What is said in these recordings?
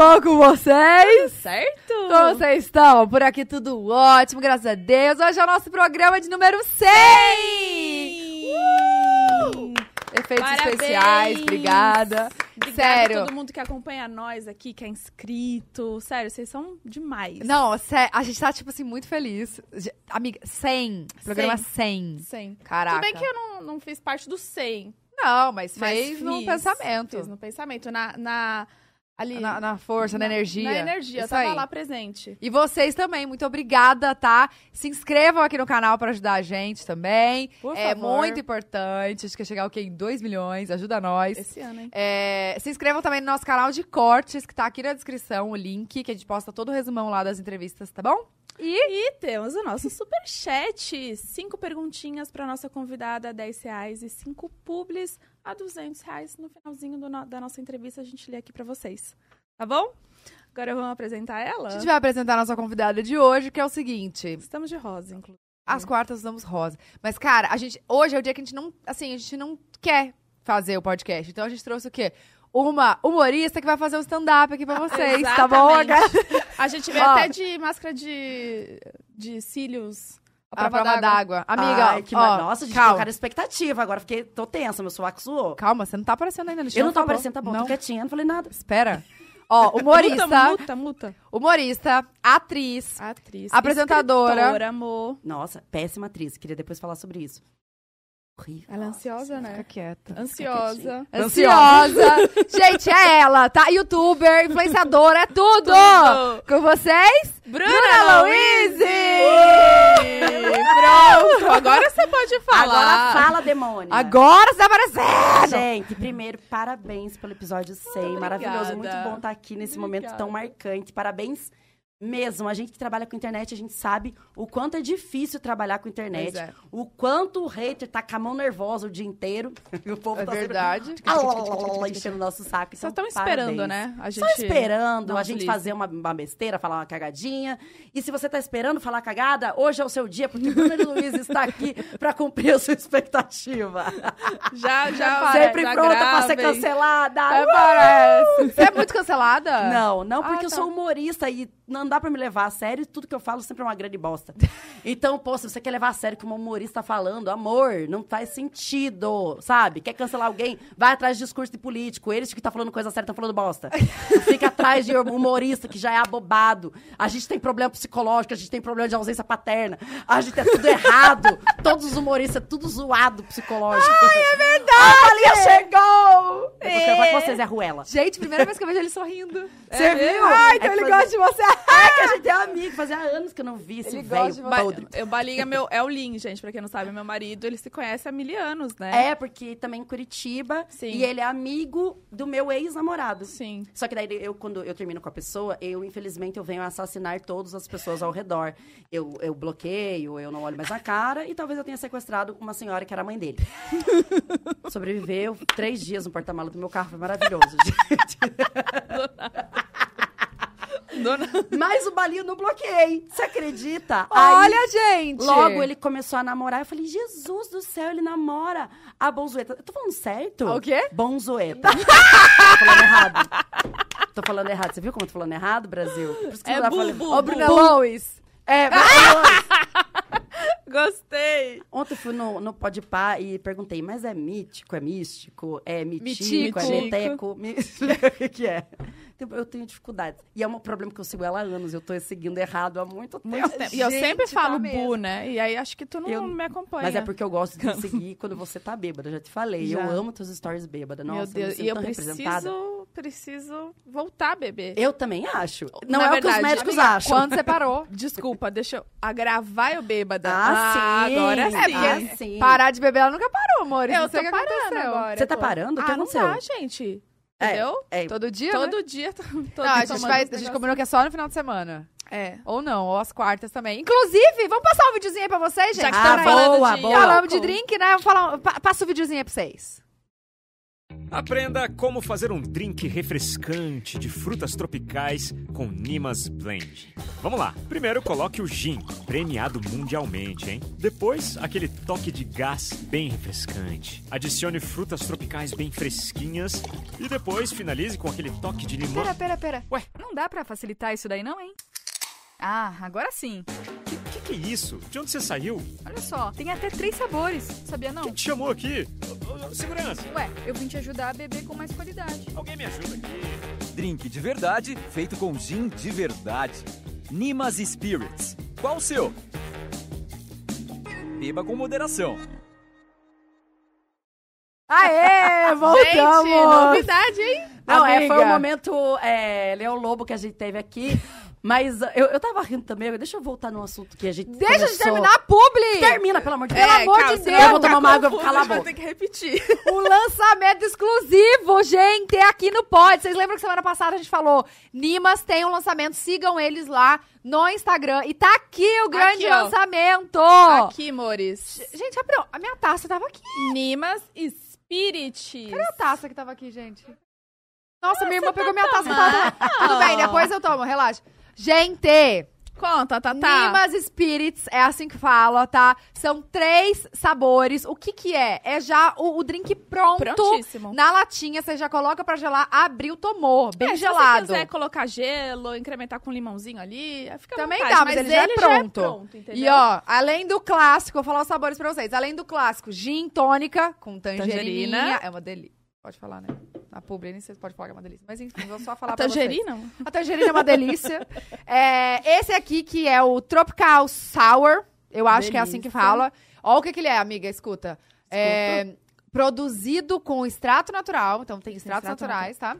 bom com vocês? Certo? Como vocês estão? Por aqui tudo ótimo, graças a Deus. Hoje é o nosso programa de número 100! Uh! Efeitos Parabéns! especiais, obrigada. Obrigada Sério. a todo mundo que acompanha nós aqui, que é inscrito. Sério, vocês são demais. Não, a gente tá, tipo assim, muito feliz. Amiga, 100. Programa 100. 100. Caraca. Tudo bem que eu não, não fiz parte do 100. Não, mas mas fez no fiz, pensamento. Fiz no pensamento. Na, na, ali, Na, na força, na, energia. Na energia, Isso tava aí. lá presente. E vocês também, muito obrigada, tá? Se inscrevam aqui no canal pra ajudar a gente também. Por é favor. muito importante. Acho que ia chegar o quê? Em 2 milhões. Ajuda nós. Esse ano, hein? É, se inscrevam também no nosso canal de cortes, que tá aqui na descrição, o link, que a gente posta todo o resumão lá das entrevistas, tá bom? E E temos o nosso superchat. Cinco perguntinhas pra nossa convidada a 10 reais e cinco publis a 200 reais. No finalzinho do no- da nossa entrevista, a gente lê aqui pra vocês. Tá bom? Agora vamos apresentar ela? a gente vai apresentar a nossa convidada de hoje, que é o seguinte. Estamos de rosa, inclusive. As quartas usamos rosa. Mas, cara, a gente. Hoje é o dia que a gente não. Assim, a gente não quer fazer o podcast. Então a gente trouxe o quê? Uma humorista que vai fazer um stand-up aqui pra vocês, tá bom? A gente veio até de máscara de, de cílios. A prova d'água. Amiga, Ai, que ó, ma- Nossa, gente, calma. colocaram expectativa. Agora fiquei, tô tensa, meu sovaco suou. Calma, você não tá aparecendo ainda no Eu não tô falou. aparecendo, tá bom, Não, tô quietinha, não falei nada. espera. Ó, humorista, Muta, muta, muta. humorista, atriz, Atriz. Apresentadora. escritora, amor. Nossa, péssima atriz, queria depois falar sobre isso. Horrível. Ela é ansiosa, Fica né? quieta. Ansiosa. Ansiosa. Gente, é ela, tá? Youtuber, influenciadora, é tudo. Tudo. Com vocês, Bruna Louise! Pronto, agora você pode falar. Agora fala, demônio. Agora você tá aparecendo! Gente, primeiro, parabéns pelo episódio 100. Maravilhoso, muito bom estar aqui nesse momento Obrigada. tão marcante. Parabéns mesmo. A gente que trabalha com internet, a gente sabe o quanto é difícil trabalhar com internet. É. O quanto o hater tá com a mão nervosa o dia inteiro. E o povo É tá sempre- verdade. Ah, enchendo o nosso saco. Só Então, estão esperando, né? A Só gente esperando não a gente fazer uma, uma besteira, falar uma cagadinha. E se você tá esperando falar cagada, hoje é o seu dia, porque Bruna e Luiz está aqui pra cumprir a sua expectativa. Já, já. Sempre já pronta pra ser cancelada. Até parece. Você é muito cancelada? Não, não porque Ah, eu tá. sou humorista e não dá pra me levar a sério e tudo que eu falo sempre é uma grande bosta. Então, pô, se você quer levar a sério o que uma humorista tá falando, amor, não faz sentido, sabe? Quer cancelar alguém, vai atrás de discurso de político. Eles que tá falando coisa séria estão falando bosta. Fica atrás de humorista que já é abobado. A gente tem problema psicológico, a gente tem problema de ausência paterna. A gente é tudo errado. Todos os humoristas, é tudo zoado psicológico. Ai, é verdade! A chegou! Eu vou falar com vocês, é Ruela. Gente, primeira vez que eu vejo ele sorrindo. Você É viu? Ai, É então que ele fazer- gosta de você. É que a gente é amigo, fazia anos que eu não vi esse Ele gosta velho de Ba- podre. O Balinha é, meu, é o Lin, gente, pra quem não sabe, meu marido, ele se conhece há mil anos, né? É, porque também em Curitiba. Sim. E ele é amigo do meu ex-namorado. Sim. Só que daí, eu, quando eu termino com a pessoa, eu, infelizmente, eu venho assassinar todas as pessoas ao redor. Eu, eu bloqueio, eu não olho mais na cara, e talvez eu tenha sequestrado uma senhora que era a mãe dele. Sobreviveu três dias no porta-malas do meu carro, foi maravilhoso, gente. Dona... Mas o balinho não bloqueei. Você acredita? Aí- Olha, gente. Logo ele começou a namorar. Eu falei, Jesus do céu, ele namora a Bonzueta. Eu tô falando certo? O quê? Bonzueta. tô falando errado. Tô falando errado. Você viu como eu tô falando errado, Brasil? Por isso que É bu, falar- bu, Ô, Bruna. Lois. É. Gostei. Ontem eu fui no, no Podpah e perguntei, mas é mítico, é místico, é mitico, Mitico. é meteco? Me... o que é? Eu tenho dificuldades. E é um problema que eu sigo ela há anos. Eu tô seguindo errado há muito tempo. Muito tempo. E eu Gente, sempre tá falo mesmo. bu, né? E aí acho que tu não Eu- me acompanha. Mas é porque eu gosto de seguir quando você tá bêbada. Eu já te falei. Já. Eu amo teus stories bêbada. Nossa, Meu Deus, eu e eu tão representada. preciso, preciso voltar a beber. Eu também acho. Não Na é o que verdade, os médicos amiga, acham. Quando você parou? Desculpa, deixa eu a gravar eu bêbada. Ah, sim. agora É, sim. porque- sim. Parar de beber, ela nunca parou, amor. Isso Eu não sei tô o que parando aconteceu. agora. Você tá parando? O que ah, não aconteceu? dá, gente. É, Entendeu? é, Todo dia, né? Todo dia. Tô, tô Não, a gente, vai, a gente combinou que é só no final de semana. É. Ou não, ou às quartas também. Inclusive, vamos passar um videozinho aí pra vocês, gente? Já que Ah, falando boa, de boa. Falamos de drink, né? Vamos falar, pa- passa o videozinho aí pra vocês. Aprenda como fazer um drink refrescante de frutas tropicais com Nimas Blend. Vamos lá. Primeiro coloque o gin, premiado mundialmente, hein? Depois, aquele toque de gás bem refrescante. Adicione frutas tropicais bem fresquinhas e depois finalize com aquele toque de limão. Pera, pera, pera. Ué, Não dá pra facilitar isso daí, não, hein? Ah, agora sim. que, que que é isso? De onde você saiu? Olha só, tem até três sabores. Sabia não? Quem te chamou aqui? Ô, ô, Segurança, Ué, eu vim te ajudar a beber com mais qualidade. alguém me ajuda aqui. Drink de verdade feito com gin de verdade. Nimas Spirits. Qual o seu? Beba com moderação. Aê, voltamos! Gente, novidade, hein? Não, é, foi o momento é, Leão Lobo que a gente teve aqui. Mas uh, eu, eu tava rindo também. Deixa eu voltar no assunto que a gente Deixa de começou. terminar a publi! Termina, pelo amor de É, Deus. amor de calma, Deus, senão vai eu vou tomar uma água, eu vou calar a boca. ter que repetir. O lançamento exclusivo, gente, é aqui no Pod. Vocês lembram que semana passada a gente falou? Nimas tem um lançamento, sigam eles lá no Instagram. E tá aqui o grande Aqui, lançamento. Aqui, Mores. Gente, abriu. A minha taça tava aqui. Nimas Spirits. Cadê a taça que tava aqui, gente? Nossa, minha irmã pegou minha taça. tava. Tudo bem, depois eu tomo, relaxa. Gente, Conta, Tatá. Nimas Spirits, é assim que fala, tá? São três sabores. O que que é? É já o, o drink pronto. Prontíssimo. Na latinha, você já coloca pra gelar, abriu, tomou. Bem É, gelado. Se você quiser colocar gelo, incrementar com limãozinho ali, fica à Também vontade, dá, mas, ele, já é pronto. entendeu? e ó, além do clássico, vou falar os sabores pra vocês. Além do clássico, gin tônica com tangerininha. Tangerina. É uma delícia. Pode falar, né? Na publi, nem sei se pode falar que é uma delícia. Mas enfim, vou só falar a pra vocês. tangerina? A tangerina é uma delícia. É, esse aqui que é o Tropical Sour. Eu acho que é assim que Delícia. fala. Ó o que, que ele é, amiga, escuta. É, produzido com extrato natural. Então tem extratos extrato naturais, tá?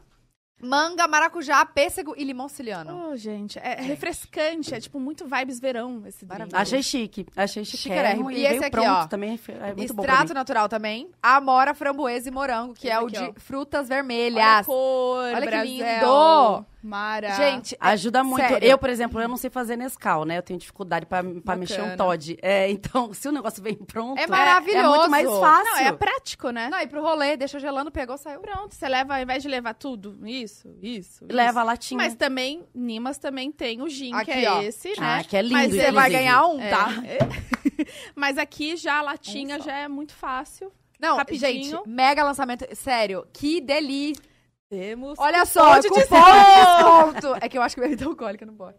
Manga, maracujá, pêssego e limão siciliano. Oh, gente, é refrescante, é tipo muito vibes verão esse drink. Maravilhoso. Achei chique. Achei Chiquérrimo. chiquérrimo. E E, esse aqui, pronto ó. também. É muito Extrato natural também. Amora, framboesa e morango, que Esse é o aqui, de ó. frutas Olha a vermelhas. cor, Olha que lindo. Mara. Gente, é- Ajuda muito. sério. Eu, por exemplo, eu não sei fazer Nescau, né? Eu tenho dificuldade pra, pra mexer um. Todd. É, então, se o negócio vem pronto... É maravilhoso. É muito mais fácil. Não, é prático, né? Não, e pro rolê, deixa gelando, pegou, saiu. Pronto, você leva, ao invés de levar tudo, isso, isso, Leva a isso. latinha. Mas também, Nimas também tem o gin, Aqui, que é ó. esse, Ah, né? que é lindo, Mas Você ele inclusive. vai ganhar um, É. tá? Mas aqui já a latinha Um já é muito fácil. Não, Rapidinho. gente, mega lançamento. Sério, que delícia. Temos. Olha só, de cupom de desconto. É que eu acho que bebida alcoólica não pode.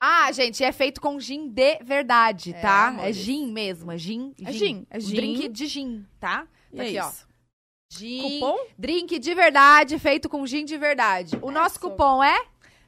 Ah, gente, é feito com gin de verdade, É, tá? É amores. gin mesmo, é gin. É gin, é Um gin. drink de gin, tá? E Tá é aqui, ó. Gin. Cupom? Drink de verdade, feito com gin de verdade. O nosso Isso. cupom é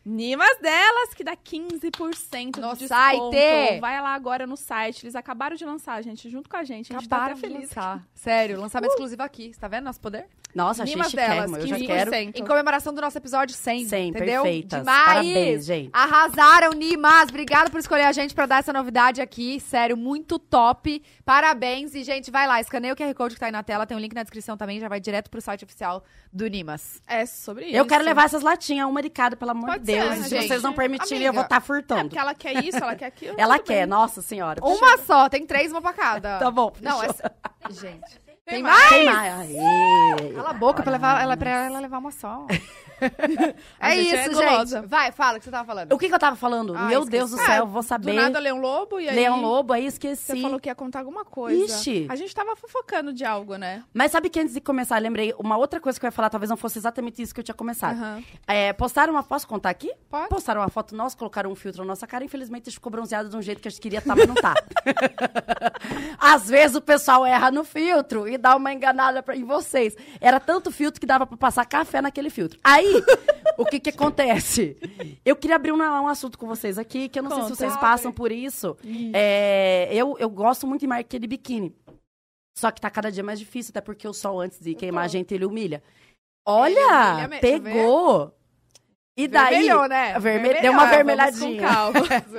Nimas delas, que dá 15% No de desconto. site. Vai lá agora no site. Eles acabaram de lançar, gente, junto com a gente. A gente Acabaram tá até de feliz. lançar. Sério, lançamento exclusivo aqui. Você tá vendo nosso poder? Nossa, achei Nimas delas. Eu já 15%. quero... Em comemoração do nosso episódio 100. 100, entendeu? perfeitas. Demais. Parabéns, gente. Arrasaram, Nimas. Obrigada por escolher a gente pra dar essa novidade aqui. Sério, muito top. Parabéns. E, gente, vai lá, escaneia o QR Code que tá aí na tela. Tem um link na descrição também. Já vai direto pro site oficial do Nimas. É sobre isso. Eu quero levar essas latinhas, uma de cada, pelo amor Pode de Deus. Ser, Se gente. vocês não permitirem, Amiga, eu vou estar É, furtando. porque ela quer isso, ela quer aquilo. Ela quer, bem. nossa senhora. Uma só. Tem três, uma pra cada. Tá bom, Não, essa... Gente. Tem, Tem mais? Tem mais. Aê. Cala a boca pra, levar, ela, pra ela levar uma só. É gente isso, é gente. Vai, fala o que você tava falando. O que, que eu tava falando? Ah, Meu esqueci. Deus do Ah, céu, eu vou Do saber. nada, Leão Lobo e aí... Leão Lobo, aí esqueci. Você falou que ia contar alguma coisa. Ixi. A gente tava fofocando de algo, né? Mas sabe que antes de começar, eu lembrei uma outra coisa que eu ia falar, talvez não fosse exatamente isso que eu tinha começado. Aham. É, postaram uma. Posso contar aqui? Pode. Postaram uma foto nossa, colocaram um filtro na nossa cara, infelizmente a gente ficou bronzeado de um jeito que a gente queria estar, mas não tá. Às vezes o pessoal erra no filtro e dá uma enganada pra, em vocês. Era tanto filtro que dava pra passar café naquele filtro. Aí, o que que acontece? Eu queria abrir uma- um assunto com vocês aqui, que eu não sei Conta. se vocês passam por isso. É, eu, eu gosto muito de marca de biquíni. Só que tá cada dia mais difícil, até porque o sol, antes de queimar a gente, ele humilha. Olha, humilha eu ver. pegou! E daí, Vermelhou, né? vermelho- deu uma vamos vermelhadinha.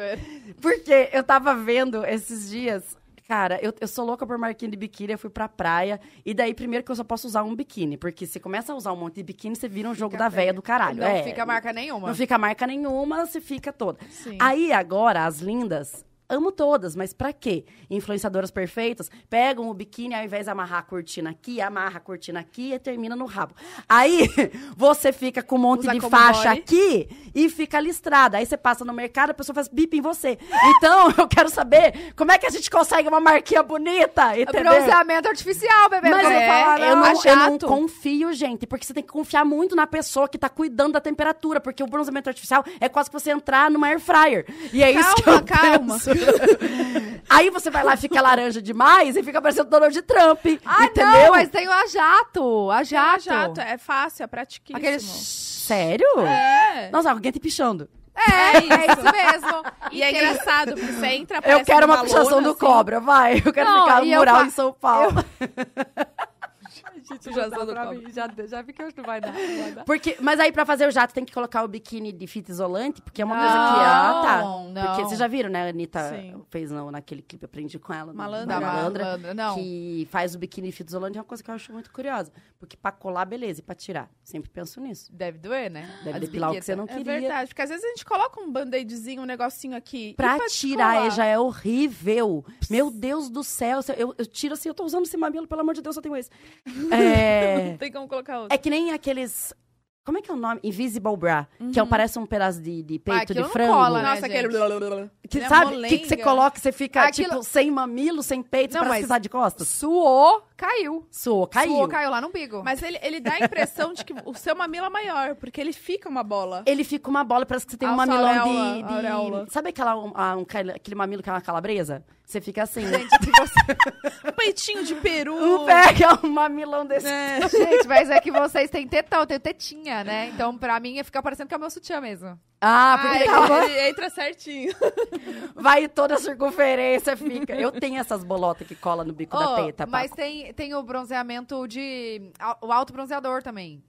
Porque eu tava vendo esses dias, cara, eu, eu sou louca por marquinha de biquíni, eu fui pra praia, e daí primeiro que eu só posso usar um biquíni, porque se começa a usar um monte de biquíni, você vira um jogo da véia do caralho. Não é, fica marca nenhuma. Não fica marca nenhuma, você fica toda. Sim. Aí agora, as lindas, amo todas, mas pra quê? Influenciadoras perfeitas pegam o biquíni ao invés de amarrar a cortina aqui, amarra a cortina aqui e termina no rabo. Aí você fica com um monte Usa de faixa aqui e fica listrada. Aí você passa no mercado, a pessoa faz bip em você. Então, eu quero saber como é que a gente consegue uma marquinha bonita, entendeu? Bronzeamento artificial, bebê. Mas é, falar, eu, não. é eu não confio, gente, porque você tem que confiar muito na pessoa que tá cuidando da temperatura, porque o bronzeamento artificial é quase que você entrar numa air fryer. E é isso que eu Calma, calma. penso. Aí você vai lá e fica laranja demais e fica parecendo Donald Trump, Ah, entendeu? não, mas tem o a jato. A jato. jato. É fácil, é pratiquíssimo. Aquele... Sério? É. Nossa, alguém tá pichando. É, é isso mesmo. E é engraçado, porque você entra, Eu quero uma uma pichação lona, do assim. cobra, vai. Eu quero Não, ficar no e eu mural fa- em São Paulo. Gente, já, já, já vi que hoje não vai dar. Não vai dar. Porque, mas aí pra fazer o jato tem que colocar o biquíni de fita isolante, porque é uma Não, coisa que. Ah, tá. não. Porque vocês já viram, né? A Anitta Sim. fez no, naquele clipe Aprendi com ela. Malandra. Malandra. Malandra, não. Que faz o biquíni de fita isolante é uma coisa que eu acho muito curiosa. Porque pra colar, beleza, e pra tirar. Sempre penso nisso. Deve doer, né? Deve As depilar o que você não É queria. verdade, porque às vezes a gente coloca um band-aidzinho, um negocinho aqui. Pra pra tirar é, já é horrível. Meu Deus do céu. Eu, eu tiro assim, eu tô usando esse mamilo, pelo amor de Deus, só tenho esse. É, Não tem como colocar outro. é que nem aqueles. Como é que é o nome? Invisible Bra. Que é, um- parece um pedaço de, de peito aquilo de não frango. cola, né? Nossa, gente? aquele... blá, blá, blá, blá. Que, é sabe? O que, que você coloca? Você fica, Aquilo- tipo, sem mamilo, sem peito, Não, que tá de costas. Suou, caiu. Suou, caiu. Suou, caiu lá no umbigo. Mas ele, ele dá a impressão de que o seu mamilo é maior, porque ele fica uma bola. Ele fica uma bola, parece que você tem um A sua mamilão auréola, de, de- auréola. Sabe aquela, um, ah, um aquele mamilo que é uma calabresa? Você fica assim. Um peitinho de peru. Um pega um mamilão desse. É. Gente, mas é que vocês têm tetão, eu tenho tetinha, né? Então, pra mim, fica parecendo que é o meu sutiã mesmo. Ah, Ah, porque ele entra certinho. vai toda a circunferência, fica. Eu tenho essas bolotas que cola no bico da Oh, teta, mas Paco. tem, tem o bronzeamento de... O alto bronzeador também.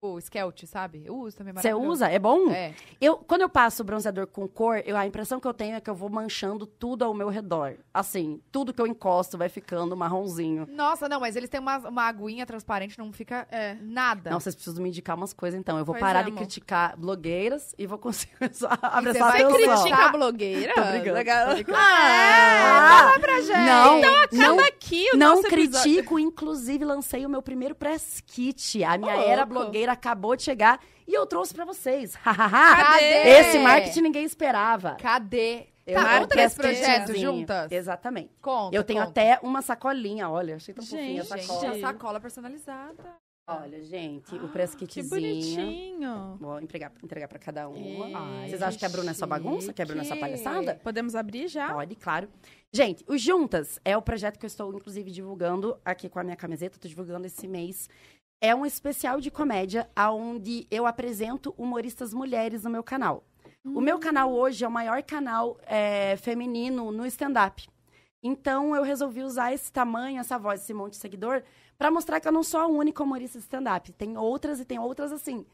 O Skelt, sabe? Eu uso também, Você maravilhoso. usa? É bom? É. Eu, quando eu passo bronzeador com cor, eu, a impressão que eu tenho é que eu vou manchando tudo ao meu redor. Assim, tudo que eu encosto vai ficando marronzinho. Nossa, não, mas eles têm uma, uma aguinha transparente, não fica É. nada. Não, vocês precisam me indicar umas coisas, então. Eu vou Pois parar é, de amor. criticar blogueiras e vou conseguir você abraçar vai atenção. Critica a blogueira? Tô brincando, tô brincando. Ah, fala pra gente. Não, então não, acaba aqui o não nosso episódio. critico. Inclusive, lancei o meu primeiro press kit. A minha Ô, era louco. Acabou de chegar e eu trouxe pra vocês. Cadê? Esse marketing ninguém esperava. Cadê? Eu Tá, conta esse projeto juntas. Exatamente. Conta, Eu tenho conta. até uma sacolinha, olha. Achei tão fofinha a Gente, sacola. Gente, a sacola personalizada. Olha, gente, o press Que kitzinho. bonitinho. Vou entregar, entregar pra cada uma. Ai, Vocês acham que a Bruna é só bagunça? Que a Bruna é só palhaçada? Podemos abrir já? Pode, claro. Gente, o Juntas é o projeto que eu estou, inclusive, divulgando aqui com a minha camiseta. Estou divulgando esse mês. É um especial de comédia onde eu apresento humoristas mulheres no meu canal. O meu canal hoje é o maior canal é, feminino no stand-up. Então, eu resolvi usar esse tamanho, essa voz, esse monte de seguidor, para mostrar que eu não sou a única humorista de stand-up. Tem outras e tem outras, assim,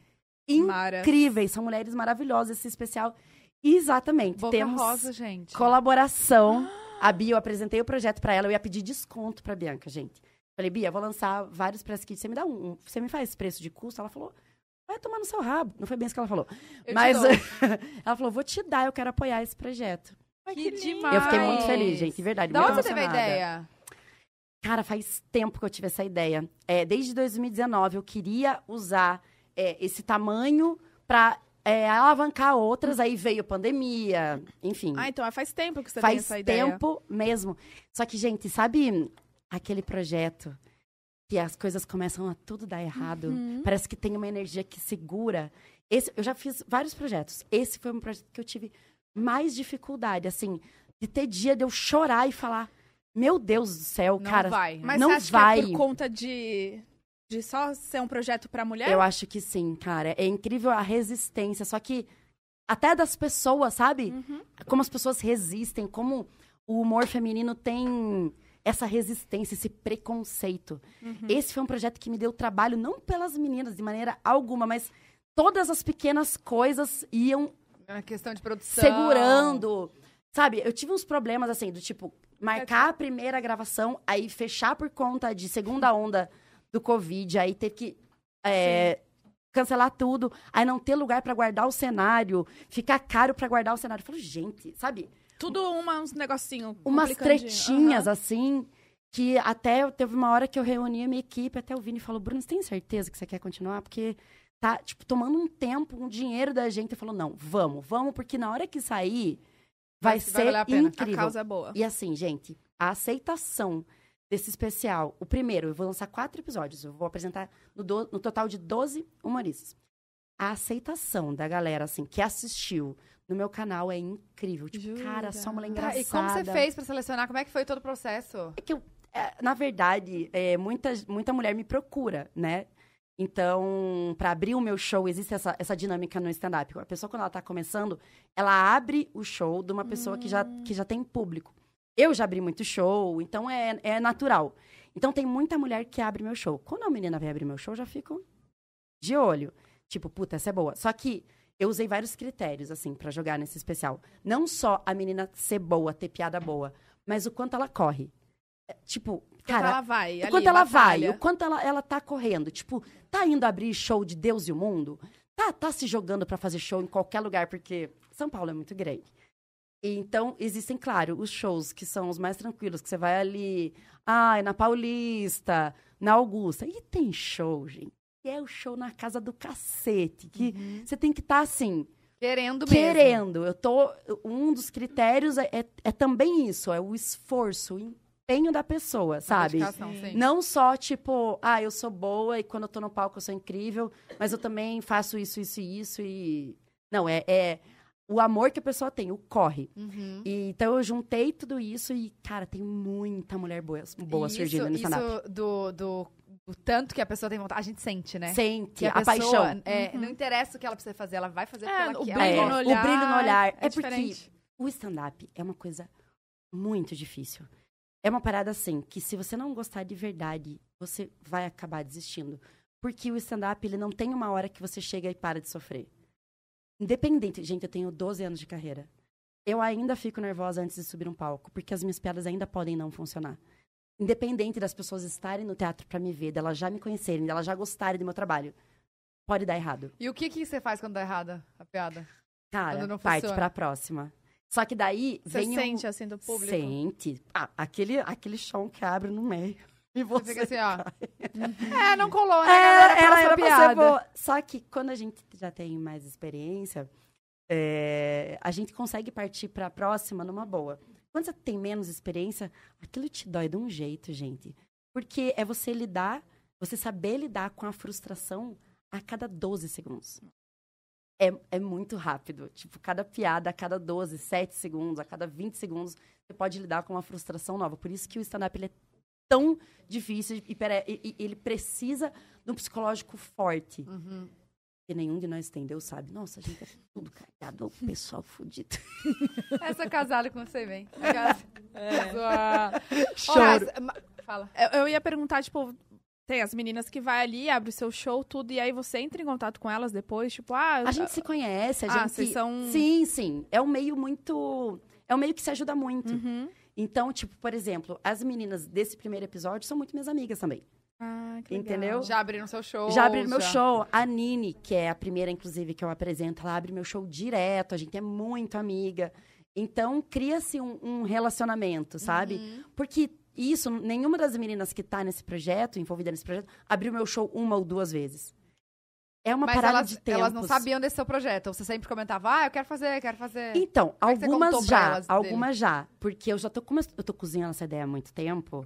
Mara. incríveis. São mulheres maravilhosas, esse especial. Exatamente. Boca Temos rosa, gente. colaboração. A Bia, eu apresentei o projeto pra ela, eu ia pedir desconto pra Bianca, gente. Falei, Bia, vou lançar vários press kits, você me dá um, um- você me faz preço de custo? Ela falou, vai tomar no seu rabo. Não foi bem isso que ela falou. Eu Mas ela falou, vou te dar, eu quero apoiar esse projeto. Que demais. Eu fiquei muito feliz, gente, de verdade. Da muito onde você teve a ideia? Cara, faz tempo que eu tive essa ideia. É, desde 2019, eu queria usar é, esse tamanho pra é, alavancar outras. Aí veio pandemia, enfim. Ah, então faz tempo que você tem Faz essa ideia. tempo mesmo. Só que, gente, sabe aquele projeto que as coisas começam a tudo dar errado? Uhum. Parece que tem uma energia que segura. Esse, eu já fiz vários projetos. Esse foi um projeto que eu tive mais dificuldade, assim, de ter dia de eu chorar e falar: Meu Deus do céu, Não cara. vai. Mas Não você acha vai. que é por conta de, de só ser um projeto pra mulher? Eu acho que sim, cara. É incrível a resistência. Só que até das pessoas, sabe? Uhum. Como as pessoas resistem, como o humor feminino tem essa resistência, esse preconceito. Uhum. Esse foi um projeto que me deu trabalho, não pelas meninas, de maneira alguma, mas todas as pequenas coisas iam É questão de produção. segurando. Sabe, eu tive uns problemas assim, do tipo, marcar a primeira gravação, aí fechar por conta de segunda onda do Covid, aí ter que é, cancelar tudo, aí não ter lugar pra guardar o cenário, ficar caro pra guardar o cenário. Eu falo, gente, sabe? Tudo uma, uns negocinho. umas tretinhas, Aham. assim, que até teve uma hora que eu reuni a minha equipe, até o Vini falou, Bruno, você tem certeza que você quer continuar? Porque tá, tipo, tomando um tempo, um dinheiro da gente. Eu falou, não, vamos, vamos, porque na hora que sair, vai, Vai- vai ser valer a pena. A A incrível. causa é boa. E assim, gente, a aceitação desse especial, o primeiro, eu vou lançar quatro episódios, eu vou apresentar no, do- no total de 12 humoristas. A aceitação da galera, assim, que assistiu no meu canal é incrível. Tipo, Jura? cara, só mulher Tá, engraçada. e como você fez pra selecionar? Como é que foi todo o processo? É que eu, é, na verdade, é, muita, muita mulher me procura, né? Então, para abrir o meu show, existe essa, essa dinâmica no stand-up. A pessoa, quando ela tá começando, ela abre o show de uma pessoa que, já, que já tem público. Eu já abri muito show, então é, é natural. Então, tem muita mulher que abre meu show. Quando a menina vem abrir meu show, eu já fico de olho. Tipo, puta, essa é boa. Só que eu usei vários critérios, assim, pra jogar nesse especial. Não só a menina ser boa, ter piada boa, mas o quanto ela corre. É, Tipo, Quanto cara, ela vai. o ali, quanto ela vai, o quanto ela, ela tá correndo. Tipo, tá indo abrir show de Deus e o mundo? Tá, tá se jogando pra fazer show em qualquer lugar, porque São Paulo é muito grande. Então, existem, claro, os shows que são os mais tranquilos, que você vai ali, ai, na Paulista, na Augusta. E tem show, gente, que é o show na casa do cacete, que você tem que estar assim, Querendo mesmo. querendo. Eu tô. Um dos critérios é, é, é também isso, é o esforço, o empenho da pessoa, A sabe? dedicação, sim. Não só, tipo, ah, eu sou boa e quando eu tô no palco eu sou incrível, mas eu também faço isso, isso e isso e. Não, é, é o amor que a pessoa tem, o corre. Uhum. E, então eu juntei tudo isso e, cara, tem muita mulher boa, boa isso, surgindo no stand-up. Isso do, do, do tanto que a pessoa tem vontade, a gente sente, né? Sente Que a, a, pessoa, paixão. é, Não interessa o que ela precisa fazer, ela vai fazer É, o quer. brilho Ela É, no gosta. o brilho no olhar. É, É porque diferente. o stand-up é uma coisa muito difícil. É uma parada assim, que se você não gostar de verdade, você vai acabar desistindo. Porque o stand-up, ele não tem uma hora que você chega e para de sofrer. Independente, gente, eu tenho 12 anos de carreira. Eu ainda fico nervosa antes de subir um palco, porque as minhas piadas ainda podem não funcionar. Independente das pessoas estarem no teatro pra me ver, delas já me conhecerem, delas já gostarem do meu trabalho, pode dar errado. E o que, que você faz quando dá errada a piada? Cara, parte funciona. pra próxima. Só que daí Você vem o- sente, assim, do público? Sente. Ah, aquele, aquele chão que abre no meio. E você, Você fica assim, ó. É, não colou, né? É, era, era pra ser piada. boa. Só que quando a gente já tem mais experiência, é, a gente consegue partir pra próxima numa boa. Quando você tem menos experiência, aquilo te dói de um jeito, gente. Porque é você lidar, você saber lidar com a frustração a cada 12 segundos. É, é muito rápido. Tipo, cada piada, a cada 12, 7 segundos, a cada 20 segundos, você pode lidar com uma frustração nova. Por isso que o stand-up é tão difícil e- ele precisa de um psicológico forte. Uhum. Que nenhum de nós tem, Deus sabe. Nossa, a gente é tudo cagado, o pessoal fudido. Essa casada com você, vem. Sua- Choro. Ma- Fala. Eu, eu ia perguntar, tipo, tem as meninas que vai ali, abre o seu show, tudo, e aí você entra em contato com elas depois, tipo, ah... A gente se conhece, a Ah, gente... vocês são- Sim, sim. É um meio muito... É um meio que se ajuda muito. Uhum. Então, tipo, por exemplo, as meninas desse primeiro episódio são muito minhas amigas também. Ah, que legal. Entendeu? Já abriram seu show. Já abriram meu já. show. A Nini, que é a primeira, inclusive, que eu apresento, ela abre meu show direto. A gente é muito amiga. Então, cria-se um, um relacionamento, sabe? Uhum. Porque isso, nenhuma das meninas que tá nesse projeto, envolvida nesse projeto, abriu meu show uma ou duas vezes. É uma Mas parada elas, de tempos. elas não sabiam desse seu projeto. Você sempre comentava, ah, eu quero fazer, quero fazer. Então, Como é algumas já, algumas já. Porque eu já tô, como eu tô cozinhando essa ideia há muito tempo,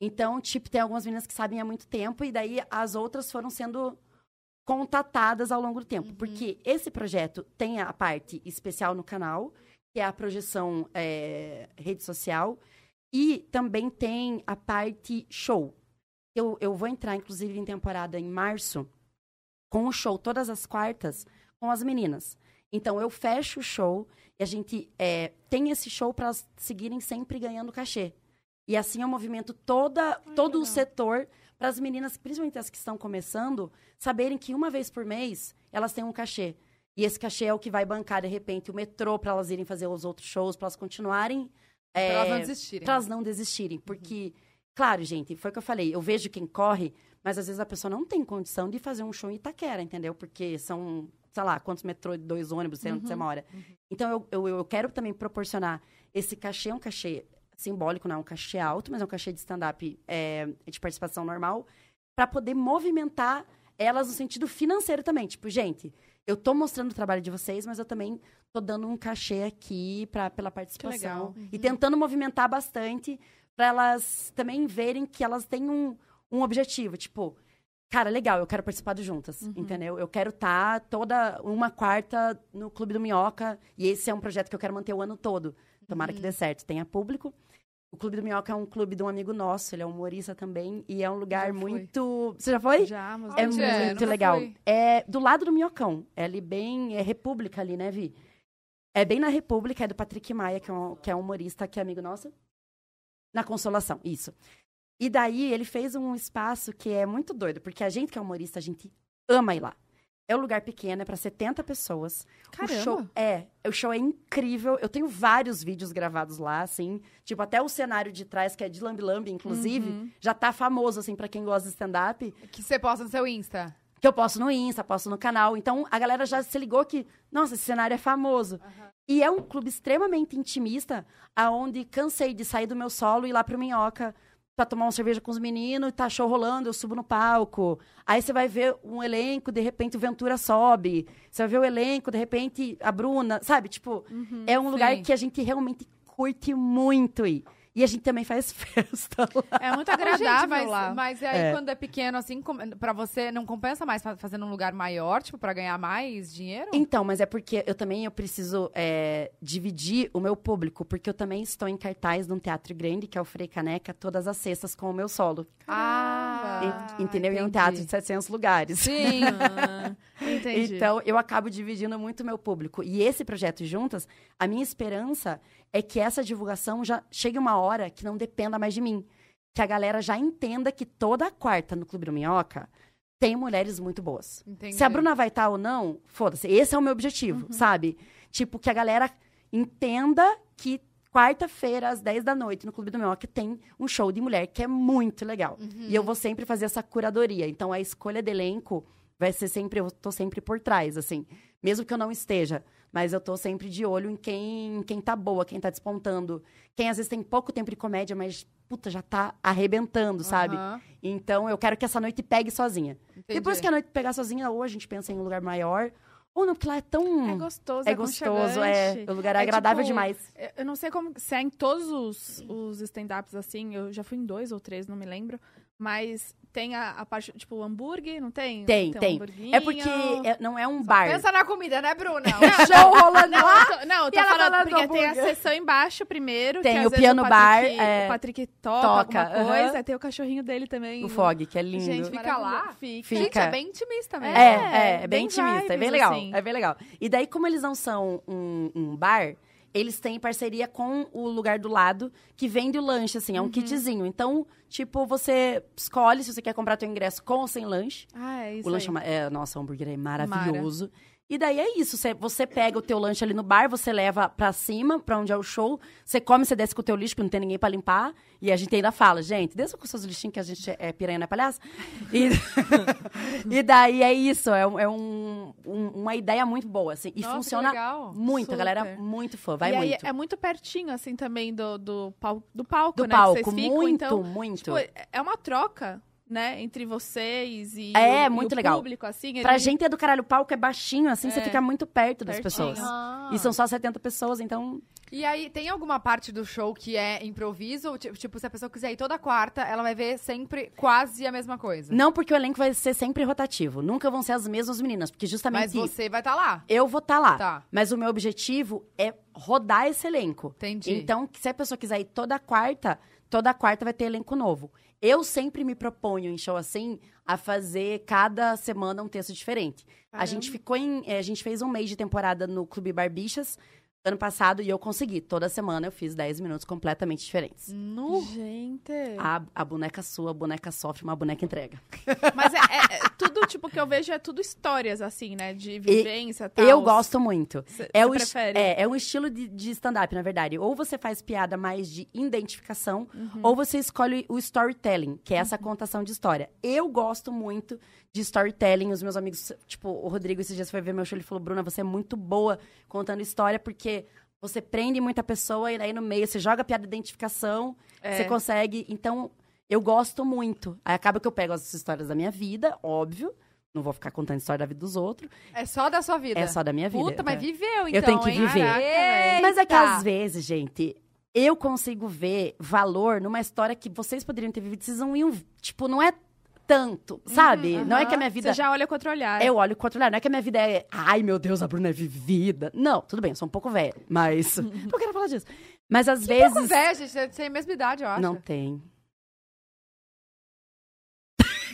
então, tipo, tem algumas meninas que sabem há muito tempo, e daí as outras foram sendo contatadas ao longo do tempo. Uhum. Porque esse projeto tem a parte especial no canal, que é a projeção é, rede social, e também tem a parte show. Eu, eu vou entrar, inclusive, em temporada em março, com o show todas as quartas com as meninas. Então, eu fecho o show e a gente é, tem esse show para seguirem sempre ganhando cachê. E assim eu movimento toda, todo o setor para as meninas, principalmente as que estão começando, saberem que uma vez por mês elas têm um cachê. E esse cachê é o que vai bancar, de repente, o metrô para elas irem fazer os outros shows, para elas continuarem. É, elas não desistirem. Pra elas não desistirem. Porque, claro, gente, foi o que eu falei. Eu vejo quem corre, mas às vezes a pessoa não tem condição de fazer um show em Itaquera, entendeu? Porque são, sei lá, quantos metrô, dois ônibus, sei onde você mora. Então, eu, eu, eu quero também proporcionar esse cachê, é um cachê simbólico, não é um cachê alto, mas é um cachê de stand-up é, de participação normal, para poder movimentar elas no sentido financeiro também. Tipo, gente, eu tô mostrando o trabalho de vocês, mas eu também tô dando um cachê aqui pra, pela participação. E tentando movimentar bastante para elas também verem que elas têm um, um objetivo. Tipo, cara, legal, eu quero participar do Juntas, entendeu? Eu quero estar toda uma quarta no Clube do Minhoca. E esse é um projeto que eu quero manter o ano todo. Tomara que dê certo. Tenha público. O Clube do Minhoca é um clube de um amigo nosso, ele é humorista também. E é um lugar muito. Você já foi? Já, mas É é? muito Nunca legal. fui. É do lado do Minhocão. É ali bem. É República ali, né, Vi? É bem na República, é do Patrick Maia, que é um, que é um humorista que é amigo nosso. Na Consolação, isso. E daí ele fez um espaço que é muito doido, porque a gente que é humorista, a gente ama ir lá. É um lugar pequeno, é para 70 pessoas. Caramba. O show é, o show é incrível. Eu tenho vários vídeos gravados lá, assim, tipo até o cenário de trás que é de Lambi Lambi, inclusive, já tá famoso assim para quem gosta de stand up Que você posta no seu Insta. que eu posto no Insta, posto no canal. Então a galera já se ligou que, nossa, esse cenário é famoso. E é um clube extremamente intimista, aonde cansei de sair do meu solo e ir lá pro Minhoca pra tomar uma cerveja com os meninos, tá show rolando, eu subo no palco. Aí você vai ver um elenco, de repente o Ventura sobe. Você vai ver o elenco, de repente a Bruna, sabe? Tipo, é um lugar sim. que a gente realmente curte muito ir. E a gente também faz festa lá. É muito agradável gente, mas, lá. Mas aí, É. quando é pequeno, assim, pra você, não compensa mais fa- fazer num lugar maior, tipo, pra ganhar mais dinheiro? Então, mas é porque eu também eu preciso é, dividir o meu público, porque eu também estou em cartaz num teatro grande, que é o Frei Caneca, todas as sextas com o meu solo. Ah, En- entendeu? E é um entendi. teatro de 700 lugares. Sim. Entendi. Então, eu acabo dividindo muito o meu público. E esse projeto Juntas, a minha esperança é que essa divulgação já chegue uma hora que não dependa mais de mim. Que a galera já entenda que toda quarta no Clube do Minhoca tem mulheres muito boas. Entendi. Se a Bruna vai estar ou não, foda-se. Esse é o meu objetivo, sabe? Tipo, que a galera entenda que quarta-feira, às 10 da noite, no Clube do Minhoca, tem um show de mulher que é muito legal. E eu vou sempre fazer essa curadoria. Então, a escolha de elenco vai ser sempre... Eu tô sempre por trás, assim. Mesmo que eu não esteja. Mas eu tô sempre de olho em quem, em quem tá boa, quem tá despontando. Quem, às vezes, tem pouco tempo de comédia, mas, puta, já tá arrebentando, sabe? Aham, Então, eu quero que essa noite pegue sozinha. entendi. Depois que a noite pegar sozinha, ou a gente pensa em um lugar maior, ou não, porque lá é tão. É gostoso, é é gostoso, é. O lugar é É agradável tipo, demais. Eu- Eu não sei como se é em todos os, os stand-ups assim. Eu já fui em dois ou três, não me lembro. Mas tem a, a parte, tipo, o hambúrguer, não tem? Tem, tem. hamburguinho. É porque é- não é um bar. Pensa na comida, né, Bruna? Não, show rolando Não, lá. eu tô, não, eu tô falando falando porque tem a sessão embaixo primeiro. Tem que o piano o bar, Patrick, é, O Patrick toca, toca, alguma coisa. aham. Aí tem o cachorrinho dele também. O Fog, que é lindo. Gente, Fica lá? Fica. Fica. Gente, é bem intimista mesmo. É, é, é bem bem intimista, é bem vibes, legal. assim. É bem legal. E daí, como eles não são um, um bar, eles têm parceria com o lugar do lado, que vende o lanche, assim, é um Uhum. kitzinho. Então, tipo, você escolhe se você quer comprar teu ingresso com ou sem lanche. Ah, é isso O lanche aí. é, ma- é, nossa, o hambúrguer é maravilhoso. E daí é isso, você, pega o teu lanche ali no bar, você leva pra cima, pra onde é o show, você come, você desce com o teu lixo, porque não tem ninguém pra limpar, e a gente ainda fala, gente, desça com seus lixinhos que a gente é piranha, não é palhaça. E, e daí é isso, é, um- é um- um- uma ideia muito boa, assim, e Nossa, funciona muito, a galera é Super. muito fã, vai e aí muito. é muito pertinho, assim, também do, do, pal- do palco, Do né? palco, vocês ficam, muito, então, muito. Tipo, é uma troca, né? Entre vocês e, É, o, e muito o legal. público, assim. Pra ele- gente é do caralho, o palco é baixinho, assim, você É, fica muito perto das pertinho. pessoas. Ah. E são só 70 pessoas, então E aí, tem alguma parte do show que é improviso? Tipo, se a pessoa quiser ir toda quarta, ela vai ver sempre quase a mesma coisa. Não, porque o elenco vai ser sempre rotativo. Nunca vão ser as mesmas meninas, porque justamente Mas você vai estar lá. eu vou estar lá. Tá. Mas o meu objetivo é rodar esse elenco. Entendi. Então, se a pessoa quiser ir toda quarta, toda quarta vai ter elenco novo. Eu sempre me proponho em show assim a fazer cada semana um texto diferente. A gente ficou em. eh, A gente fez um mês de temporada no Clube Barbixas. Ano passado e eu consegui. Toda semana eu fiz 10 minutos completamente diferentes. Nu. Gente. A, a boneca sua, a boneca sofre, uma boneca entrega. Mas é, é- é tudo, tipo, que eu vejo é tudo histórias, assim, né? De vivência e tal. Eu gosto muito. Cê- É, cê o prefere? é, é um estilo de, de stand-up, na verdade. Ou você faz piada mais de identificação, Uhum. ou você escolhe o storytelling, que é essa contação de história. Eu gosto muito de storytelling. Os meus amigos, tipo, o Rodrigo esses dias foi ver meu show, ele falou, Bruna, você é muito boa contando história, porque você prende muita pessoa e daí no meio você joga piada de identificação, É. você consegue. Então, eu gosto muito. Aí acaba que eu pego as histórias da minha vida, óbvio. Não vou ficar contando história da vida dos outros. É só da sua vida. É só da minha vida. Puta, mas É. viveu, então, tenho que hein? viver. Caraca. Mas é que às vezes, gente, eu consigo ver valor numa história que vocês poderiam ter vivido, vocês não iam, tipo, não é tanto, sabe? Não é que a minha vida Você já olha com outro olhar. eu olho com outro olhar, não é que a minha vida é, ai meu Deus, a Bruna é vivida. Não, tudo bem, eu sou um pouco velha, mas não quero falar disso. Mas às vezes Pouco velho, gente. Você tem a mesma idade, eu acho. não tem.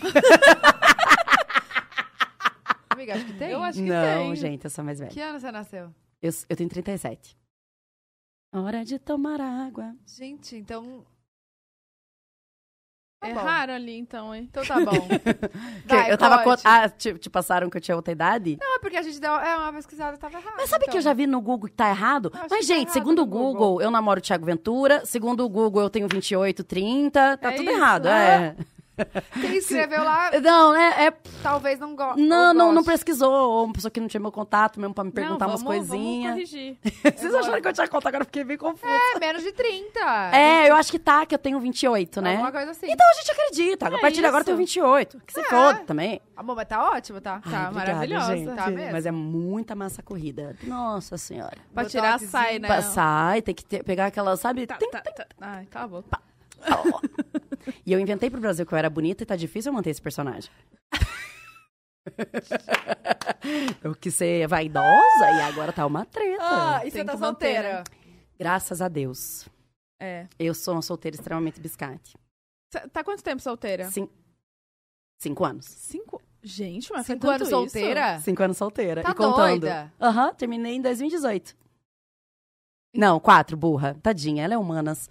Amiga, acho que tem. Eu acho que não, tem. gente, eu sou mais velha. Que ano você nasceu? Eu, eu tenho 37. Hora de tomar água. Gente, então... Tá bom. Erraram ali, então, hein? Então tá bom. Vai, eu tava com... Ah, te, te passaram que eu tinha outra idade? Não, é porque a gente deu é, uma pesquisada e tava errado. Mas sabe que eu já vi no Google que tá errado? Eu Mas, tá gente, errado segundo o Google, Google. eu namoro o Thiago Ventura. Segundo o Google, eu tenho 28, 30. Tá É tudo isso, errado. né? É. Quem escreveu lá, Não, é. é- talvez não goste. não, não, não pesquisou. Ou uma pessoa que não tinha meu contato mesmo pra me perguntar não, umas vamos, coisinhas. Vamos corrigir. Vocês acharam que eu tinha conta? Agora eu fiquei bem confusa. É, menos de 30. É, eu acho que tá, que eu tenho 28, né? Alguma coisa assim. Então a gente acredita. a partir de agora eu tenho 28. Que se É. foda também. Amor, mas tá ótimo, tá? Ai, Tá obrigada, maravilhosa. gente. Tá mesmo? Mas é muita massa corrida. Nossa senhora. Pra tirar, sai, né? Passar e tem que ter- pegar aquela, sabe? Tá, tem- tá, tá. Ai, cala a boca. E eu inventei pro Brasil que eu era bonita e tá difícil eu manter esse personagem. eu quis ser vaidosa e agora tá uma treta. Ah, e você tá que manter, solteira? né? Graças a Deus. É. Eu sou uma solteira extremamente biscate. Tá quanto tempo solteira? Cin- Cinco anos. Cinco. Gente, mas Cinco anos isso? solteira? Cinco anos solteira. Tá e contando. doida? Aham, terminei em 2018. Não, quatro, burra. Tadinha, ela é humanas.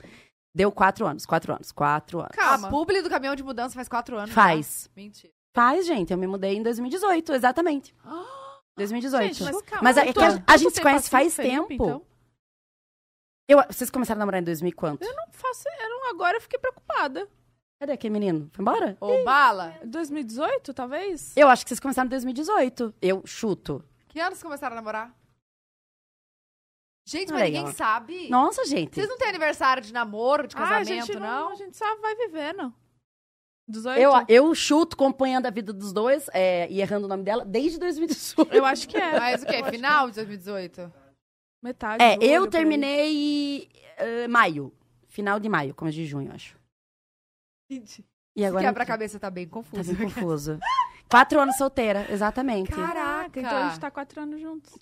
Deu quatro anos, quatro anos, quatro anos. Calma. A publi do caminhão de mudança faz quatro anos. Faz. já. Mentira. Faz, gente. Eu me mudei em 2018, exatamente. 2018. Gente, mas calma. Mas é que a- a gente se conhece assim, faz Felipe, tempo. então? Eu, vocês começaram a namorar em 2000 e quanto? Eu não faço... Eu não, agora eu fiquei preocupada. Cadê aquele menino? Foi embora? Ô, Bala, 2018, talvez? Eu acho que vocês começaram em 2018. Eu chuto. que anos vocês começaram a namorar? Gente, mas ninguém sabe. Nossa, gente. Vocês não têm aniversário de namoro, de Ah, casamento, a gente não? A gente só vai vivendo. 18? Eu, eu chuto acompanhando a vida dos dois é, e errando o nome dela desde 2018. Eu acho que é. Mas o quê? Eu Final de 2018? Metade. É, eu terminei eh, maio. Final de maio, começo de junho, acho. Gente, E agora. quebra-cabeça tá bem Tá confuso. bem confuso. Quatro anos solteira, exatamente. Caraca. Então a gente tá quatro anos juntos.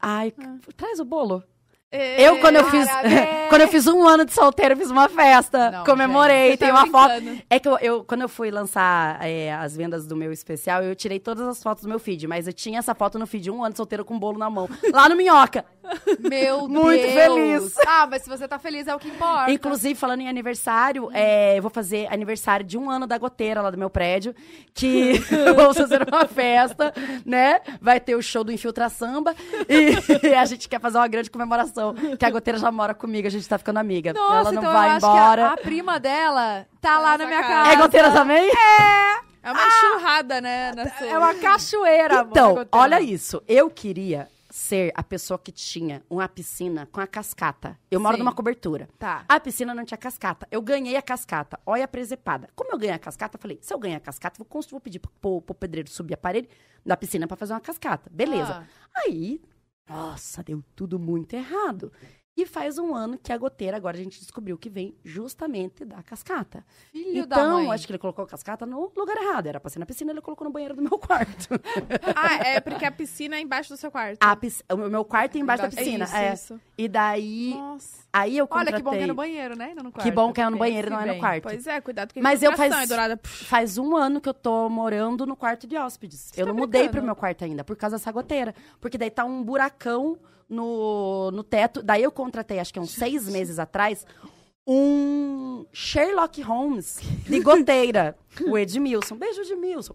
Ai, Ah. traz o bolo. É, Eu, quando eu fiz. Parabéns! quando eu fiz um ano de solteira, eu fiz uma festa. Não, comemorei, tem tá uma foto. É que eu, eu- quando eu fui lançar é, as vendas do meu especial, eu tirei todas as fotos do meu feed, mas eu tinha essa foto no feed, um ano de solteira com um bolo na mão. Lá no Minhoca. Meu Muito Deus. feliz. Ah, mas se você tá feliz é o que importa. Inclusive, falando em aniversário, é, eu vou fazer aniversário de um ano da goteira lá do meu prédio, que vamos fazer uma festa, né? Vai ter o show do Infiltra Samba e, a gente quer fazer uma grande comemoração, que a goteira já mora comigo, a gente tá ficando amiga. Nossa, Ela não então vai eu acho embora. que a, a prima dela tá lá na minha casa. casa. É goteira também? É uma enxurrada, né? Na sua... É uma cachoeira, Então, olha isso. Eu queria ser a pessoa que tinha uma piscina com a cascata. Eu moro Sim. numa cobertura. Tá. A piscina não tinha cascata. Eu ganhei a cascata. Olha a presepada. Como eu ganhei a cascata, eu falei, se eu ganhar a cascata, vou, construir, vou pedir pro, pro pedreiro subir a parede da piscina pra fazer uma cascata. Beleza. Ah. Aí, nossa, deu tudo muito errado. E faz um ano que a goteira, agora a gente descobriu que vem justamente da cascata. Filho da então, mãe. acho que ele colocou a cascata no lugar errado. Era pra ser na piscina, ele colocou no banheiro do meu quarto. Ah, é porque a piscina é embaixo do seu quarto. A pis- O meu quarto é embaixo da Embaixo- piscina. Isso, é. isso. E daí, Nossa. aí eu Olha contratei... que bom que é no banheiro, né? Não no quarto. Que bom que é no banheiro e não é no quarto. Pois é, cuidado com a Mas eu faz- Eduarda. Faz um ano que eu tô morando no quarto de hóspedes. eu tá não mudei pro brincando? meu quarto ainda, por causa dessa goteira. Porque daí tá um buracão no, no teto. Daí eu contratei, acho que uns seis meses atrás, um Sherlock Holmes de goteira. o Edmilson. Beijo, Edmilson.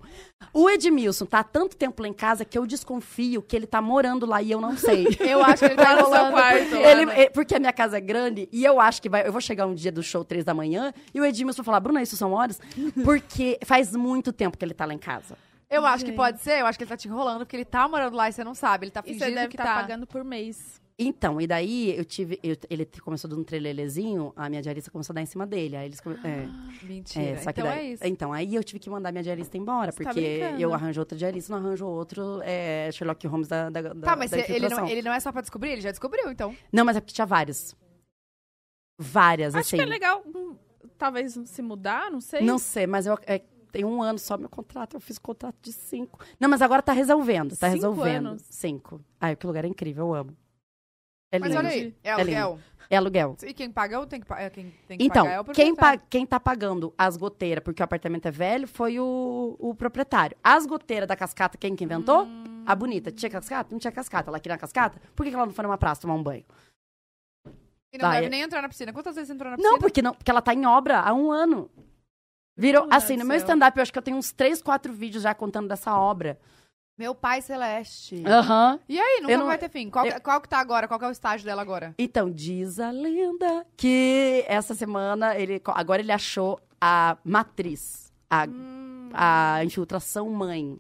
O Edmilson tá há tanto tempo lá em casa que eu desconfio que ele tá morando lá e eu não sei. Eu acho que ele tá no seu quarto. porque- Ele, é, porque a minha casa é grande e eu acho que vai. Eu vou chegar um dia do show três da manhã e o Edmilson vai falar, Bruna, isso são horas? Porque faz muito tempo que ele tá lá em casa. Eu acho que pode ser, eu acho que ele tá te enrolando, porque ele tá morando lá e você não sabe. Ele tá E fingindo você deve que estar tá. pagando por mês. Então, e daí eu tive. eu- ele começou dando um trelelezinho, a minha diarista começou a dar em cima dele. Aí eles. come- é, Mentira. é, só que então daí- é isso. Então, aí eu tive que mandar minha diarista embora, Você tá porque brincando. eu arranjo outra diarista, não arranjo outro é, Sherlock Holmes da, da, da Tá, mas da ele, não, ele não é só pra descobrir, ele já descobriu, então. Não, mas é porque tinha vários. Várias, Acho assim. que é legal, hum, talvez se mudar, não sei. Não sei, mas eu é, tem um ano só meu contrato. Eu fiz contrato de cinco. Não, mas agora tá resolvendo. Tá Cinco resolvendo. anos? Cinco. Ai, que lugar é incrível, eu amo. É Mas lindo. olha aí, é É aluguel. É aluguel. e quem paga ou tem que, pa- é quem tem que Então, pagar é o quem, proprietário. pa- quem tá pagando as goteiras, porque o apartamento é velho, foi o, o proprietário. As goteiras da cascata, quem que inventou? Hum. A bonita. Tinha cascata? Não tinha cascata. Ela queria cascata? Por que que ela não foi numa praça tomar um banho? E não Vai, deve é- nem entrar na piscina. Quantas vezes você entrou na piscina? Não, porque não, porque ela tá em obra há um ano. Virou, assim, Deus no meu stand-up, eu acho que eu tenho uns três, quatro vídeos já contando dessa obra. Meu pai celeste. Aham. E aí, nunca Eu não- vai ter fim. Qual, eu- qual que tá agora? Qual que é o estágio dela agora? Então, diz a lenda que essa semana, ele, agora ele achou a matriz, a, Hum. a infiltração mãe.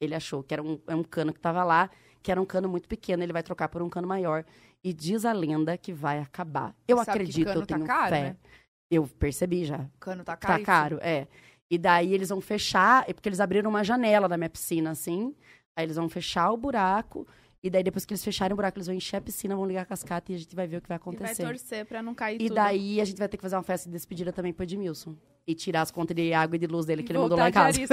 Ele achou que era um, é um cano que tava lá, que era um cano muito pequeno, ele vai trocar por um cano maior. E diz a lenda que vai acabar. Eu acredito, eu tá tenho caro, fé. né? Eu percebi já. O cano tá caro. Tá caro, é. E daí eles vão fechar, é porque eles abriram uma janela na minha piscina, assim. Aí eles vão fechar o buraco. E daí, depois que eles fecharem o buraco, eles vão encher a piscina, vão ligar a cascata e a gente vai ver o que vai E vai acontecer. torcer pra não cair E tudo. daí a gente vai ter que fazer uma festa de despedida também pro Edmilson. E tirar as contas de água e de luz dele que ele mandou lá em casa.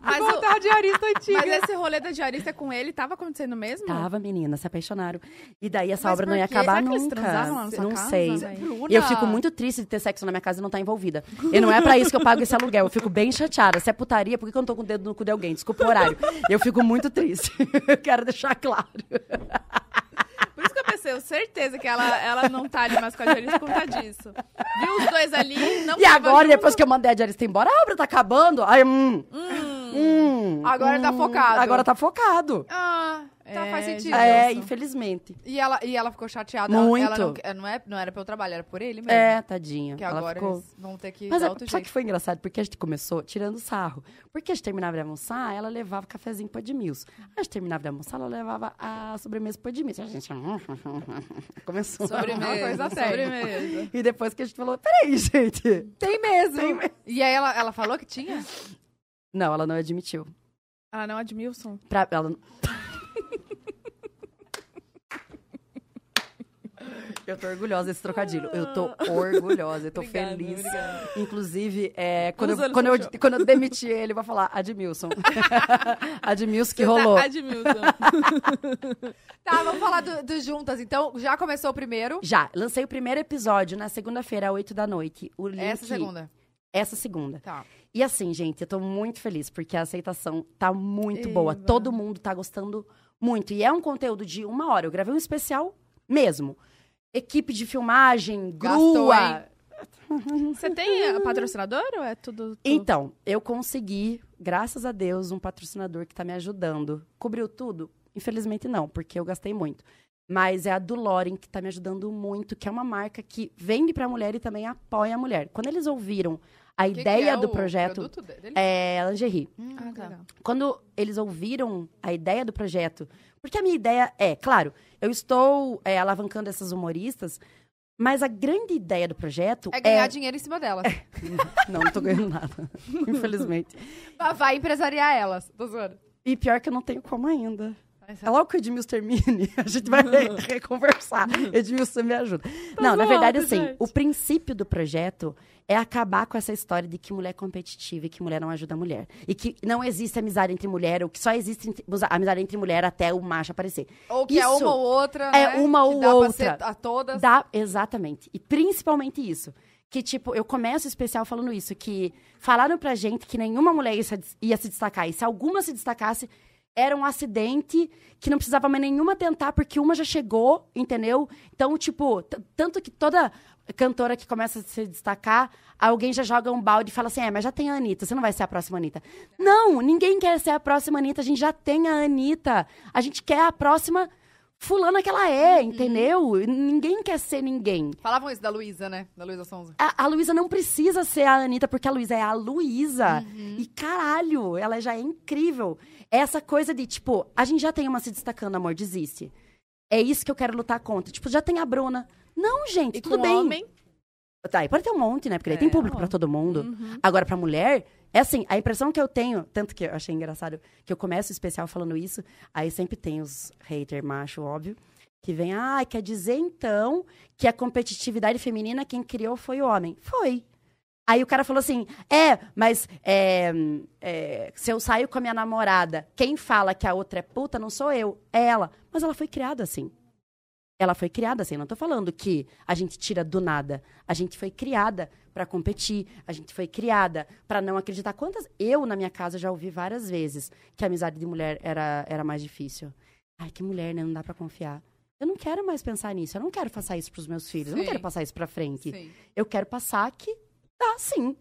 Mas, o- Voltar a diarista antiga. mas esse rolê da diarista com ele tava acontecendo mesmo? Tava, menina, se apaixonaram. E daí essa Mas obra não ia acabar Será que eles nunca. lá na sua não casa, sei. Bruna. E eu fico muito triste de ter sexo na minha casa e não estar envolvida. E não é pra isso que eu pago esse aluguel. Eu fico bem chateada. Se é putaria, por que que eu não tô com o dedo no cu de alguém? Desculpa o horário. Eu fico muito triste. Eu quero deixar claro. Eu certeza que ela, ela não tá ali mais com a diarista por conta disso. Viu os dois ali, não E agora, junto. depois que eu mandei a diarista embora, a obra tá acabando. Aí, hum, hum, Agora ele tá hum, focado. Agora tá focado. Ah, tá, É, faz sentido. É, Wilson. infelizmente. E ela, e ela ficou chateada. Muito. Ela não, é, não, é, não era pelo trabalho, era por ele mesmo. É, tadinha. Que Ela agora ficou... eles vão ter que Mas dar é, outro só jeito. que foi engraçado, porque a gente começou tirando sarro. Porque a gente terminava de almoçar, ela levava cafezinho pro Edmilson. A gente terminava de almoçar, ela levava a sobremesa pro Edmilson. A gente... Começou. Sobremesa, coisa séria. sobremesa. E depois que a gente falou, peraí, gente. Tem mesmo. Tem mesmo. E aí ela, ela falou que tinha? Não, ela não admitiu. Ela não, Admilson. Pra, ela... Eu tô orgulhosa desse trocadilho. Eu tô orgulhosa, eu tô Obrigada, feliz. obrigada. Inclusive, é, quando, eu, quando, eu, quando eu demiti ele, eu vou falar Admilson. Admilson que rolou. Admilson. Tá, vamos falar do, do Juntas. Então, já começou o primeiro. Já, lancei o primeiro episódio na segunda-feira, às 8 da noite. O link, Essa segunda. Essa segunda. Tá. E assim, gente, eu tô muito feliz, porque a aceitação tá muito Eva. boa. Todo mundo tá gostando muito. E é um conteúdo de uma hora. Eu gravei um especial mesmo. Equipe de filmagem, grua. Você tem eh, patrocinador ou é tudo... tu? Então, eu consegui, graças a Deus, um patrocinador que tá me ajudando. Cobriu tudo? Infelizmente não, porque eu gastei muito. Mas é a do Loren que tá me ajudando muito, que é uma marca que vende pra mulher e também apoia a mulher. Quando eles ouviram a Que que ideia é do o projeto, produto dele? é lingerie. Hum, Ah, tá. Quando eles ouviram a ideia do projeto, porque a minha ideia é, claro, eu estou é, alavancando essas humoristas, mas a grande ideia do projeto É ganhar dinheiro em cima delas. Não, não tô ganhando nada, infelizmente. Vai- Vai empresariar elas. Tô zoando. E pior que eu não tenho como ainda. É logo que o Edmilson termine, a gente vai re- reconversar. Edmilson, você me ajuda. não, na verdade, assim, gente. o princípio do projeto é acabar com essa história de que mulher é competitiva e que mulher não ajuda a mulher. E que não existe amizade entre mulher, ou que só existe entre- amizade entre mulher até o macho aparecer. Ou que é Isso uma ou outra, é né? uma que ou dá outra. a todas. Dá, exatamente. E principalmente isso. Que, tipo, eu começo o especial falando isso, que falaram pra gente que nenhuma mulher ia se, ia se destacar. E se alguma se destacasse, era um acidente que não precisava mais nenhuma tentar, porque uma já chegou, entendeu? Então, tipo, tanto que toda cantora que começa a se destacar, alguém já joga um balde e fala assim: é, mas já tem a Anitta, você não vai ser a próxima Anitta. Não, ninguém quer ser a próxima Anitta, a gente já tem a Anitta. A gente quer a próxima fulana que ela é, entendeu? Ninguém quer ser ninguém. Falavam isso da Luísa, né? Da Luísa Sonza. A, a Luísa não precisa ser a Anitta, porque a Luísa é a Luísa. Uhum. E caralho, ela já é incrível. Essa coisa de, tipo, a gente já tem uma se destacando, amor, desiste. É isso que eu quero lutar contra. Tipo, já tem a Bruna. Não, gente, E tudo bem. homem, Tá, e pode ter um monte, né? Porque daí tem É, público ó. pra todo mundo. Uhum. Agora, pra mulher, é assim, a impressão que eu tenho, tanto que eu achei engraçado, que eu começo o especial falando isso, aí sempre tem os hater macho, óbvio, que vem, ah, quer dizer então que a competitividade feminina quem criou foi o homem. Foi. Aí o cara falou assim, é, mas é, é, se eu saio com a minha namorada, quem fala que a outra é puta não sou eu, é ela. Mas ela foi criada assim. Ela foi criada assim. Não tô falando que a gente tira do nada. A gente foi criada para competir. A gente foi criada para não acreditar. Quantas. Eu, na minha casa, já ouvi várias vezes que a amizade de mulher era, era mais difícil. Ai, que mulher, né? Não dá para confiar. Eu não quero mais pensar nisso. Eu não quero passar isso pros meus filhos. Eu não Sim. quero passar isso pra frente. Sim. Eu quero passar que dá sim.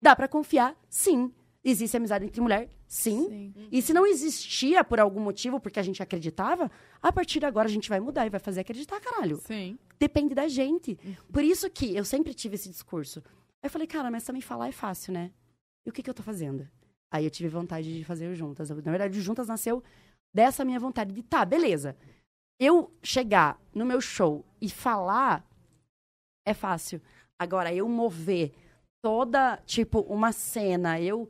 Dá pra confiar, sim. Existe amizade entre mulher, sim. Sim. E se não existia por algum motivo, porque a gente acreditava, a partir de agora a gente vai mudar e vai fazer acreditar, caralho. Sim. Depende da gente. Por isso que eu sempre tive esse discurso. Aí eu falei, cara, mas também falar é fácil, né? E o que, que eu tô fazendo? Aí eu tive vontade de fazer o Juntas. Na verdade, o Juntas nasceu dessa minha vontade de, tá, beleza. Eu chegar no meu show e falar é fácil. Agora, eu mover toda, tipo, uma cena, eu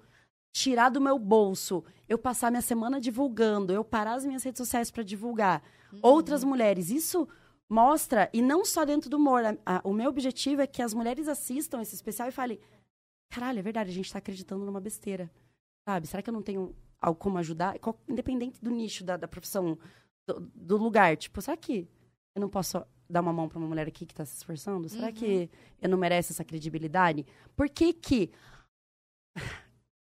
tirar do meu bolso, eu passar minha semana divulgando, eu parar as minhas redes sociais para divulgar outras mulheres, isso mostra, e não só dentro do humor, a- a- o meu objetivo é que as mulheres assistam esse especial e falem, caralho, é verdade, a gente tá acreditando numa besteira, sabe? Será que eu não tenho algo como ajudar? Qual- independente do nicho, da, da profissão, do, do lugar, tipo, será que eu não posso dar uma mão pra uma mulher aqui que tá se esforçando? Será que eu não mereço essa credibilidade? Por que que...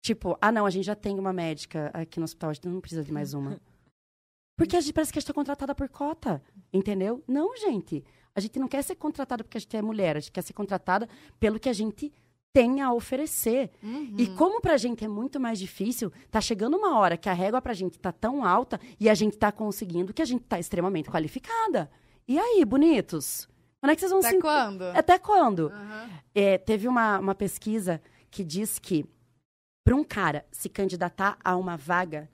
Tipo, ah, não, a gente já tem uma médica aqui no hospital, a gente não precisa de mais uma. Porque a gente parece que a gente tá contratada por cota, entendeu? Não, gente. A gente não quer ser contratada porque a gente é mulher, a gente quer ser contratada pelo que a gente tem a oferecer. E como pra gente é muito mais difícil, tá chegando uma hora que a régua pra gente tá tão alta e a gente tá conseguindo que a gente tá extremamente qualificada. E aí, bonitos? Quando é que vocês vão Até se... quando? Até quando? Aham. É, teve uma, uma pesquisa que diz que para um cara se candidatar a uma vaga,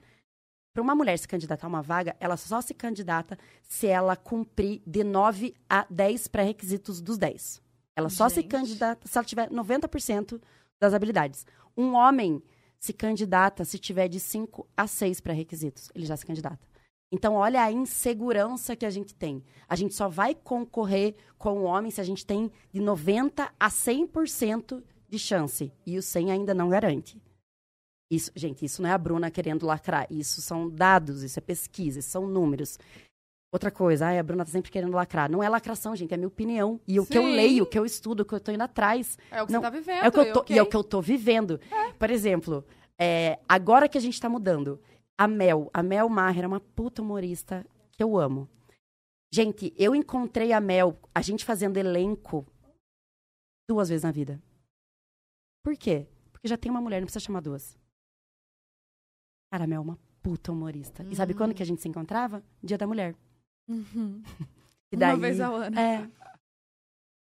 para uma mulher se candidatar a uma vaga, ela só se candidata se ela cumprir de 9 a 10 pré-requisitos dos 10. Ela só se Gente. candidata se ela tiver 90% das habilidades. Um homem se candidata se tiver de 5 a 6 pré-requisitos. Ele já se candidata. Então, olha a insegurança que a gente tem. A gente só vai concorrer com o homem se a gente tem de 90 a 100% de chance. E o 100 ainda não garante. Isso, gente, isso não é a Bruna querendo lacrar. Isso são dados, isso é pesquisa, isso são números. Outra coisa, ai, a Bruna tá sempre querendo lacrar. Não é lacração, gente, é minha opinião. E o que eu Sim. leio, o que eu estudo, o que eu tô indo atrás. É o que Não, você tá vivendo. É o que eu tô, ok. E é o que eu tô vivendo. Por exemplo, é, agora que a gente tá mudando, a Mel, a Mel Maher é uma puta humorista que eu amo. Gente, eu encontrei a Mel, a gente fazendo elenco duas vezes na vida. Por quê? Porque já tem uma mulher, não precisa chamar duas. Cara, a Mel é uma puta humorista. E sabe quando que a gente se encontrava? Dia da mulher. Uhum. E Uma vez ao ano. É.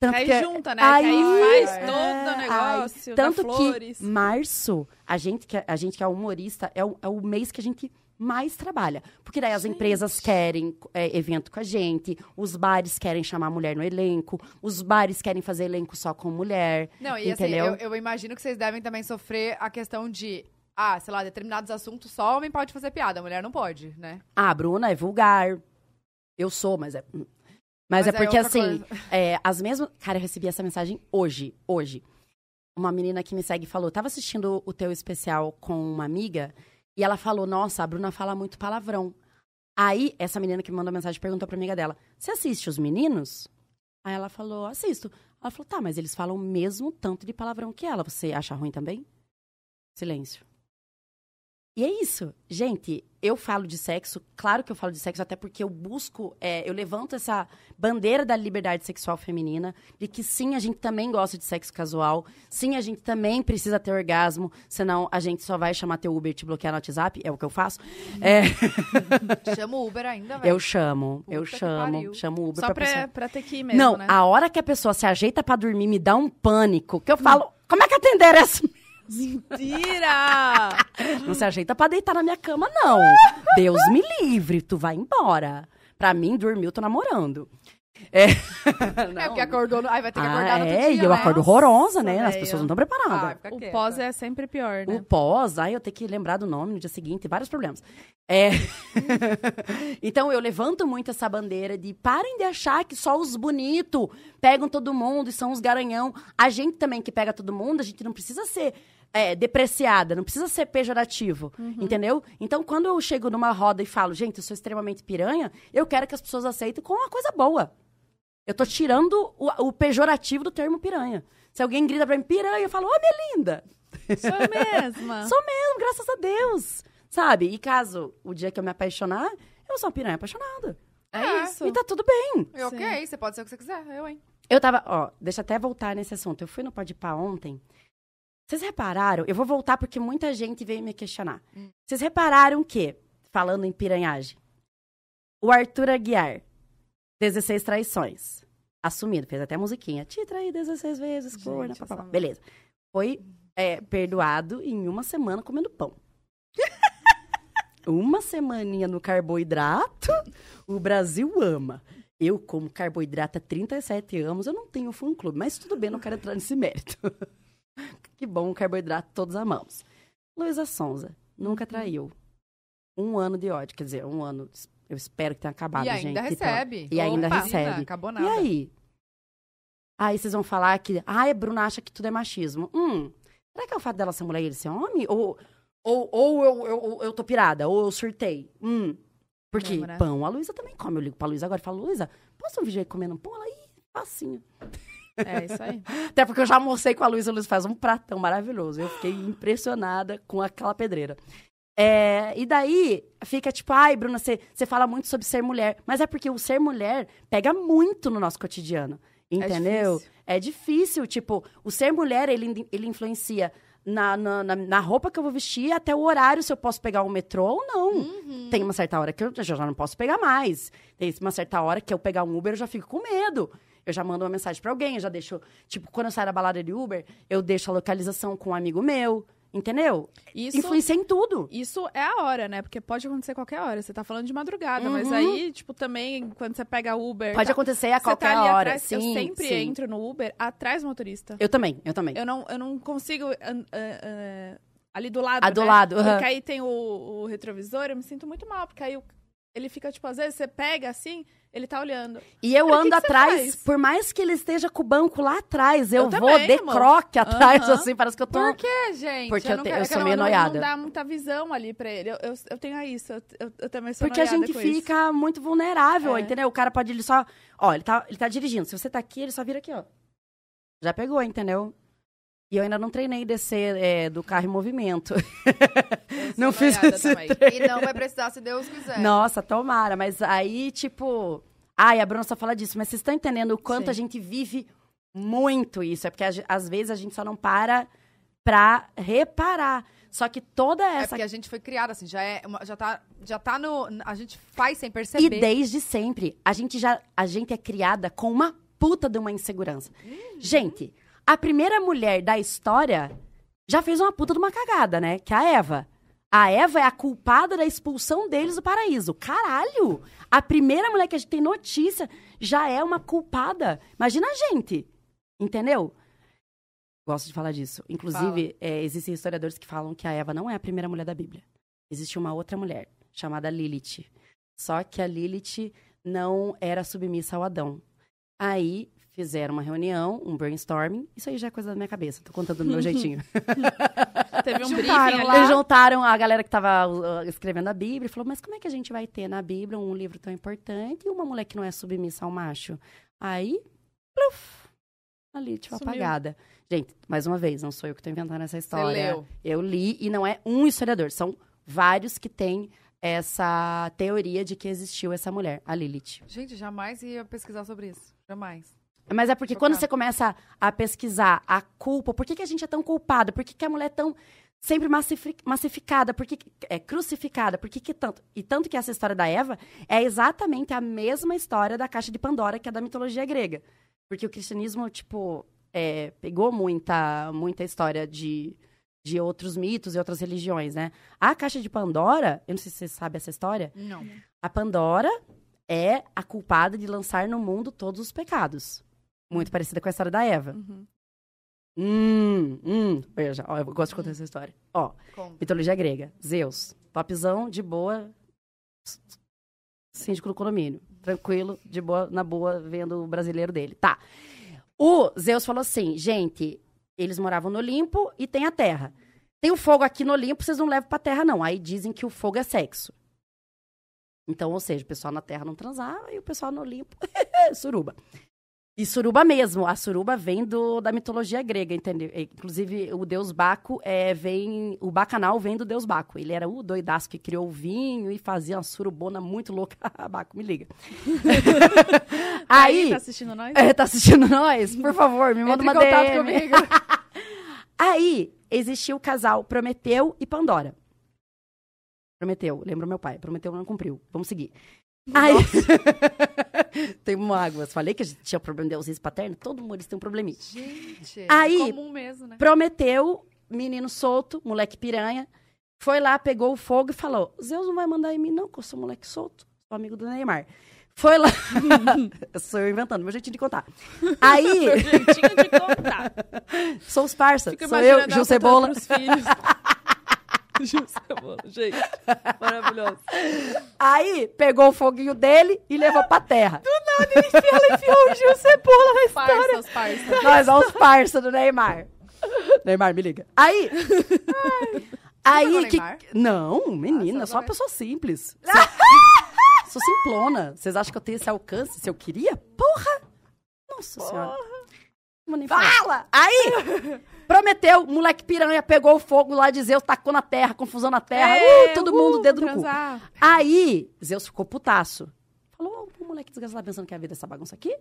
Tanto Aí que- junta, né? Aí, aí faz é, todo o aí, negócio, dá Tanto flores. que março, a gente que, é- a gente que é humorista, é o, é o mês que a gente mais trabalha. Porque daí as Gente. empresas querem é, evento com a gente, os bares querem chamar mulher no elenco, os bares querem fazer elenco só com mulher. Não, e Entendeu? assim, eu, eu imagino que vocês devem também sofrer a questão de, ah, sei lá, determinados assuntos só homem pode fazer piada, mulher não pode, né? Ah, Bruna é vulgar. Eu sou, mas é. Mas, Mas é é porque, assim, é, as mesmas. Cara, eu recebi essa mensagem hoje. Hoje. Uma menina que me segue falou: tava assistindo o teu especial com uma amiga e ela falou: Nossa, a Bruna fala muito palavrão. Aí, essa menina que me mandou mensagem perguntou pra amiga dela: Você assiste os meninos? Aí ela falou: Assisto. Ela falou: Tá, mas eles falam o mesmo tanto de palavrão que ela. Você acha ruim também? Silêncio. E é isso. Gente, eu falo de sexo, claro que eu falo de sexo, até porque eu busco, é, eu levanto essa bandeira da liberdade sexual feminina, de que sim, a gente também gosta de sexo casual, sim, a gente também precisa ter orgasmo, senão a gente só vai chamar teu Uber e te bloquear no WhatsApp, é o que eu faço. É, Chama o Uber ainda, velho. eu chamo, eu Puta que chamo, chamo o Uber Só pra pessoa. pra, pra ter que ir mesmo, Não, né? a hora que a pessoa se ajeita pra dormir, me dá um pânico, que eu falo, como é que atender essa Mentira! Não se ajeita pra deitar na minha cama, não. Deus me livre, tu vai embora. Pra mim, dormir, eu tô namorando. É, É porque acordou. No... Ai, vai ter que acordar ah, no outro é, dia, e eu né? acordo horrorosa, né? As pessoas não estão preparadas. Fica o pós é sempre pior, né? O pós, aí eu tenho que lembrar do nome no dia seguinte, vários problemas. É. então eu levanto muito essa bandeira de parem de achar que só os bonitos pegam todo mundo e são os garanhão. A gente também que pega todo mundo, a gente não precisa ser é, depreciada, não precisa ser pejorativo, entendeu? Então quando eu chego numa roda e falo, gente, eu sou extremamente piranha, eu quero que as pessoas aceitem com uma coisa boa. Eu tô tirando o, o pejorativo do termo piranha. Se alguém grita pra mim, piranha, eu falo, ô, minha linda. Sou mesma. Sou mesmo, graças a Deus. Sabe? E caso o dia que eu me apaixonar, eu sou uma piranha apaixonada. É isso. E tá tudo bem. É ok, você pode ser o que você quiser. Eu, hein? Eu tava, ó, deixa eu até voltar nesse assunto. Eu fui no Podpah ontem. Vocês repararam? Eu vou voltar porque muita gente veio me questionar. Vocês repararam que, falando em piranhagem, o Arthur Aguiar, 16 traições, assumido, fez até musiquinha. Te traí 16 vezes, corna, papapá. Beleza. Foi é, perdoado em uma semana comendo pão. uma semaninha no carboidrato, o Brasil ama. Eu, como carboidrato há 37 anos, eu não tenho fã-clube, mas tudo bem, não quero entrar nesse mérito. que bom, carboidrato todos amamos. Luísa Sonza, nunca traiu. Um ano de ódio, quer dizer, um ano, eu espero que tenha acabado, e ainda gente. então. recebe. E ainda Opa, recebe. Acabou E nada. aí? Aí vocês vão falar que, ai, a Bruna acha que tudo é machismo. Hum, será que é o fato dela ser mulher e ele ser homem? Ou, ou, ou eu, eu, eu tô pirada, ou eu surtei? Hum, porque né? pão, a Luísa também come. Eu ligo pra Luísa agora e falo, Luísa, posta um vídeo aí comendo pão? Ela, ih, facinho. É isso aí. Até porque eu já almocei com a Luísa, a Luísa faz um pratão maravilhoso. Eu fiquei impressionada com aquela pedreira. É, e daí fica tipo, ai, Bruna, você fala muito sobre ser mulher. Mas é porque o ser mulher pega muito no nosso cotidiano. Entendeu? difícil. É difícil. Tipo, o ser mulher, ele, ele influencia na, na, na- roupa que eu vou vestir, até o horário, se eu posso pegar o metrô ou não. Uhum. Tem uma certa hora que eu já não posso pegar mais. Tem uma certa hora que eu pegar um Uber, eu já fico com medo. Eu já mando uma mensagem pra alguém, eu já deixo. Tipo, quando eu saio da balada de Uber, eu deixo a localização com um amigo meu. Entendeu? Isso, Influencia em tudo. isso é a hora, né? Porque pode acontecer qualquer hora. Você tá falando de madrugada, mas Uhum. aí, tipo, também, quando você pega Uber... Pode tá- acontecer a você qualquer tá ali hora. atrás, sim, eu sempre sim. entro no Uber atrás do motorista. Eu também, eu também. Eu não, eu não consigo an- ah, ah, ali do lado, Ah, do né? lado, aham. Porque aí tem o, o retrovisor, eu me sinto muito mal, porque aí o- ele fica, tipo, às vezes você pega assim, ele tá olhando. E eu Cara, que ando que você atrás, por mais que ele esteja com o banco lá atrás, eu, Eu vou também, de amor. croque atrás, assim, parece que eu tô. Por quê, gente? Porque eu não te- eu que sou meio noiada. Não dá muita visão ali pra ele. Eu, eu, eu tenho isso, eu, eu, eu também sou Porque a gente com isso. fica muito vulnerável, É. entendeu? O cara pode ele só. Ó, ele tá, ele tá dirigindo. Se você tá aqui, ele só vira aqui, ó. Já pegou, entendeu? E eu ainda não treinei descer é, do carro em movimento. Não fiz esse. E não vai precisar, se Deus quiser. Nossa, tomara. Mas aí, tipo. Ai, a Bruna só fala disso. Mas vocês estão entendendo o quanto Sim. a gente vive muito isso. É porque às vezes a gente só não para pra reparar. Só que toda É essa. porque a gente foi criada assim, já é, uma- já tá, já tá no, a gente faz sem E perceber. desde sempre, a gente já a gente é criada com uma puta de uma insegurança. Gente, a primeira mulher da história já fez uma puta de uma cagada, né? Que é a Eva. A Eva é a culpada da expulsão deles do paraíso. Caralho! A primeira mulher que a gente tem notícia já é uma culpada. Imagina a gente. Entendeu? Gosto de falar disso. Inclusive, é, existem historiadores que falam que a Eva não é a primeira mulher da Bíblia. Existe uma outra mulher, chamada Lilith. Só que a Lilith não era submissa ao Adão. Aí fizeram uma reunião, um brainstorming. Isso aí já é coisa da minha cabeça, tô contando do meu jeitinho. Teve um briefing Juntaram ali. lá. Eles juntaram a galera que tava uh, escrevendo a Bíblia e falou: Mas como é que a gente vai ter na Bíblia um livro tão importante e uma mulher que não é submissa ao macho? Aí, pluf, a Lilith foi Sumiu. apagada. Gente, mais uma vez, não sou eu que tô inventando essa história. Eu li e não é um historiador, são vários que têm essa teoria de que existiu essa mulher, a Lilith. Gente, jamais ia pesquisar sobre isso. Jamais. Mas é porque quando você começa a pesquisar a culpa, por que, que a gente é tão culpada? Por que, que a mulher é tão sempre massifi- massificada? Por que, que é crucificada? Por que, que tanto? E tanto que essa história da Eva é exatamente a mesma história da caixa de Pandora, que é da mitologia grega. Porque o cristianismo, tipo, é, pegou muita, muita história de, de outros mitos e outras religiões, né? A caixa de Pandora, eu não sei se você sabe essa história, Não. a Pandora é a culpada de lançar no mundo todos os pecados. Muito parecida com a história da Eva. Uhum. Hum, hum. Veja, ó, eu gosto de contar essa história. Ó, Como? mitologia grega. Zeus, topzão, de boa, síndico do condomínio. Tranquilo, de boa, na boa, vendo o brasileiro dele. Tá. O Zeus falou assim, gente, eles moravam no Olimpo e tem a terra. Tem o fogo aqui no Olimpo, vocês não levam pra terra, não. Aí dizem que o fogo é sexo. Então, ou seja, o pessoal na terra não transava e o pessoal no Olimpo, suruba. E suruba mesmo. A suruba vem do, da mitologia grega, entendeu? Inclusive, o deus Baco é, vem. O bacanal vem do deus Baco. Ele era o doidaço que criou o vinho e fazia uma surubona muito louca. Baco, me liga. Aí, Aí. tá assistindo nós? É, tá assistindo nós? Por favor, me manda Entre uma contato DM. comigo. Aí, existiu o casal Prometeu e Pandora. Prometeu, lembra meu pai. Prometeu não cumpriu. Vamos seguir. Aí, tem mágoas. Falei que a gente tinha problema de ausência paterna. Todo mundo tem um probleminha. Gente, Aí- é comum mesmo, né? Prometeu, menino solto, moleque piranha, foi lá, pegou o fogo e falou: Zeus não vai mandar em mim, não, que eu sou moleque solto, sou amigo do Neymar. Foi lá. sou eu inventando, meu jeitinho de contar. Aí, Jeitinho de contar. sou os parça, Fico sou eu, Gil Cebola. Filhos. Gil Cebola, gente. Maravilhoso. Aí, pegou o foguinho dele e levou pra terra. Ela enfiou o Gil Cebola na história. Parças, parças. Nós somos os parça do Neymar. Neymar, me liga. Aí. aí que. Não, menina, Ah, só sou uma pessoa simples. sou simplona. Vocês acham que eu tenho esse alcance se eu queria? Porra! Nossa senhora. Não vou nem Fala! Aí! Prometeu, moleque piranha, pegou o fogo lá de Zeus, tacou na terra, confusão na terra. É, uh, todo mundo, uhul, dedo no cu. transar. Aí, Zeus ficou putaço. Falou, o moleque desgraçado pensando que a vida é essa bagunça aqui.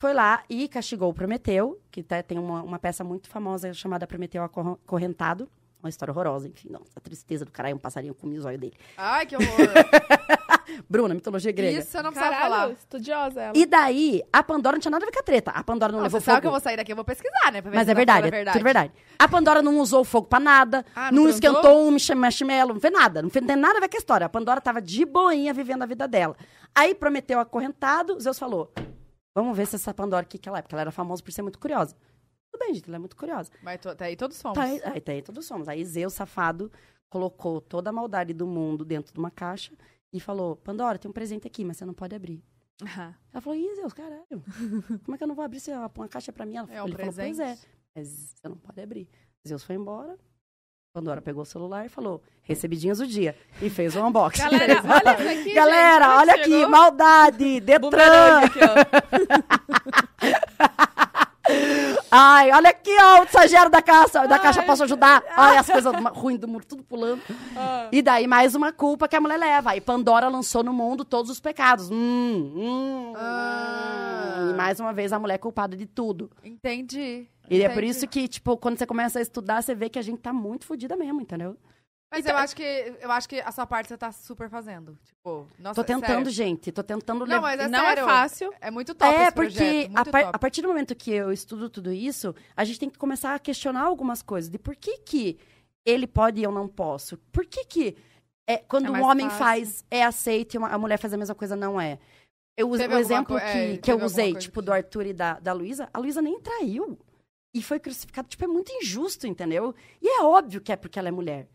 Foi lá e castigou o Prometeu, que tá- tem uma, uma peça muito famosa chamada Prometeu Acorrentado. Uma história horrorosa, enfim, não. A tristeza do caralho, um passarinho com o olhos dele. Ai, que horror. Bruna, mitologia grega. Isso eu não precisava Caralho, falar. estudiosa ela. E daí, a Pandora não tinha nada a ver com a treta. A Pandora não, Não, levou você sabe fogo. que eu vou sair daqui, eu vou pesquisar, né? pra ver Mas é verdade, é tudo verdade. A Pandora não usou o fogo pra nada, Ah, não, não esquentou um marsh- marshmallow, não fez nada. Não fez, não tem nada a ver com a história. A Pandora tava de boinha vivendo a vida dela. Aí prometeu acorrentado, Zeus falou: Vamos ver se essa Pandora, o que, que ela é? Porque ela era famosa por ser muito curiosa. Tudo bem, gente, ela é muito curiosa. Mas to- tá aí todos somos. Tá, aí, aí, tá aí todos somos. Aí Zeus, safado, colocou toda a maldade do mundo dentro de uma caixa e falou: Pandora, tem um presente aqui, mas você não pode abrir. Aham. Ela falou, ih, Zeus, caralho. Como é que eu não vou abrir se uma caixa é pra mim? Ela, É um ele falou, pois é. presente. Mas você não pode abrir. Zeus foi embora. Pandora pegou o celular e falou, recebidinhas do dia. E fez um unboxing. Galera, olha aqui, Galera, gente. olha aqui, maldade, Detran. Aqui. Ai, olha aqui, ó, o estagiário da caixa, da caixa Ai. posso ajudar. Olha as coisas ruins do mundo, tudo pulando. Ah. E daí mais uma culpa que a mulher leva. Aí Pandora lançou no mundo todos os pecados. Hum, hum, Ah. hum. E mais uma vez a mulher é culpada de tudo. Entendi. E é Entendi. por isso que, tipo, quando você começa a estudar, você vê que a gente tá muito fodida mesmo, entendeu? Mas eu acho que eu acho que a sua parte você tá super fazendo. Tipo, nossa, tô tentando, sério. gente. Tô tentando Não, mas é Não sério. é fácil. É muito top É, esse porque projeto, a, par- top. a partir do momento que eu estudo tudo isso, a gente tem que começar a questionar algumas coisas. De por que que ele pode e eu não posso? Por que que é, quando É um homem fácil. faz, é aceito e uma- a mulher faz a mesma coisa, não é? Eu, uso- Teve o exemplo co- é, que, que eu usei, tipo, que- do Arthur e da, da Luísa, a Luísa nem traiu. E foi crucificada. Tipo, é muito injusto, entendeu? E é óbvio que é porque ela é mulher.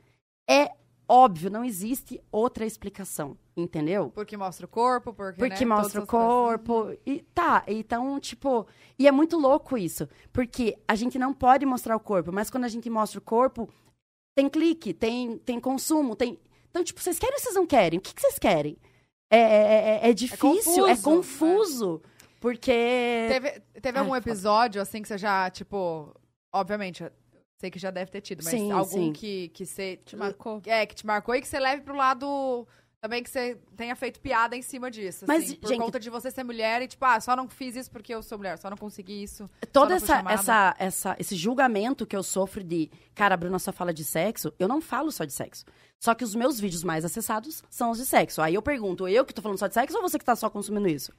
É óbvio, não existe outra explicação, entendeu? Porque mostra o corpo, porque, Porque né, mostra o coisas. corpo. E tá, então, tipo. E é muito louco isso. Porque a gente não pode mostrar o corpo, mas quando a gente mostra o corpo, tem clique, tem, tem consumo, tem. Então, tipo, vocês querem ou vocês não querem? O que, que vocês querem? É, é, é- é difícil, é confuso, confuso. Porque. Teve, teve Ai, algum episódio, assim, que você já, tipo... Obviamente, Sei que já deve ter tido, mas Sim, algum sim. que, que você. Te marcou? É, que te marcou e que você leve pro lado. Também que você tenha feito piada em cima disso. Mas, assim, por gente- conta de você ser mulher e, tipo, ah, só não fiz isso porque eu sou mulher, só não consegui isso. Toda essa, essa, essa, esse julgamento que eu sofro de, cara, a Bruna só fala de sexo, eu não falo só de sexo. Só que os meus vídeos mais acessados são os de sexo. Aí eu pergunto, eu que tô falando só de sexo ou você que tá só consumindo isso?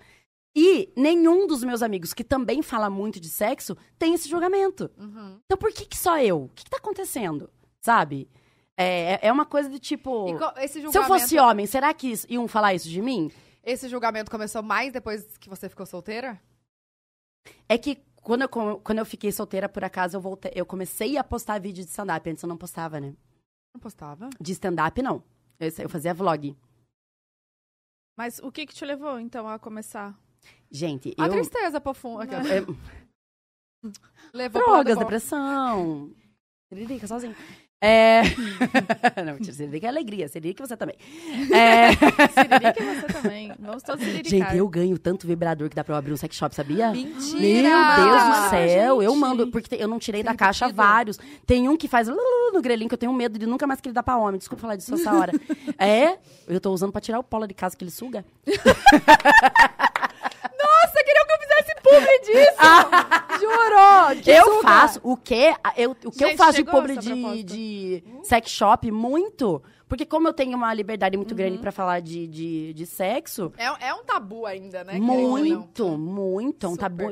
E nenhum dos meus amigos que também fala muito de sexo tem esse julgamento. Uhum. Então por que, que só eu? O que, que tá acontecendo? Sabe? É, é- é uma coisa de tipo. Esse Se eu julgamento, fosse homem, será que iam falar isso de mim? esse julgamento começou mais depois que você ficou solteira? É que quando eu, quando eu fiquei solteira, por acaso, eu voltei. Eu comecei a postar vídeo de stand-up. Antes eu não postava, né? Não postava? De stand-up, não. Eu, eu fazia vlog. Mas o que que te levou, então, a começar? Gente, A eu. tristeza profunda. aquela- é, Levou drogas, depressão. Siririca sozinho. É. não, mentira, Siririca é alegria. Siririca você também. É... Siririca e você também. Vamos todos siriricar. Gente, eu ganho tanto vibrador que dá pra eu abrir um sex shop, sabia? Mentira! Meu Deus do céu, eu mando, porque eu não tirei da Sem caixa pedido? vários. Tem um que faz no grelhinho, que eu tenho medo de nunca mais que ele dá pra homem. Desculpa falar disso essa hora. é, eu tô usando pra tirar o polo de casa que ele suga. Queriam que eu fizesse publi disso! Juro! que eu suga. faço o que eu, o que eu Gente, faço de publi de, de sex shop muito, porque como eu tenho uma liberdade muito Uhum. grande pra falar de, de, de sexo, É, é um tabu ainda, né? muito, muito, é um Super. tabu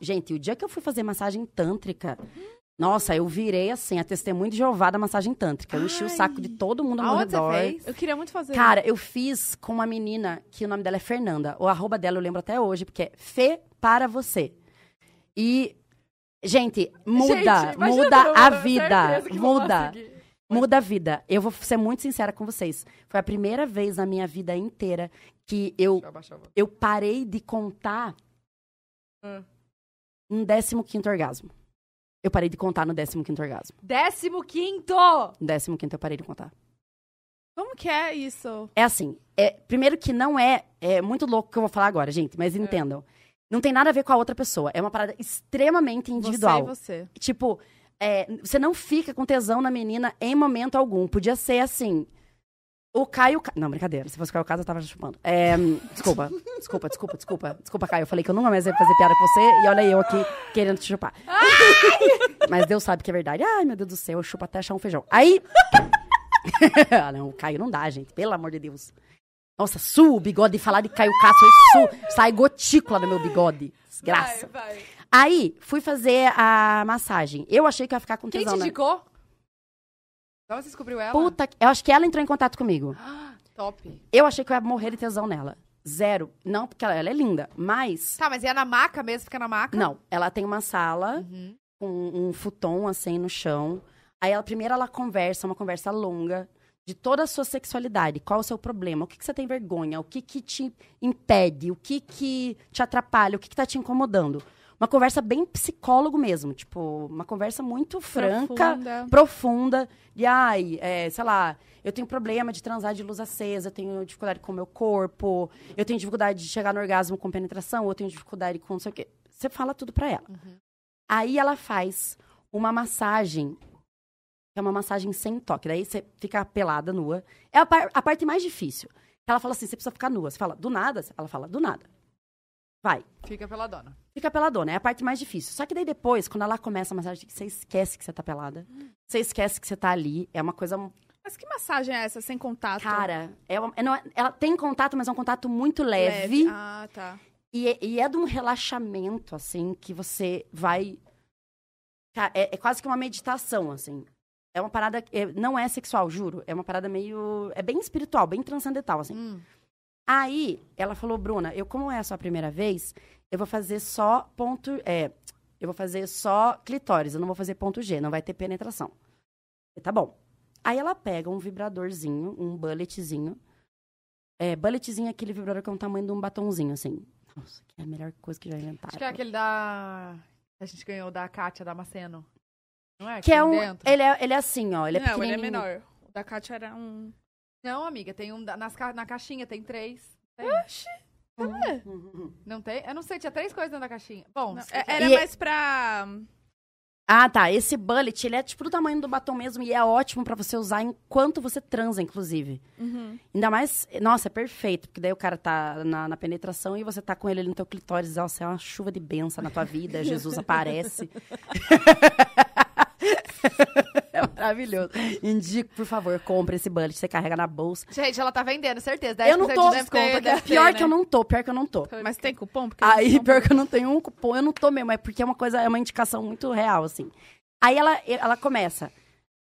Gente, o dia que eu fui fazer massagem tântrica, nossa, eu virei assim, a testemunha de Jeová da massagem tântrica. Eu enchi o saco de todo mundo ao meu Aonde você redor. fez? Eu queria muito fazer. Cara, eu fiz com uma menina que o nome dela é Fernanda. O arroba dela eu lembro até hoje, porque é Fê para você. E, gente, muda, Gente, muda a vida. Muda. Muda a vida. Eu vou ser muito sincera com vocês. Foi a primeira vez na minha vida inteira que eu, eu parei de contar Hum. um 15 orgasmo. Eu parei de contar no 15 orgasmo. Décimo quinto! No 15 eu parei de contar. Como que é isso? É assim, é, primeiro que não é, é muito louco o que eu vou falar agora, gente, É. mas entendam. Não tem nada a ver com a outra pessoa. É uma parada extremamente individual. Você e você. Tipo, é, você não fica com tesão na menina em momento algum. Podia ser assim. O Caio. Ca- Não, brincadeira. Se fosse o Caio Caso, eu tava chupando. É, desculpa, desculpa, desculpa, desculpa. Desculpa, Caio. Eu falei que eu nunca mais ia fazer piada com você e olha eu aqui querendo te chupar. Mas Deus sabe que é verdade. Ai, meu Deus do céu, eu chupo até achar um feijão. Aí. ah, não, o Caio não dá, gente. Pelo amor de Deus. Nossa, suo o bigode e falar de Caio Castro, eu suo. Sai gotícula do meu bigode. Desgraça. Vai, vai. Aí, fui fazer a massagem. Eu achei que ia ficar com Quem te tesão, né? Então você descobriu ela? Puta, eu acho que ela entrou em contato comigo. Ah, Top. Eu achei que eu ia morrer de tesão nela. Zero. Não, porque ela, ela é linda, mas... Tá, mas é na maca mesmo? Fica na maca? Não, ela tem uma sala Uhum. com um futon, assim, no chão. Aí, ela, primeiro ela conversa, uma conversa longa, de toda a sua sexualidade. Qual o seu problema? O que, que você tem vergonha? O que, que te impede? O que, que te atrapalha? O que, que tá te incomodando? Uma conversa bem psicólogo mesmo. Tipo, uma conversa muito franca, Profunda. profunda. De, ai, é, sei lá, eu tenho problema de transar de luz acesa, eu tenho dificuldade com o meu corpo, eu tenho dificuldade de chegar no orgasmo com penetração, eu tenho dificuldade com não sei o quê. Você fala tudo pra ela. Aí ela faz uma massagem, que é uma massagem sem toque. Daí você fica pelada, nua. É a, par- a parte mais difícil. Ela fala assim, você precisa ficar nua. Você fala, do nada? Ela fala, do nada. Vai. Fica pela dona. Fica peladona, é a parte mais difícil. Só que daí depois, quando ela começa a massagem, você esquece que você tá pelada. Você esquece que você tá ali. É uma coisa. Mas que massagem é essa, sem contato? Cara, é uma- é não é- ela tem contato, mas é um contato muito leve. Ah, tá. E, é- e é de um relaxamento, assim, que você vai. É, é quase que uma meditação, assim. É uma parada. é- não é sexual, juro. É uma parada meio. É bem espiritual, bem transcendental, assim. Hum. Aí, ela falou, Bruna, eu, como é a sua primeira vez, eu vou fazer só ponto. É, eu vou fazer só clitóris, eu não vou fazer ponto G, não vai ter penetração. Eu, Tá bom. Aí ela pega um vibradorzinho, um bulletzinho. É, bulletzinho é aquele vibrador que é um tamanho de um batonzinho, assim. Nossa, que é a melhor coisa que já inventaram. Acho que é aquele da... A gente ganhou da Kátia Damasceno. Não é? Que é um. dentro? Ele é, ele é assim, ó. Ele é não, ele é menor. O da Kátia era um... Não, amiga, tem um da- nas, na caixinha, tem três. Tem. Uhum. Não tem? Eu não sei, tinha três coisas dentro da caixinha. Bom, Não, é- era E- mais pra... Ah, tá. Esse bullet, ele é tipo do tamanho do batom mesmo e é ótimo pra você usar enquanto você transa, inclusive. Ainda mais, nossa, é perfeito, porque daí o cara tá na, na penetração e você tá com ele ali no teu clitóris, nossa, é uma chuva de benção na tua vida, Jesus aparece. é maravilhoso. Indico, por favor, compre esse bullet, você carrega na bolsa. Gente, ela tá vendendo, certeza. 10% Eu não tô, de desconto ter, pior né? que eu não tô, pior que eu não tô. Mas tem cupom? Porque Aí, não- pior que eu não tenho um cupom, eu não tô mesmo, é porque é uma coisa, é uma indicação muito real, assim. Aí ela, ela começa.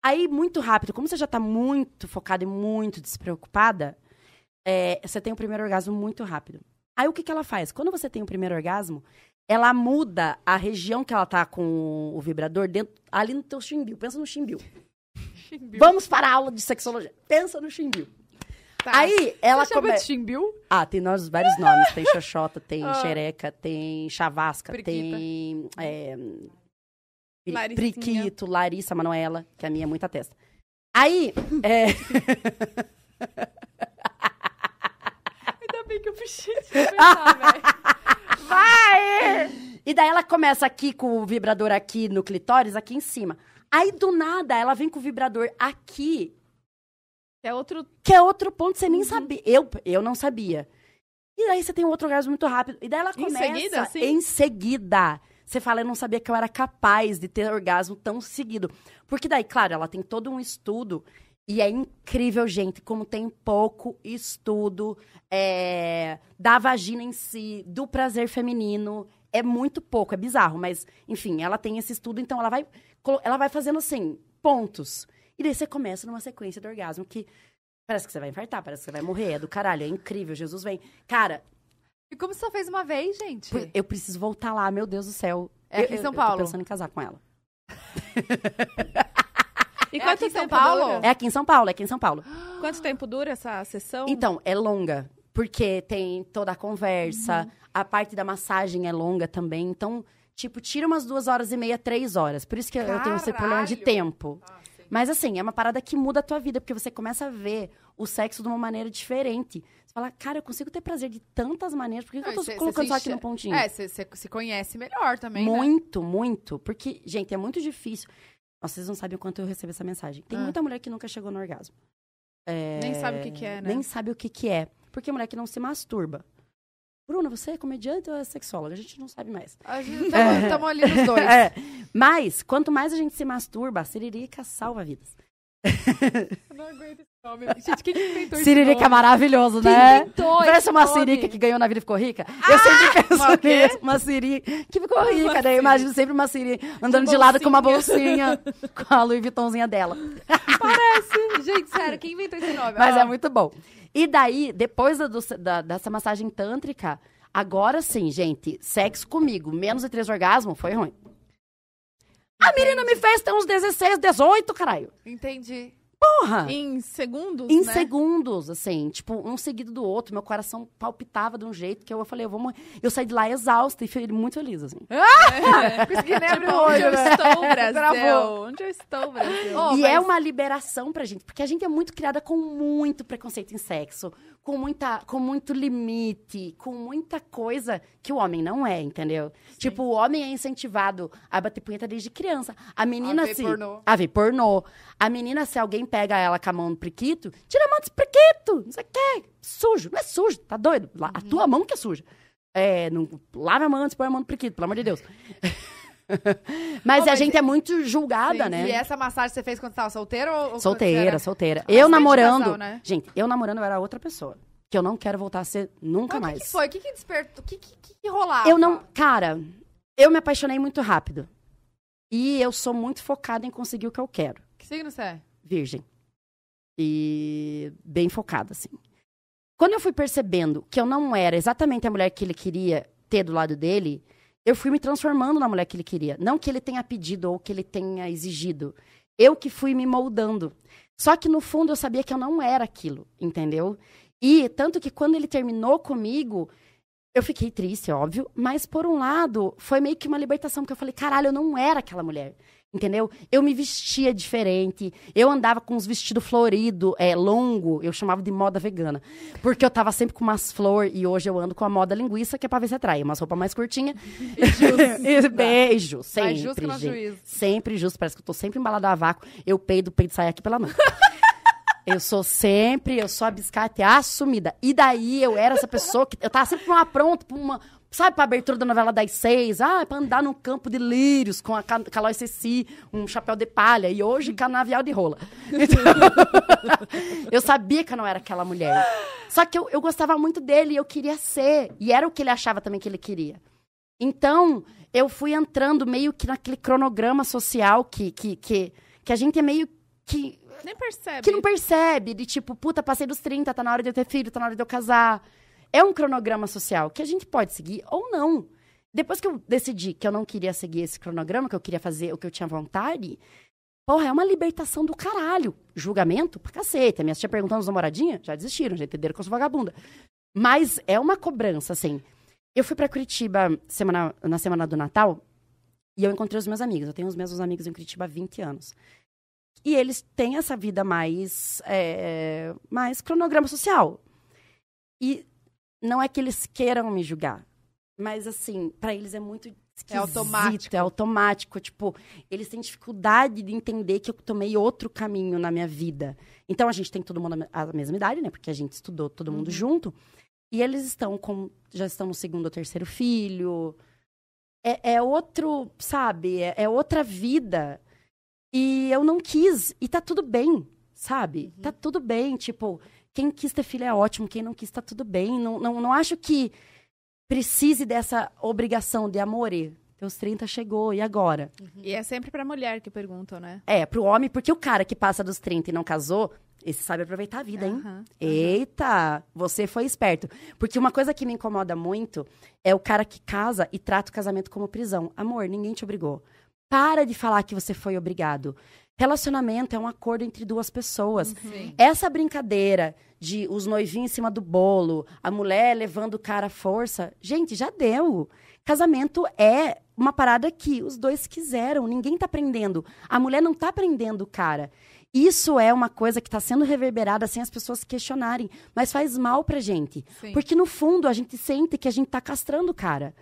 Aí, muito rápido, como você já tá muito focada e muito despreocupada, é, você tem o primeiro orgasmo muito rápido. Aí, o que, que ela faz? Quando você tem o primeiro orgasmo, ela muda a região que ela tá com o vibrador dentro, ali no teu chimbil. Pensa no chimbil. Vamos para a aula de sexologia. Pensa no chimbil. Tá. Aí, ela Você chama começa... de chimbil? Ah, tem nós, vários nomes. Tem xoxota, tem Ah. xereca, tem chavasca, Periquita. tem... É, Laricinha. priquito, Larissa, Manuela, que a minha é muita testa. Aí, é, Ainda bem que eu fechei de pensar, velho. e daí ela começa aqui com o vibrador aqui no clitóris, aqui em cima. Aí, do nada, ela vem com o vibrador aqui, É outro... que é outro ponto você nem sabia. Eu, eu não sabia. E daí você tem um outro orgasmo muito rápido. E daí ela Em começa... seguida, assim? Em seguida. Você fala, eu não sabia que eu era capaz de ter orgasmo tão seguido. Porque daí, claro, ela tem todo um estudo. E é incrível, gente, como tem pouco estudo é, da vagina em si, do prazer feminino. É muito pouco, é bizarro, mas, enfim, ela tem esse estudo, então ela vai, ela vai fazendo assim, pontos. E daí você começa numa sequência de orgasmo que parece que você vai infartar, parece que você vai morrer. É do caralho, é incrível, Jesus vem. Cara, E como você só fez uma vez, gente? eu preciso voltar lá, meu Deus do céu. É aqui Eu- em São Paulo? Eu tô pensando em casar com ela. E É quanto aqui em São Paulo? dura? É aqui em São Paulo, é aqui em São Paulo. Quanto tempo dura essa sessão? Então, é longa, porque tem toda a conversa, Uhum. a parte da massagem é longa também. Então, tipo, tira umas duas horas e meia, três horas. Por isso que eu- eu tenho esse problema de Caralho! tempo. Mas assim, é uma parada que muda a tua vida, porque você começa a ver o sexo de uma maneira diferente. Você fala, cara, eu consigo ter prazer de tantas maneiras, por que, que eu Não, tô e cê- colocando cê só se aqui no pontinho? É, você se conhece melhor também, né? Muito, muito. Porque, gente, é muito difícil. Nossa, vocês não sabem o quanto eu recebo essa mensagem. Tem Ah. muita mulher que nunca chegou no orgasmo. É, Nem sabe o que que é, né? Nem sabe o que que é. Porque mulher que não se masturba. Bruna, você é comediante ou é sexóloga? A gente não sabe mais. A gente estamos ali nos dois. É. Mas, quanto mais a gente se masturba, a siririca salva vidas. Eu não aguento esse nome. Gente, quem que inventou esse Siririca é nome? maravilhoso, Quem né? inventou Parece esse uma nome? sirica que ganhou na vida e ficou rica. eu sempre penso uma nisso. Uma siri que ficou rica. Daí eu imagino sempre uma siri andando de lado com uma bolsinha, com a Louis Vuittonzinha dela. Gente, sério, quem inventou esse nome? Mas Ah. é muito bom. E daí, depois da, da- dessa massagem tântrica, agora sim, gente, sexo comigo, menos de três orgasmos, foi ruim. A menina me fez ter uns 16, 18, caralho. Entendi. Porra! Em segundos, Em né? segundos, assim, tipo, um seguido do outro. Meu coração palpitava de um jeito que eu falei, eu vou morrer. Eu saí de lá exausta e fui muito feliz, assim. Consegui nem abrir Tipo, o onde olho, eu né? estou, Brasil? Travou. Onde eu estou, Brasil? Oh, e mas- é uma liberação pra gente, porque a gente é muito criada com muito preconceito em sexo, com, muita, com muito limite, com muita coisa que o homem não é, entendeu? Tipo, o homem é incentivado a bater punheta desde criança. A menina A ver se. pornô. A ver pornô. A menina, se alguém pega ela com a mão no priquito, tira a mão desse priquito, não sei o quê. Sujo, não é sujo, tá doido? La- A tua mão que é suja. É, não, lava a mão antes de pôr a mão no priquito, pelo amor de Deus. mas a mas gente é muito julgada, Sim, né? E essa massagem você fez quando você tava solteiro? Ou, Solteira, solteira. Bastante Eu namorando. casal, né? Gente, eu namorando eu era outra pessoa. Que eu não quero voltar a ser nunca Mas o mais. que, que foi? O que, que despertou? O que, que, que, que rolava? Eu não. Cara, eu me apaixonei muito rápido. E eu sou muito focada em conseguir o que eu quero. Que signo você é? Virgem. E bem focada, assim. Quando eu fui percebendo que eu não era exatamente a mulher que ele queria ter do lado dele, eu fui me transformando na mulher que ele queria. Não que ele tenha pedido ou que ele tenha exigido. Eu que fui me moldando. Só que no fundo eu sabia que eu não era aquilo, entendeu? E tanto que quando ele terminou comigo, eu fiquei triste, óbvio, mas por um lado, foi meio que uma libertação, porque eu falei, caralho, eu não era aquela mulher. Entendeu? Eu me vestia diferente. Eu andava com uns vestidos floridos, é, longo. Eu chamava de moda vegana. Porque eu tava sempre com umas flores. E hoje eu ando com a moda linguiça, que é pra ver se atrai. Umas roupas mais curtinhas. E Beijo. Sempre, justo que no gente. juízo. Sempre justo. Parece que eu tô sempre embalada a vácuo. Eu peido, o peido sai aqui pela mão. Eu sou sempre, eu sou a biscate assumida. E daí eu era essa pessoa que. Eu tava sempre pra uma pronta, pra uma. Sabe, pra abertura da novela das seis? Ah, pra andar num campo de lírios com a Ca- Calói Ceci, um chapéu de palha. E hoje, canavial de rola. Então, eu sabia que eu não era aquela mulher. Só que eu, eu gostava muito dele e eu queria ser. E era o que ele achava também que ele queria. Então, eu fui entrando meio que naquele cronograma social que, que, que, que a gente é meio que Nem percebe. que não percebe, de tipo, puta, passei dos 30, tá na hora de eu ter filho, tá na hora de eu casar. É um cronograma social que a gente pode seguir ou não. Depois que eu decidi que eu não queria seguir esse cronograma, que eu queria fazer o que eu tinha vontade, porra, é uma libertação do caralho. Julgamento pra cacete. A minha tia perguntando os namoradinhas, já desistiram, já entenderam que eu sou vagabunda. Mas é uma cobrança, assim. Eu fui pra Curitiba semana, na semana do Natal e eu encontrei os meus amigos. Eu tenho os mesmos amigos em Curitiba há 20 anos. E eles têm essa vida mais, é, mais cronograma social. E não é que eles queiram me julgar, mas assim, pra eles é muito esquisito, automático. É automático. Tipo, eles têm dificuldade de entender que eu tomei outro caminho na minha vida. Então a gente tem todo mundo a mesma idade, né? Porque a gente estudou todo mundo junto. E eles estão com. Já estão no segundo ou terceiro filho. É, é outro, sabe? É, é outra vida. E eu não quis. E tá tudo bem, sabe? Tá tudo bem. Tipo, quem quis ter filho é ótimo, quem não quis tá tudo bem. Não, não, não acho que precise dessa obrigação de amor. Teus 30 chegou, e agora? E é sempre pra mulher que perguntam, né? É, pro homem, porque o cara que passa dos 30 e não casou, esse sabe aproveitar a vida, hein? Aham. Eita, você foi esperto. Porque uma coisa que me incomoda muito é o cara que casa e trata o casamento como prisão. Amor, ninguém te obrigou. Para de falar que você foi obrigado. Relacionamento é um acordo entre duas pessoas. Sim. Essa brincadeira de os noivinhos em cima do bolo, a mulher levando o cara à força, gente, já deu. Casamento é uma parada que os dois quiseram, ninguém tá prendendo. A mulher não tá prendendo o cara. Isso é uma coisa que está sendo reverberada sem as pessoas questionarem, mas faz mal pra gente. Sim. Porque no fundo a gente sente que a gente tá castrando o cara.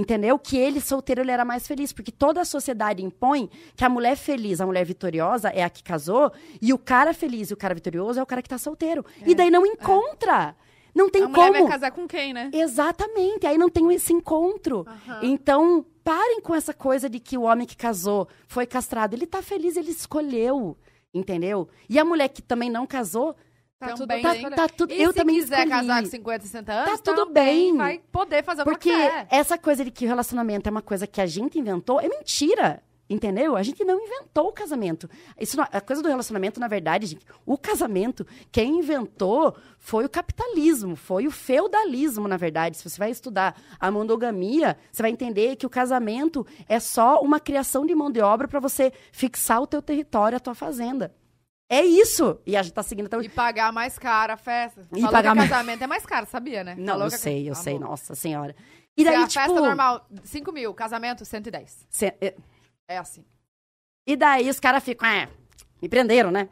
Entendeu? Que ele, solteiro, ele era mais feliz. Porque toda a sociedade impõe que a mulher feliz, a mulher vitoriosa, é a que casou, e o cara feliz e o cara vitorioso é o cara que tá solteiro. e daí não encontra. Não tem a como. vai casar com quem, né? Exatamente, aí não tem esse encontro. Então, parem com essa coisa de que o homem que casou foi castrado. Ele tá feliz, ele escolheu, entendeu? E a mulher que também não casou, Tá tudo Também tá, bem. tá tudo. E eu se também quiser escolhi. casar com 50, 60 anos, Tá tudo bem. vai poder fazer Porque quer. essa coisa de que o relacionamento é uma coisa que a gente inventou é mentira. Entendeu? A gente não inventou o casamento. Isso, não- a coisa do relacionamento, na verdade, gente, o casamento, quem inventou foi o capitalismo, foi o feudalismo, na verdade. Se você vai estudar a monogamia, você vai entender que o casamento é só uma criação de mão de obra para você fixar o teu território, a tua fazenda. É isso. E a gente tá seguindo até o E pagar mais caro a festa. E Falou pagar que mais- casamento é mais caro, sabia, né? Não, Falou eu que- sei, eu Tá sei, nossa senhora. E Se daí, a tipo... festa normal, 5 mil, casamento, 110. cê- é- É assim. E daí os caras ficam, é, me prenderam, né?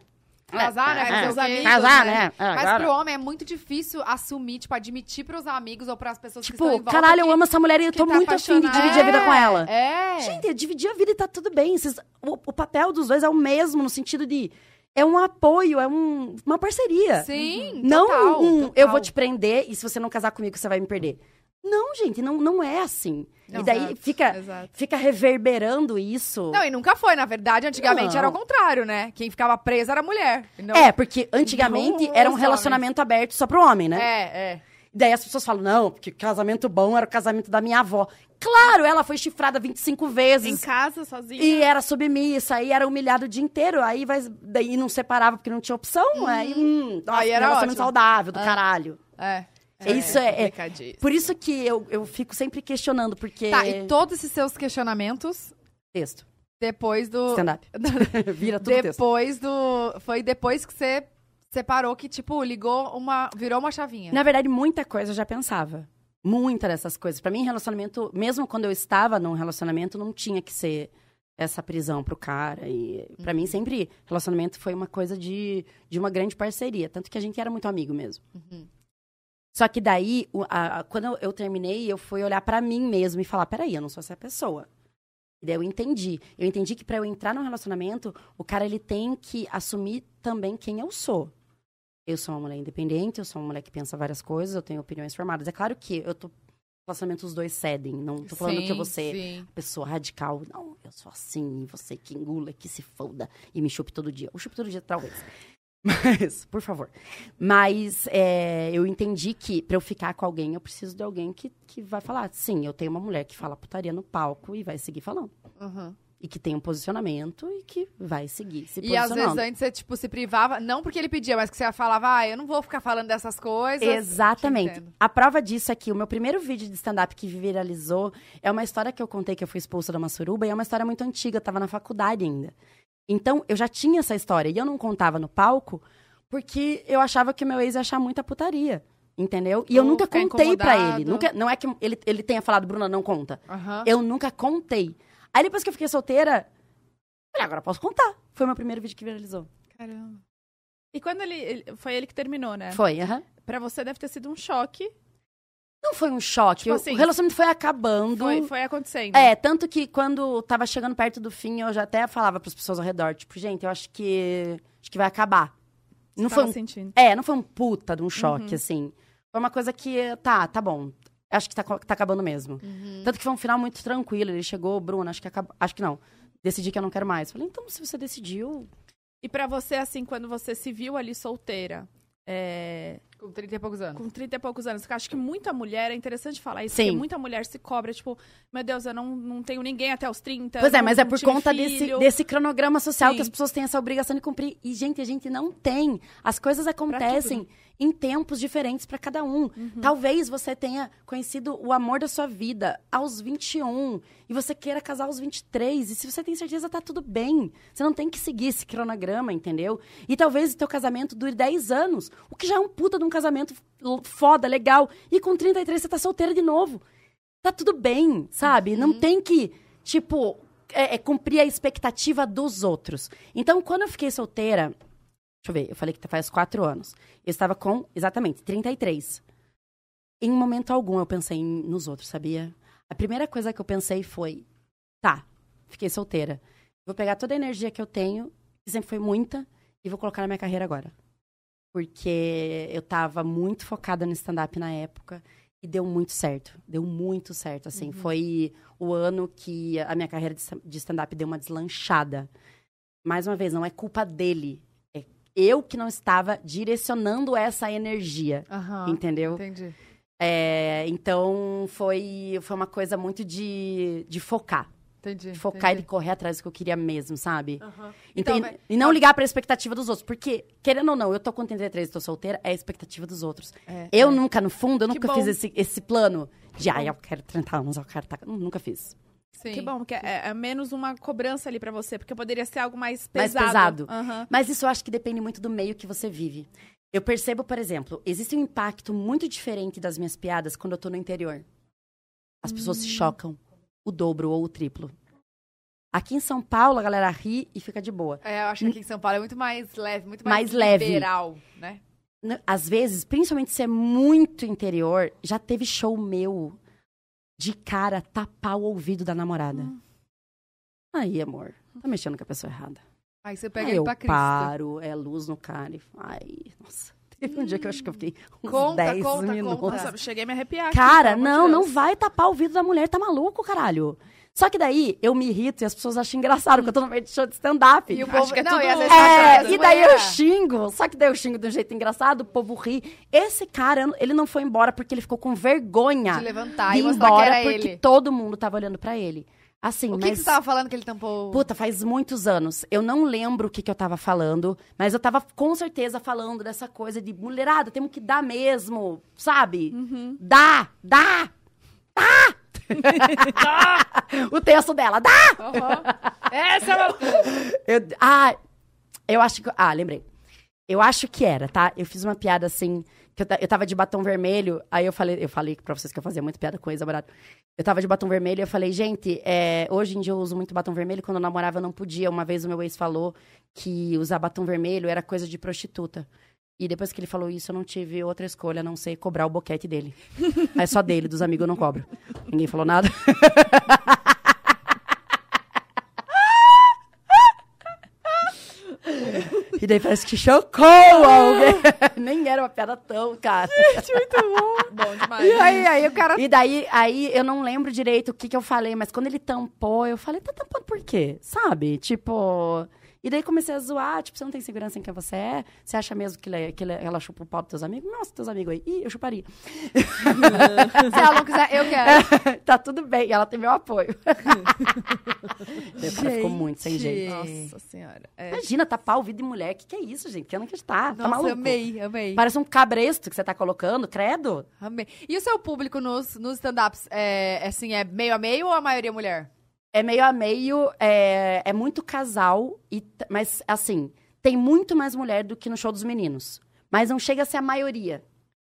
Casar, né? É, é, quê? amigos, Casar, né? É, Mas agora- pro homem é muito difícil assumir, tipo, admitir pros amigos ou pras pessoas que estão em Tipo, volta caralho, que- eu amo essa mulher e eu tô tá muito afim de dividir a vida com ela. É. Gente, é dividir a vida e tá tudo bem. Vocês- o, o papel dos dois é o mesmo, no sentido de. É um apoio, é um- uma parceria. Sim, Não total, um, total. eu vou te prender e se você não casar comigo, você vai me perder. Não, gente, não, não é assim. Não, e daí exato, fica, exato. fica reverberando isso. Não, e nunca foi, na verdade. Antigamente Não. era o contrário, né? Quem ficava presa era a mulher. não- É, porque antigamente era um relacionamento aberto só pro homem, né? É, é. Daí as pessoas falam, não, porque casamento bom era o casamento da minha avó. Claro, ela foi chifrada 25 Em vezes. casa, sozinha. E era submissa, aí era humilhada o dia inteiro. Aí vai, daí não separava porque não tinha opção. Aí, hum, nossa, Aí era relacionamento ótimo. saudável do Ah. caralho. É. Isso é, é- complicadíssimo. Por isso que eu, eu fico sempre questionando, porque. Tá, e todos esses seus questionamentos Texto. depois do. Stand-up. Vira tudo texto. depois do. Foi depois que você separou que, tipo, ligou uma. Virou uma chavinha. Na verdade, muita coisa eu já pensava. Muita dessas coisas. Pra mim, relacionamento, mesmo quando eu estava num relacionamento, não tinha que ser essa prisão pro cara. E pra Uhum. mim, sempre, relacionamento foi uma coisa de, de uma grande parceria. Tanto que a gente era muito amigo mesmo. Uhum. Só que daí, a- a- quando eu, terminei, eu fui olhar pra mim mesmo e falar: peraí, eu não sou essa pessoa. E daí eu entendi. Eu entendi que pra eu entrar num relacionamento, o cara ele tem que assumir também quem eu sou. Eu sou uma mulher independente, eu sou uma mulher que pensa várias coisas, eu tenho opiniões formadas. É claro que eu tô. Relacionamento os dois cedem. Não tô falando que eu vou ser Sim. pessoa radical. Não, eu sou assim, você que engula, que se foda e me chupe todo dia. O chupe todo dia, talvez. Mas, por favor. Mas é, eu entendi que pra eu ficar com alguém, eu preciso de alguém que, que vai falar. Sim, eu tenho uma mulher que fala putaria no palco e vai seguir falando. Uhum. E que tem um posicionamento e que vai seguir se E às vezes antes você, tipo, se privava, não porque ele pedia, mas que você falava, ah, eu não vou ficar falando dessas coisas. Te Exatamente. A prova disso é que o meu primeiro vídeo de stand-up que viralizou é uma história que eu contei que eu fui expulsa da Massuruba e é uma história muito antiga, eu tava na faculdade ainda. Então, eu já tinha essa história e eu não contava no palco porque eu achava que o meu ex ia achar muita putaria. Entendeu? E eu nunca contei pra incomodado. ele. Nunca, não é que ele, ele tenha falado, Bruna, não conta. Aham. Eu nunca contei. Aí depois que eu fiquei solteira, falei, agora posso contar. Foi o meu primeiro vídeo que viralizou. Caramba. E quando ele, ele- Foi ele que terminou, né? Foi, aham. Pra você deve ter sido um choque. Não foi um choque. Tipo o- assim, o relacionamento foi acabando. Foi, foi acontecendo. É, tanto que quando tava chegando perto do fim, eu já até falava pras pessoas ao redor, tipo, gente, eu acho que acho que vai acabar. Não foi um, sentindo. é, não foi um puta de um choque Uhum. assim. Foi uma coisa que tá, tá bom. Acho que tá, tá acabando mesmo. Uhum. Tanto que foi um final muito tranquilo. Ele chegou, Bruno, acho que acabou, acho que não. Decidi que eu não quero mais. Falei, então se você decidiu, E pra você, assim, quando você se viu ali solteira, é, Com 30 e poucos anos. com 30 e poucos anos, eu acho que muita mulher, é interessante falar isso, Sim. porque muita mulher se cobra, tipo, meu Deus, eu não, não tenho ninguém até os 30. Pois é, mas é por conta desse, desse cronograma social Sim. que as pessoas têm essa obrigação de cumprir. E, gente, a gente não tem. As coisas acontecem em tempos diferentes para cada um. Uhum. Talvez você tenha conhecido o amor da sua vida aos 21 e você queira casar aos 23. E se você tem certeza, tá tudo bem. Você não tem que seguir esse cronograma, entendeu? E talvez o teu casamento dure 10 anos, o que já é um puta de um casamento l- foda, legal. E com 33 você tá solteira de novo tá tudo bem, sabe? Não tem que, tipo, é, é cumprir a expectativa dos outros. Então, quando eu fiquei solteira, deixa eu ver, eu falei que faz quatro anos. Eu estava com, exatamente, 33. Em momento algum eu pensei em- nos outros, sabia? A primeira coisa que eu pensei foi, tá, fiquei solteira. Vou pegar toda a energia que eu tenho, que sempre foi muita, e vou colocar na minha carreira agora. Porque eu tava muito focada no stand-up na época. E deu muito certo. Deu muito certo, assim. Foi o ano que a minha carreira de sta- de stand-up deu uma deslanchada. Mais uma vez, não é culpa dele. É eu que não estava direcionando essa energia. Aham. Entendeu? Entendi. É, então, foi, foi uma coisa muito de, de focar. Entendi. Focar entendi. e correr atrás do que eu queria mesmo, sabe? Aham. Então, Então, vai- e não ligar pra expectativa dos outros. Porque, querendo ou não, eu tô com 33 e tô solteira, é a expectativa dos outros. É, Eu é. nunca, no fundo, eu Que nunca bom. fiz esse, esse plano de, ai, eu quero 30 anos, eu quero estar... Nunca fiz. Sim. Que bom, porque é, é menos uma cobrança ali pra você, porque poderia ser algo mais Mais pesado. pesado. Aham. Mas isso eu acho que depende muito do meio que você vive. Eu percebo, por exemplo, existe um impacto muito diferente das minhas piadas quando eu tô no interior. As pessoas Hum. se chocam o dobro ou o triplo. Aqui em São Paulo, a galera ri e fica de boa. É, eu acho que aqui em São Paulo é muito mais leve, muito mais, Mais leve. liberal, né? N- Às vezes, principalmente se é muito interior, já teve show meu de cara tapar o ouvido da namorada. Hum. Aí, amor, tá mexendo com a pessoa errada. Aí você pega Aí ele eu pra Cristo. paro, é luz no cara e... Ai, nossa. Teve um dia que eu acho que eu fiquei uns Conta, 10 conta, minutos. conta. Nossa, cheguei a me arrepiar. aqui, Cara, não, não vai tapar o ouvido da mulher, tá maluco, caralho. Só que daí eu me irrito e as pessoas acham engraçado, porque eu tô no meio de show de stand-up. E o Acho povo... que é não, tudo- e às vezes É, e daí eu xingo. Só que daí eu xingo de um jeito engraçado, o povo ri. Esse cara, ele não foi embora porque ele ficou com vergonha de levantar de e ir que embora era porque ele. todo mundo tava olhando pra ele. Assim, O que, que você tava falando que ele tampou? Puta, faz muitos anos. Eu não lembro o que, que eu tava falando, mas eu tava com certeza falando dessa coisa de mulherada, temos que dar mesmo, sabe? Uhum. Dá, dá, dá! o texto dela, dá! Aham. Essa é uma... Eu, ah, eu acho que. Ah, lembrei. Eu acho que era, tá? Eu fiz uma piada assim, que eu, eu tava de batom vermelho, aí eu falei, eu falei pra vocês que eu fazia muita piada com ex-namorado. Eu tava de batom vermelho e eu falei, gente, é, hoje em dia eu uso muito batom vermelho, quando eu namorava eu não podia. Uma vez o meu ex falou que usar batom vermelho era coisa de prostituta. E depois que ele falou isso, eu não tive outra escolha a não ser cobrar o boquete dele. É só dele, dos amigos eu não cobro. Ninguém falou nada. E daí parece que chocou alguém. Nem era uma piada tão, cara. Bom demais. E aí, aí o cara. E daí, aí eu não lembro direito o que, que eu falei, mas quando ele tampou, eu falei, tá tampando por quê? Sabe? Tipo. E daí comecei a zoar, tipo, você não tem segurança em quem você é? Você acha mesmo que, ele, que ele- ela chupa o pau dos teus amigos? Nossa, teus amigos aí. Ih, eu chuparia. Se ela não quiser, eu quero. tá tudo bem, ela tem meu apoio. Cara ficou muito sem jeito. Nossa senhora. É. Imagina, tapar o vidro de mulher. Que que é isso, gente? Que eu não acreditar. tá Nossa, maluco? amei, amei. Parece um cabresto que você tá colocando, credo. Amei. E o seu público nos, nos stand-ups, é, assim, é meio a meio ou a maioria mulher? É meio a meio, é, é muito casal, e, mas assim, tem muito mais mulher do que no show dos meninos. Mas não chega a ser a maioria.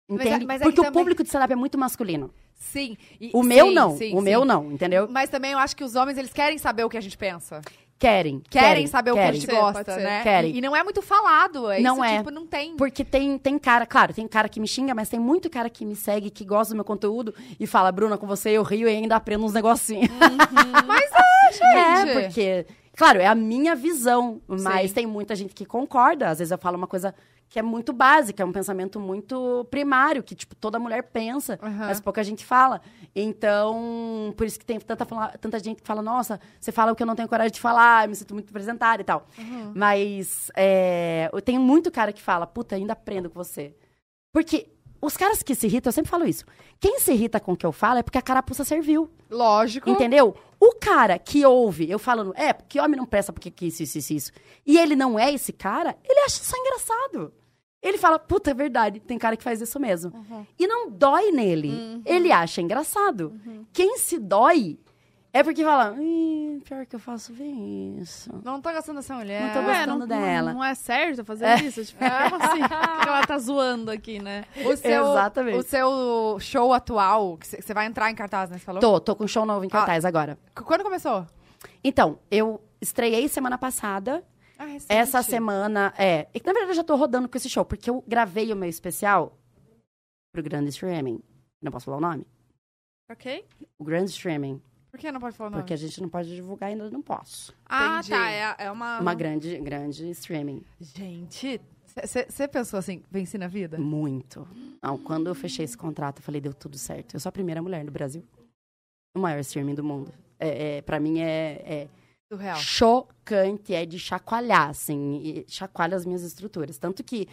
Mas Entende? mas que Porque o também- público de stand-up é muito masculino. Sim. E- O meu sim, não. sim, o sim. meu não, entendeu? Mas também eu acho que os homens, eles querem saber o que a gente pensa. Querem. Querem, saber o que a querem. gente gosta, né? Querem. E, e não é muito falado. É Não isso, é. tipo, não tem. Porque tem, tem cara, claro, tem cara que me xinga, mas tem muito cara que me segue, que gosta do meu conteúdo e fala, Bruna, com você eu rio e ainda aprendo uns negocinhos. Mas é, gente. É, porque, claro, é a minha visão, mas Sim. tem muita gente que concorda. Às vezes eu falo uma coisa que é muito básica, é um pensamento muito primário, que, tipo, toda mulher pensa, Aham. mas pouca gente fala. Então, por isso que tem tanta, tanta gente que fala, nossa, você fala o que eu não tenho coragem de falar, eu me sinto muito representada e tal. Mas é, eu tenho muito cara que fala, puta, ainda aprendo com você. Porque os caras que se irritam, eu sempre falo isso. Quem se irrita com o que eu falo é porque a carapuça serviu. Lógico. Entendeu? O cara que ouve, eu falando, é, porque homem não presta porque que isso, isso, isso, isso. E ele não é esse cara, ele acha isso engraçado. Ele fala, puta, é verdade, tem cara que faz isso mesmo. E não dói nele. Ele acha engraçado. Quem se dói é porque fala, "Ih, pior que eu faço bem isso. Não tô gostando dessa mulher. Não tô Ué, gostando não, dela. Não, não é certo fazer isso? Tipo, como assim? Que ela tá zoando aqui, né? O seu, Exatamente. O seu show atual, que você vai entrar em cartaz, né? Você falou? Tô, tô com um show novo em cartaz agora. C- Quando começou? Então, eu estreiei semana passada. Ah, recente. Essa semana, é. E, na verdade, eu já tô rodando com esse show, porque eu gravei o meu especial pro grande streaming. Não posso falar o nome? Ok? O grande streaming. Por que não pode falar o nome? Porque a gente não pode divulgar ainda, não posso. Ah, Entendi. tá. É, é uma... Uma grande, grande streaming. Gente, você pensou assim, venci na vida? Muito. Não, quando eu fechei esse contrato, eu falei, deu tudo certo. Eu sou a primeira mulher no Brasil. O maior streaming do mundo. É, é, pra mim é, é Surreal. chocante, é de chacoalhar, assim, e chacoalha as minhas estruturas. Tanto que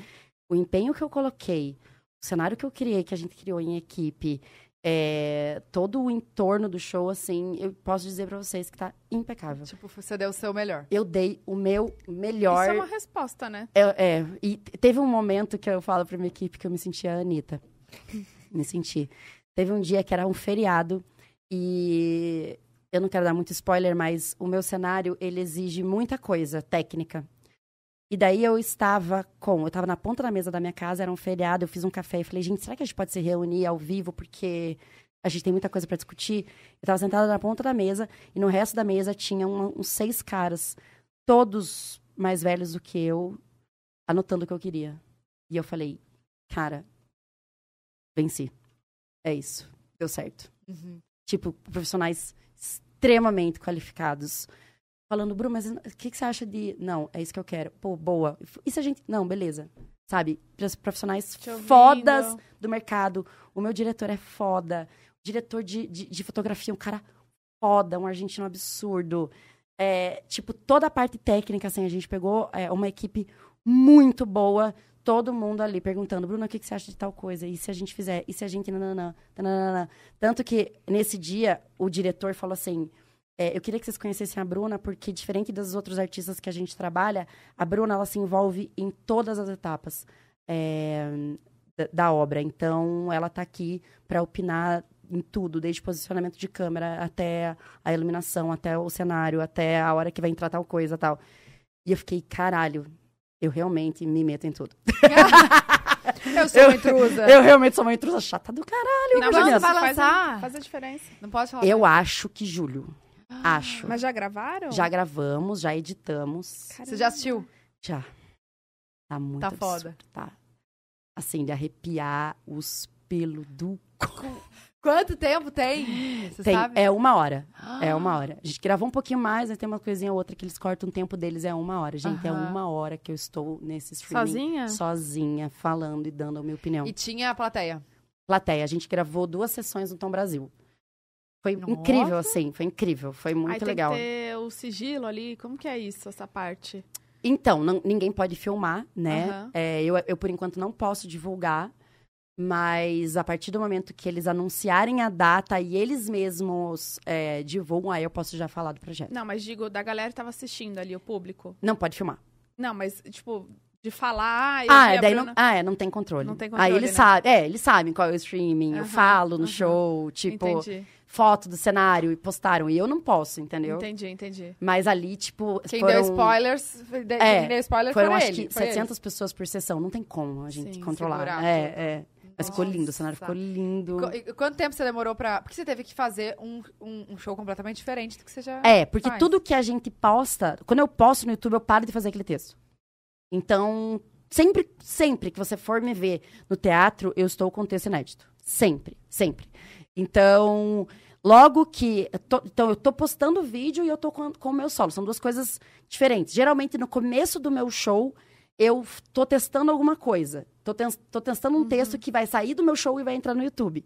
o empenho que eu coloquei, o cenário que eu criei, que a gente criou em equipe, é, todo o entorno do show, assim, eu posso dizer pra vocês que tá impecável. Tipo, você deu o seu melhor. Eu dei o meu melhor. Isso é uma resposta, né? É, é, e teve um momento que eu falo pra minha equipe que eu me sentia a Anitta. me senti. Teve um dia que era um feriado e eu não quero dar muito spoiler, mas o meu cenário, ele exige muita coisa técnica. E daí eu estava com, eu estava na ponta da mesa da minha casa, era um feriado, eu fiz um café e falei, gente, será que a gente pode se reunir ao vivo porque a gente tem muita coisa para discutir? Eu estava sentada na ponta da mesa e no resto da mesa tinha uns seis caras, todos mais velhos do que eu, anotando o que eu queria. E eu falei, cara, venci. É isso. Deu certo. Uhum. Tipo, profissionais extremamente qualificados. Falando, Bruno, mas o que, que você acha de. Não, é isso que eu quero. Pô, boa. E se a gente. Não, beleza. Sabe? Profissionais fodas do mercado. O meu diretor é foda. O diretor de, de, de fotografia, é um cara foda, um argentino absurdo. É, tipo, toda a parte técnica, assim, a gente pegou é, uma equipe muito boa. Todo mundo ali perguntando, Bruno, o que, que você acha de tal coisa? E se a gente fizer? E se a gente... Nananã, nananã. Tanto que, nesse dia, o diretor falou assim... é, eu queria que vocês conhecessem a Bruna, porque diferente dos outros artistas que a gente trabalha, a Bruna, ela se envolve em todas as etapas é, da, da obra. Então, ela tá aqui para opinar em tudo, desde posicionamento de câmera até a iluminação, até o cenário, até a hora que vai entrar tal coisa tal. E eu fiquei, caralho, Eu realmente me meto em tudo. Eu sou uma intrusa. Eu realmente sou uma intrusa chata do caralho, Não, mas vai faz, lançar? a, faz a diferença. Não pode falar. Eu acho que julho. Acho. Mas já gravaram? Já gravamos, já editamos. Você já assistiu? Já. Tá muito Tá absurdo, foda. Tá. Assim, de arrepiar os pelos do Quanto tempo tem? Você Tem, sabe? é uma hora. É uma hora. A gente gravou um pouquinho mais, mas tem uma coisinha ou outra que eles cortam o tempo deles, é uma hora. Gente, é uma hora que eu estou nesse streaming. Sozinha? Sozinha, falando e dando a minha opinião. E tinha a plateia. Plateia, a gente gravou duas sessões no Tom Brasil. Foi Nossa. incrível, assim, foi incrível, foi muito Aí tem legal. que ter o sigilo ali. Como que é isso, essa parte? Então, não- ninguém pode filmar, né? Aham. É, eu, eu, por enquanto, não posso divulgar. Mas a partir do momento que eles anunciarem a data e eles mesmos é, divulgam, aí eu posso já falar do projeto. Não, mas digo, da galera que tava assistindo ali, o público. Não pode filmar. Não, mas, tipo, de falar... eu Ah, é, daí Bruna- não, ah, é, não tem controle. Não tem Aí controle, eles né? sabem, é, eles sabem qual é o streaming. eu Aham, falo no aham. show, tipo, Entendi, foto do cenário e postaram. E eu não posso, entendeu? entendi, entendi. Mas ali, tipo, Quem foram, deu spoilers, de, É, quem deu spoiler foram acho ele. que foi 700 pessoas por sessão. Não tem como a gente Sim, controlar. segurar É, é. Mas ficou lindo, o cenário ficou lindo. Qu- e Quanto tempo você demorou pra... Porque você teve que fazer um, um, um show completamente diferente do que você já... É, porque faz. tudo que a gente posta, quando eu posto no YouTube, eu paro de fazer aquele texto. Então, sempre, sempre que você for me ver no teatro, eu estou com texto inédito. Sempre, sempre. Então, logo que. eu tô- então, eu tô postando vídeo e eu tô com, com o meu solo. São duas coisas diferentes. Geralmente, no começo do meu show, eu tô testando alguma coisa. Tô, ten- tô testando um texto que vai sair do meu show e vai entrar no YouTube.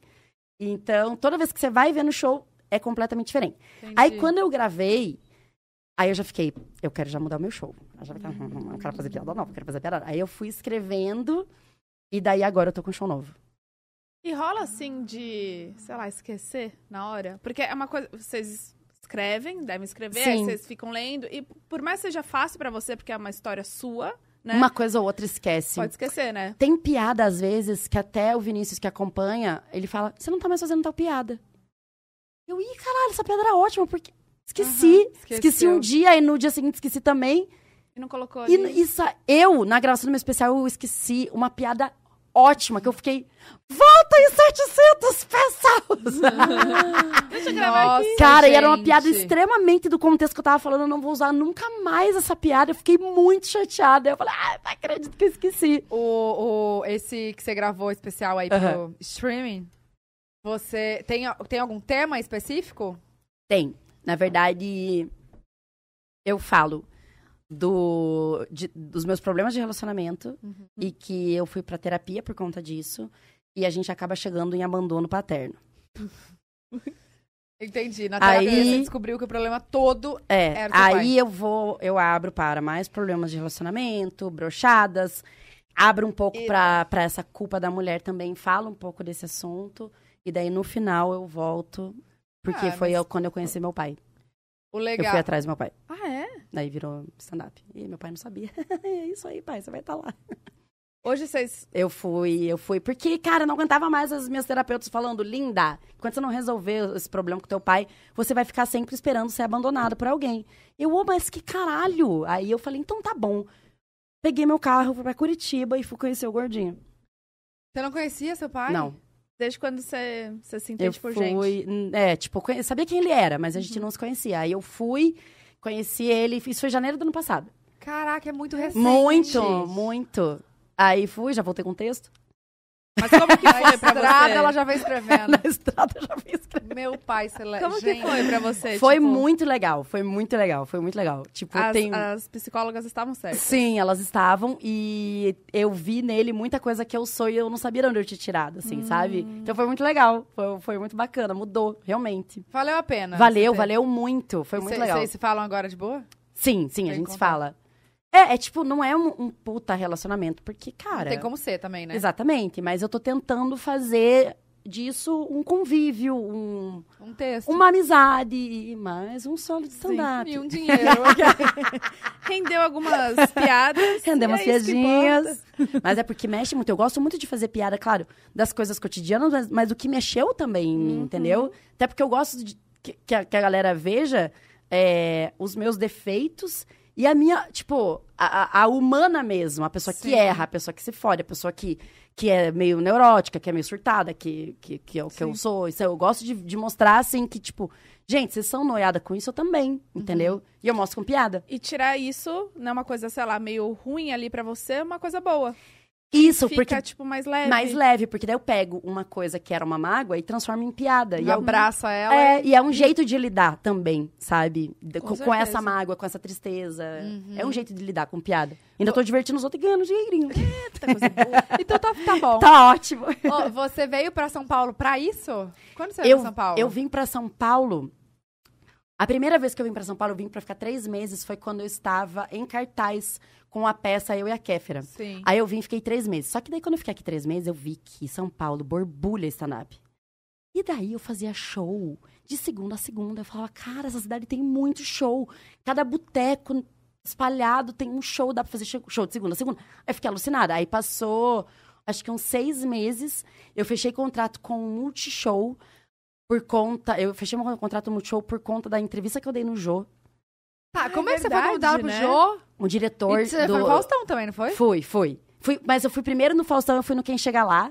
Então, toda vez que você vai ver no show, é completamente diferente. Aí Entendi. quando eu gravei, aí eu já fiquei, eu quero já mudar o meu show. Eu já fiquei, não quero fazer piada nova, quero fazer piada. Aí eu fui escrevendo, e daí agora eu tô com um show novo. E rola assim de, sei lá, esquecer na hora? Porque é uma coisa. Vocês escrevem, devem escrever, aí vocês ficam lendo. E por mais que seja fácil pra você, porque é uma história sua, né? Uma coisa ou outra esquece. Pode esquecer, né? Tem piada, às vezes, que até o Vinícius que acompanha, ele fala, você não tá mais fazendo tal piada. Eu, ih, caralho, essa piada era ótima, porque esqueci. Esqueceu. esqueci um dia, e no dia seguinte esqueci também. E não colocou E ali. isso, eu, na gravação do meu especial, eu esqueci uma piada ótima, que eu fiquei, volta em 700 pessoas! Deixa eu gravar aqui. Cara, e era uma gente. piada extremamente do contexto que eu tava falando, eu não vou usar nunca mais essa piada. Eu fiquei muito chateada. Eu falei, ah, não acredito que eu esqueci. O, o, esse que você gravou especial aí pro streaming, você tem, tem algum tema específico? Tem. Na verdade, eu falo do, de- dos meus problemas de relacionamento e que eu fui pra terapia por conta disso. E a gente acaba chegando em abandono paterno. Entendi. Na terapia Aí- você descobriu que o problema todo É, Era teu pai. aí eu vou, eu abro para mais problemas de relacionamento, brochadas, abro um pouco E- pra para essa culpa da mulher também, falo um pouco desse assunto, e daí no final eu volto, porque Ah, foi mas- eu- quando eu conheci meu pai. O Eu legal. fui atrás do meu pai. Ah, é? Daí virou stand-up. E meu pai não sabia. é isso aí, pai, você vai estar lá. Hoje vocês. Eu fui, eu fui, porque, cara, eu não aguentava mais as minhas terapeutas falando, linda, quando você não resolver esse problema com teu pai, você vai ficar sempre esperando ser abandonado por alguém. Eu, ô, mas que caralho! Aí eu falei, então tá bom. Peguei meu carro, fui pra Curitiba e fui conhecer o gordinho. Você não conhecia seu pai? Não, Desde quando você, você se eu entende por gente? fui, é, tipo, eu sabia quem ele era, mas a gente Uhum. não se conhecia. Aí eu fui, conheci ele, isso foi janeiro do ano passado. Caraca, é muito recente. Muito, muito. Aí fui, já voltei com o texto. Mas como que foi pra estrada você? ela já veio escrevendo. Na estrada eu já fiz Meu pai, celeste. Como que foi pra você? Foi tipo, muito legal, foi muito legal, foi muito legal. Tipo, As, tem. as psicólogas estavam certas. Sim, elas estavam e eu vi nele muita coisa que eu sou e eu não sabia de onde eu tinha tirado, assim, Hum. sabe? Então foi muito legal, foi, foi muito bacana, mudou, realmente. Valeu a pena. valeu, valeu muito, foi E muito cê- legal. Vocês se falam agora de boa? Sim, sim, a Tem gente se fala. É, é tipo, não é um, um puta relacionamento, porque, cara. Não tem como ser também, né? Exatamente, mas eu tô tentando fazer disso um convívio, um, Um texto. uma amizade mais um solo de stand-up. E um dinheiro. Rendeu algumas piadas. Render e umas é piadinhas. Mas é porque mexe muito. Eu gosto muito de fazer piada, claro, das coisas cotidianas, mas, mas o que mexeu também em Uhum. mim, entendeu? Até porque eu gosto de que, que a, que a galera veja é, os meus defeitos E a minha, tipo, a, a- humana mesmo, a pessoa Sim. que erra, a pessoa que se fode, a pessoa que, que é meio neurótica, que é meio surtada, que, que, que é o que eu sou. Isso eu gosto de, de mostrar, assim, que, tipo, gente, vocês são noiada com isso, eu também, entendeu? E eu mostro com piada. E tirar isso, não é uma coisa, sei lá, meio ruim ali pra você, é uma coisa boa. Isso, Fica, porque tipo, mais leve. mais leve, porque daí eu pego uma coisa que era uma mágoa e transformo em piada. E E é, um- abraça ela. é, e é um jeito de lidar também, sabe? Com com, essa mágoa, com essa tristeza. Uhum. É um jeito de lidar com piada. Ainda tô divertindo os outros e ganhando dinheirinho. Eita, coisa boa. Então tá, tá bom. tá ótimo. Ô, você veio pra São Paulo pra isso? Quando você veio Eu, pra São Paulo? eu vim pra São Paulo. A primeira vez que eu vim pra São Paulo, eu vim pra ficar três meses, foi quando eu estava em cartaz com a peça Eu e a Kéfera. Sim. Aí eu vim e fiquei três meses. Só que daí, quando eu fiquei aqui três meses, eu vi que São Paulo borbulha stand-up. E daí eu fazia show de segunda a segunda. Eu falava, cara, essa cidade tem muito show. Cada boteco espalhado tem um show, dá pra fazer show de segunda a segunda. Aí eu fiquei alucinada. Aí passou, acho que uns seis meses, eu fechei contrato com um Multishow por conta. Eu fechei um contrato no Multishow por conta da entrevista que eu dei no Jô. Tá, como é, que você foi convidada pro né? Jô? O diretor E você do. foi no Faustão também, não foi? Fui, fui. Fui, mas eu fui primeiro no Faustão, eu fui no Quem Chega Lá.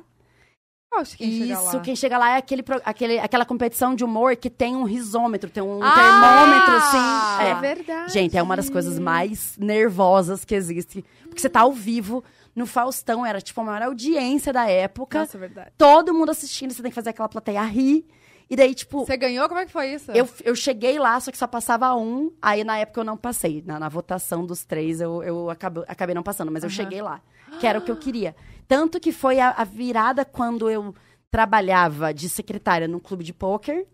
Poxa, quem chega Isso, lá? quem chega lá é aquele, aquele, aquela competição de humor que tem um risômetro, tem um Ah! termômetro, assim. É É. verdade. Gente, é uma das coisas mais nervosas que existe. Porque você tá ao vivo no Faustão, era tipo a maior audiência da época. Nossa, é verdade. Todo mundo assistindo, você tem que fazer aquela plateia rir. E daí, tipo, Você ganhou? Como é que foi isso? eu, eu cheguei lá, só que só passava um. Aí, na época, eu não passei. Na, na votação dos três, eu, eu acabo- acabei não passando. Mas eu cheguei lá. Que era o que eu queria. Tanto que foi a, a virada quando eu trabalhava de secretária num clube de pôquer.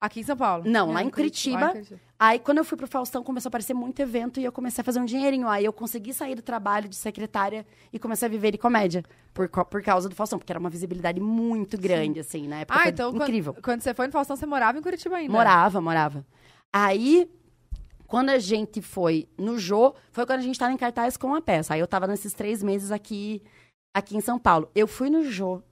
Aqui em São Paulo? Não, lá em Curitiba. Lá em Curitiba. Aí, quando eu fui pro Faustão, começou a aparecer muito evento e eu comecei a fazer um dinheirinho. Aí, eu consegui sair do trabalho de secretária e comecei a viver de comédia. Por, por causa do Faustão, porque era uma visibilidade muito grande, assim, na época. Ah, então incrível. Quando, quando você foi no Faustão, você morava em Curitiba ainda? Morava, morava. Aí, quando a gente foi no Jô, foi quando a gente tava em cartaz com a peça. Aí eu tava nesses três meses aqui, aqui em São Paulo. Eu fui no Jô.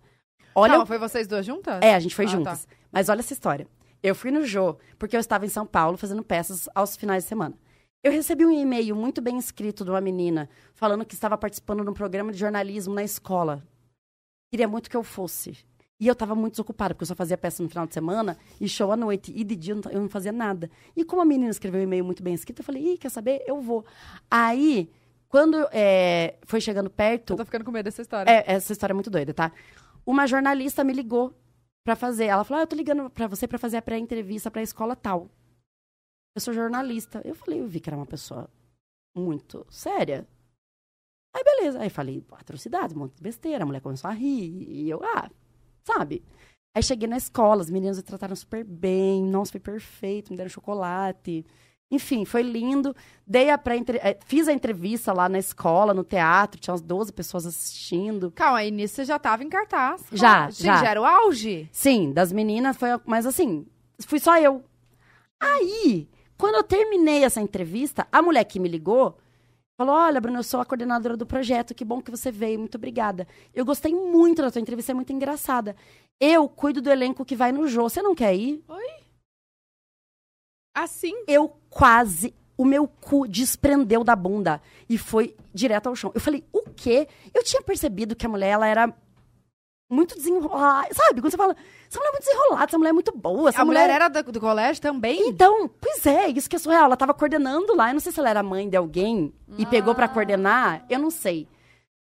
Olha, Calma, foi vocês duas juntas? é, a gente foi Ah, juntas. Mas olha essa história. Eu fui no Jô, porque eu estava em São Paulo fazendo peças aos finais de semana. Eu recebi um e-mail muito bem escrito de uma menina falando que estava participando de um programa de jornalismo na escola. Queria muito que eu fosse. E eu estava muito desocupada, porque eu só fazia peça no final de semana e show à noite. E de dia eu não, eu não fazia nada. E como a menina escreveu um e-mail muito bem escrito, eu falei, Ih, quer saber? Eu vou. Aí, quando é, foi chegando perto, Eu tô ficando com medo dessa história. é, essa história é muito doida, tá? Uma jornalista me ligou pra fazer. Ela falou: ah, eu tô ligando pra você pra fazer a pré-entrevista pra escola tal. Eu sou jornalista. Eu falei, eu vi que era uma pessoa muito séria. Aí, beleza. Aí falei, atrocidade, um monte de besteira. A mulher começou a rir. E eu, ah, sabe? Aí cheguei na escola, as meninas me trataram super bem. Nossa, foi perfeito, me deram chocolate. Enfim, foi lindo. Dei a pré fiz a entrevista lá na escola, no teatro, tinha umas 12 pessoas assistindo. Calma, aí nisso você já tava em cartaz. Já, Gente, já. era o auge. Sim, das meninas foi. Mas assim, fui só eu. Aí, quando eu terminei essa entrevista, a mulher que me ligou falou: Olha, Bruno, eu sou a coordenadora do projeto, que bom que você veio, muito obrigada. Eu gostei muito da tua entrevista, é muito engraçada. Eu cuido do elenco que vai no Jô. Você não quer ir? Assim, Eu quase. O meu cu desprendeu da bunda e foi direto ao chão. Eu falei, o quê? Eu tinha percebido que a mulher, ela era muito desenrolada. Sabe? Quando você fala, essa mulher é muito desenrolada, essa mulher é muito boa. Essa a mulher era do, do colégio também? Então, pois é, isso que é surreal. Ela tava coordenando lá. Eu não sei se ela era mãe de alguém e pegou pra coordenar. Eu não sei.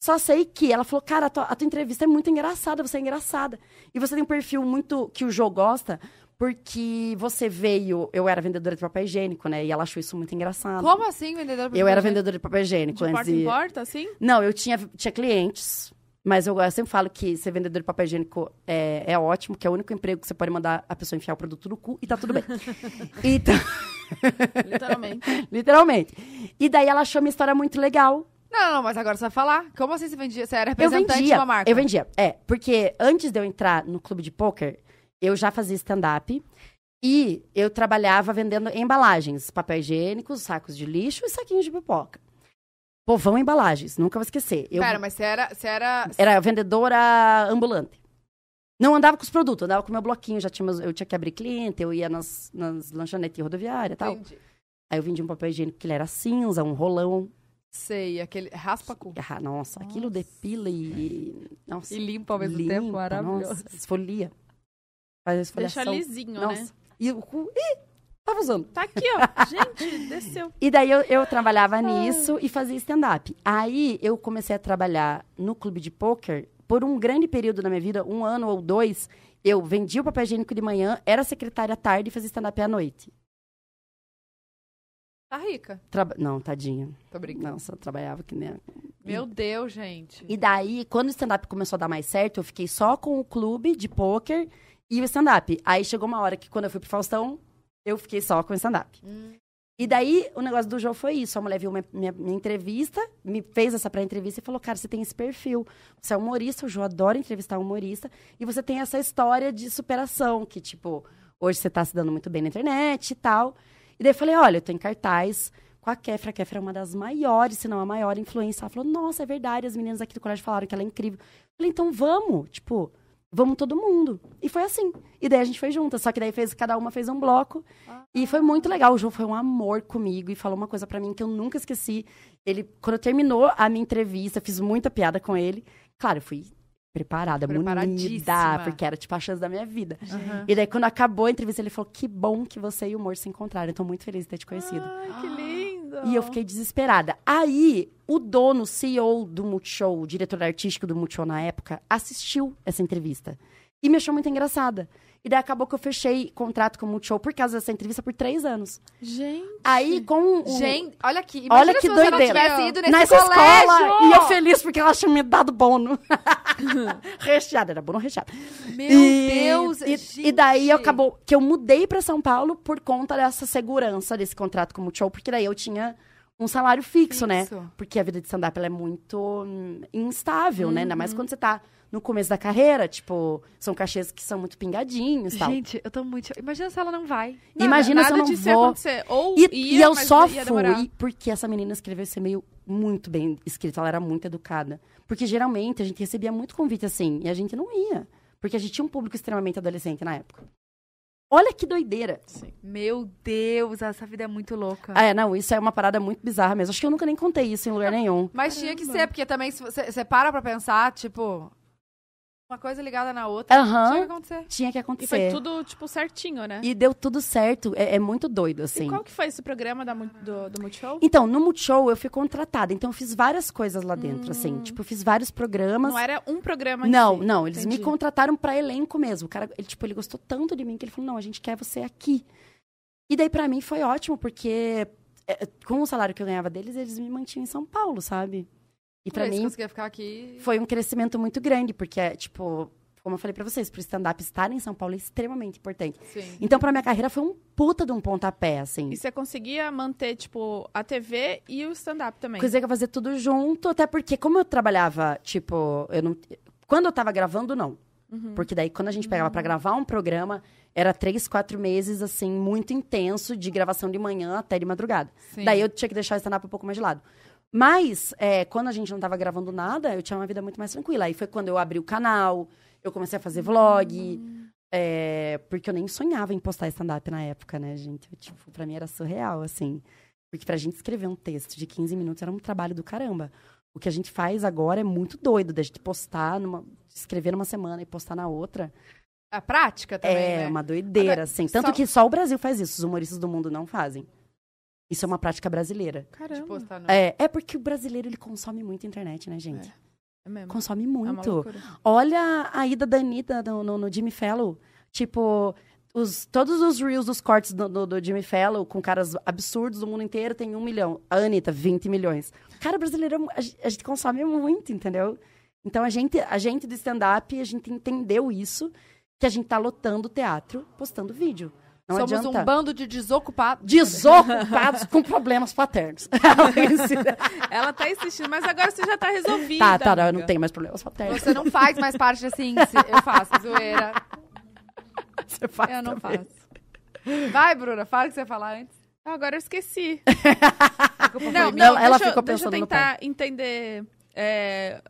Só sei que ela falou, cara, a tua, a tua entrevista é muito engraçada, você é engraçada. E você tem um perfil muito que o Jô gosta, porque você veio. Eu era vendedora de papel higiênico, né? E ela achou isso muito engraçado. Como assim, vendedor? Eu era vendedora de papel higiênico de porta de- em porta, assim? Não, eu tinha, tinha clientes. Mas eu, eu sempre falo que ser vendedor de papel higiênico é, é ótimo, que é o único emprego que você pode mandar a pessoa enfiar o produto no cu e tá tudo bem. então, Literalmente. literalmente. E daí ela achou minha história muito legal. Não, não, mas agora você vai falar. Como assim você vendia? Você era representante vendia. de uma marca? Eu vendia. É, porque antes de eu entrar no clube de pôquer, eu já fazia stand-up e eu trabalhava vendendo embalagens, papel higiênico, sacos de lixo e saquinhos de pipoca. Povão Embalagens, nunca vou esquecer. Eu Pera, mas você era... Você era... era vendedora ambulante. Não andava com os produtos, andava com o meu bloquinho, já tinha eu tinha que abrir cliente, eu ia nas, nas lanchonetes rodoviárias e tal. Entendi. Aí eu vendi um papel higiênico que ele era cinza, um rolão. Sei, aquele raspa cu. Ah, nossa, aquilo depila e. Nossa, E limpa ao mesmo limpa, tempo, maravilhoso. Nossa, esfolia. Faz a Deixa lisinho, Nossa. né? E o cu. Ih, tava usando. Tá aqui, ó. Gente, desceu. E daí eu, eu trabalhava nisso e fazia stand-up. Aí eu comecei a trabalhar no clube de pôquer por um grande período da minha vida, um ano ou dois. Eu vendia o papel higiênico de manhã, era secretária à tarde e fazia stand-up à noite. Tá rica. Traba- Não, tadinha. Tô brincando. Nossa, eu trabalhava que nem. Meu Deus, gente. E daí, quando o stand-up começou a dar mais certo, eu fiquei só com o clube de pôquer e o stand-up. Aí chegou uma hora que, quando eu fui pro Faustão, eu fiquei só com o stand-up. E daí, o negócio do jogo foi isso. A mulher viu minha, minha- minha entrevista, me fez essa pré-entrevista e falou, cara, você tem esse perfil. Você é humorista, o Jô adora entrevistar humorista. E você tem essa história de superação, que, tipo, hoje você tá se dando muito bem na internet e tal. E daí eu falei, olha, eu tô em cartaz com a Kéfera. A Kéfera é uma das maiores, se não a maior influência. Ela falou, nossa, é verdade, as meninas aqui do colégio falaram que ela é incrível. Eu falei, então vamos, tipo, vamos todo mundo. E foi assim. E daí a gente foi juntas. Só que daí fez, cada uma fez um bloco. E foi muito legal. O João foi um amor comigo e falou uma coisa pra mim que eu nunca esqueci. Ele, quando terminou a minha entrevista, fiz muita piada com ele. Claro, eu fui preparada, munida, porque era tipo a chance da minha vida. Uhum. E daí, quando acabou a entrevista, ele falou: Que bom que você e o Humor se encontraram. Eu tô muito feliz de ter te conhecido. Ai, que lindo. E eu fiquei desesperada. Aí, o dono, CEO do Multishow, o diretor artístico do Multishow na época, assistiu essa entrevista. E me achou muito engraçada. E daí acabou que eu fechei contrato com o Multishow por causa dessa entrevista por três anos. Gente. Aí, com o... Gente, olha aqui. Imagina Olha que se você não doideira. tivesse ido nesse Nessa colégio. escola, e eu feliz porque ela tinha me dado bono. recheado, era bono recheado. Meu E- Deus, e, gente. e daí acabou que eu mudei pra São Paulo por conta dessa segurança desse contrato com o Multishow, porque daí eu tinha um salário fixo, né? Fixo. Porque a vida de stand-up é muito hum, instável, né? Ainda Uhum. mais quando você tá no começo da carreira, tipo, são cachês que são muito pingadinhos e tal. Gente, eu tô muito. Imagina se ela não vai. Nada- Imagina se eu não vou. acontecer. Ou E, ia, e eu só fui porque essa menina escreveu esse e-mail muito bem escrito. Ela era muito educada. Porque geralmente a gente recebia muito convite assim e a gente não ia. Porque a gente tinha um público extremamente adolescente na época. Olha que doideira. Meu Deus, essa vida é muito louca. Ah, é, não, isso é uma parada muito bizarra mesmo. Acho que eu nunca nem contei isso em lugar nenhum. Mas tinha que ser, porque também se você, você para pra pensar, tipo, uma coisa ligada na outra. Aham. Tinha que acontecer. Tinha que E foi acontecer. tudo, tipo, certinho, né? E deu tudo certo. É, é muito doido, assim. E qual que foi esse programa da, do, do Multishow? Então, no Multishow eu fui contratada. Então eu fiz várias coisas lá dentro, assim. Tipo, eu fiz vários programas. Hum. Não era um programa Não, si. não, eles me Entendi. contrataram pra elenco mesmo. O cara, ele, tipo, ele gostou tanto de mim que ele falou: não, a gente quer você aqui. E daí, pra mim, foi ótimo, porque é, com o salário que eu ganhava deles, eles me mantinham em São Paulo, sabe? E Pra mim, conseguia ficar aqui. foi um crescimento muito grande, porque, é, tipo, como eu falei pra vocês, pro stand-up estar em São Paulo é extremamente importante. Sim. Então, pra minha carreira, foi um puta de um pontapé, assim. E você conseguia manter, tipo, a TV e o stand-up também? Eu fazer tudo junto, até porque, como eu trabalhava, tipo, eu não. Quando eu tava gravando, não. Uhum. Porque daí, quando a gente pegava pra gravar um programa, era três, quatro meses, assim, muito intenso, de gravação de manhã até de madrugada. Sim. Daí eu tinha que deixar o stand-up um pouco mais de lado. Mas, é, quando a gente não tava gravando nada, eu tinha uma vida muito mais tranquila. Aí foi quando eu abri o canal, eu comecei a fazer vlog. é, porque eu nem sonhava em postar stand-up na época, né, gente? Eu, tipo, pra mim era surreal, assim. Porque pra gente escrever um texto de 15 minutos era um trabalho do caramba. O que a gente faz agora é muito doido, da gente postar, numa, escrever numa semana e postar na outra. A prática também, é né? uma doideira, Agora, assim. Tanto só- que só o Brasil faz isso, os humoristas do mundo não fazem. Isso é uma prática brasileira. Caramba. postar no... É, é porque o brasileiro, ele consome muito internet, né, gente? É mesmo. Consome É muito. loucura. Olha a ida da Anitta no, no, no Jimmy Fallon. Tipo, os, todos os reels dos cortes do, do, do Jimmy Fallon, com caras absurdos do mundo inteiro, tem um milhão. A Anitta, 20 milhões. Cara, brasileiro, é a, a gente consome muito, entendeu? Então, a gente, a gente do stand-up, a gente entendeu isso, que a gente tá lotando o teatro, postando vídeo. Não Somos adianta. um bando de desocupados. Desocupados com problemas paternos. Ela tá insistindo, mas agora você já tá resolvida. tá, tá, eu não tenho mais problemas paternos. Você não faz mais parte índice. Eu faço, zoeira. Você faz Eu não também. faço. Vai, Bruna, fala o que você ia falar antes. Agora eu esqueci. Não, Não, ela deixa, eu- ficou deixa eu pensando tentar entender é,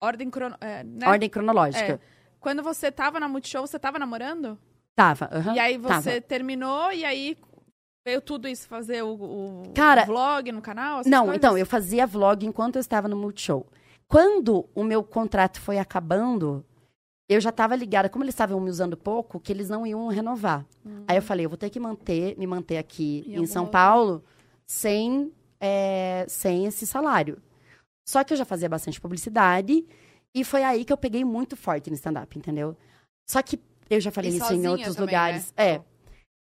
ordem crono... é, né? Ordem cronológica. É. Quando você tava na Multishow, você tava namorando? Tava, aham. E aí tava. você terminou e aí Veio tudo isso fazer o, o Cara, vlog no canal? Não, coisas? então, eu fazia vlog enquanto eu estava no Multishow. Quando o meu contrato foi acabando, eu já estava ligada, como eles estavam me usando pouco, que eles não iam renovar. Aí eu falei, eu vou ter que manter, me manter aqui Em em, São. Paulo sem, é, sem esse salário. Só que eu já fazia bastante publicidade e foi aí que eu peguei muito forte no stand-up, entendeu? Só que eu já falei E isso em outros também, lugares. né? É.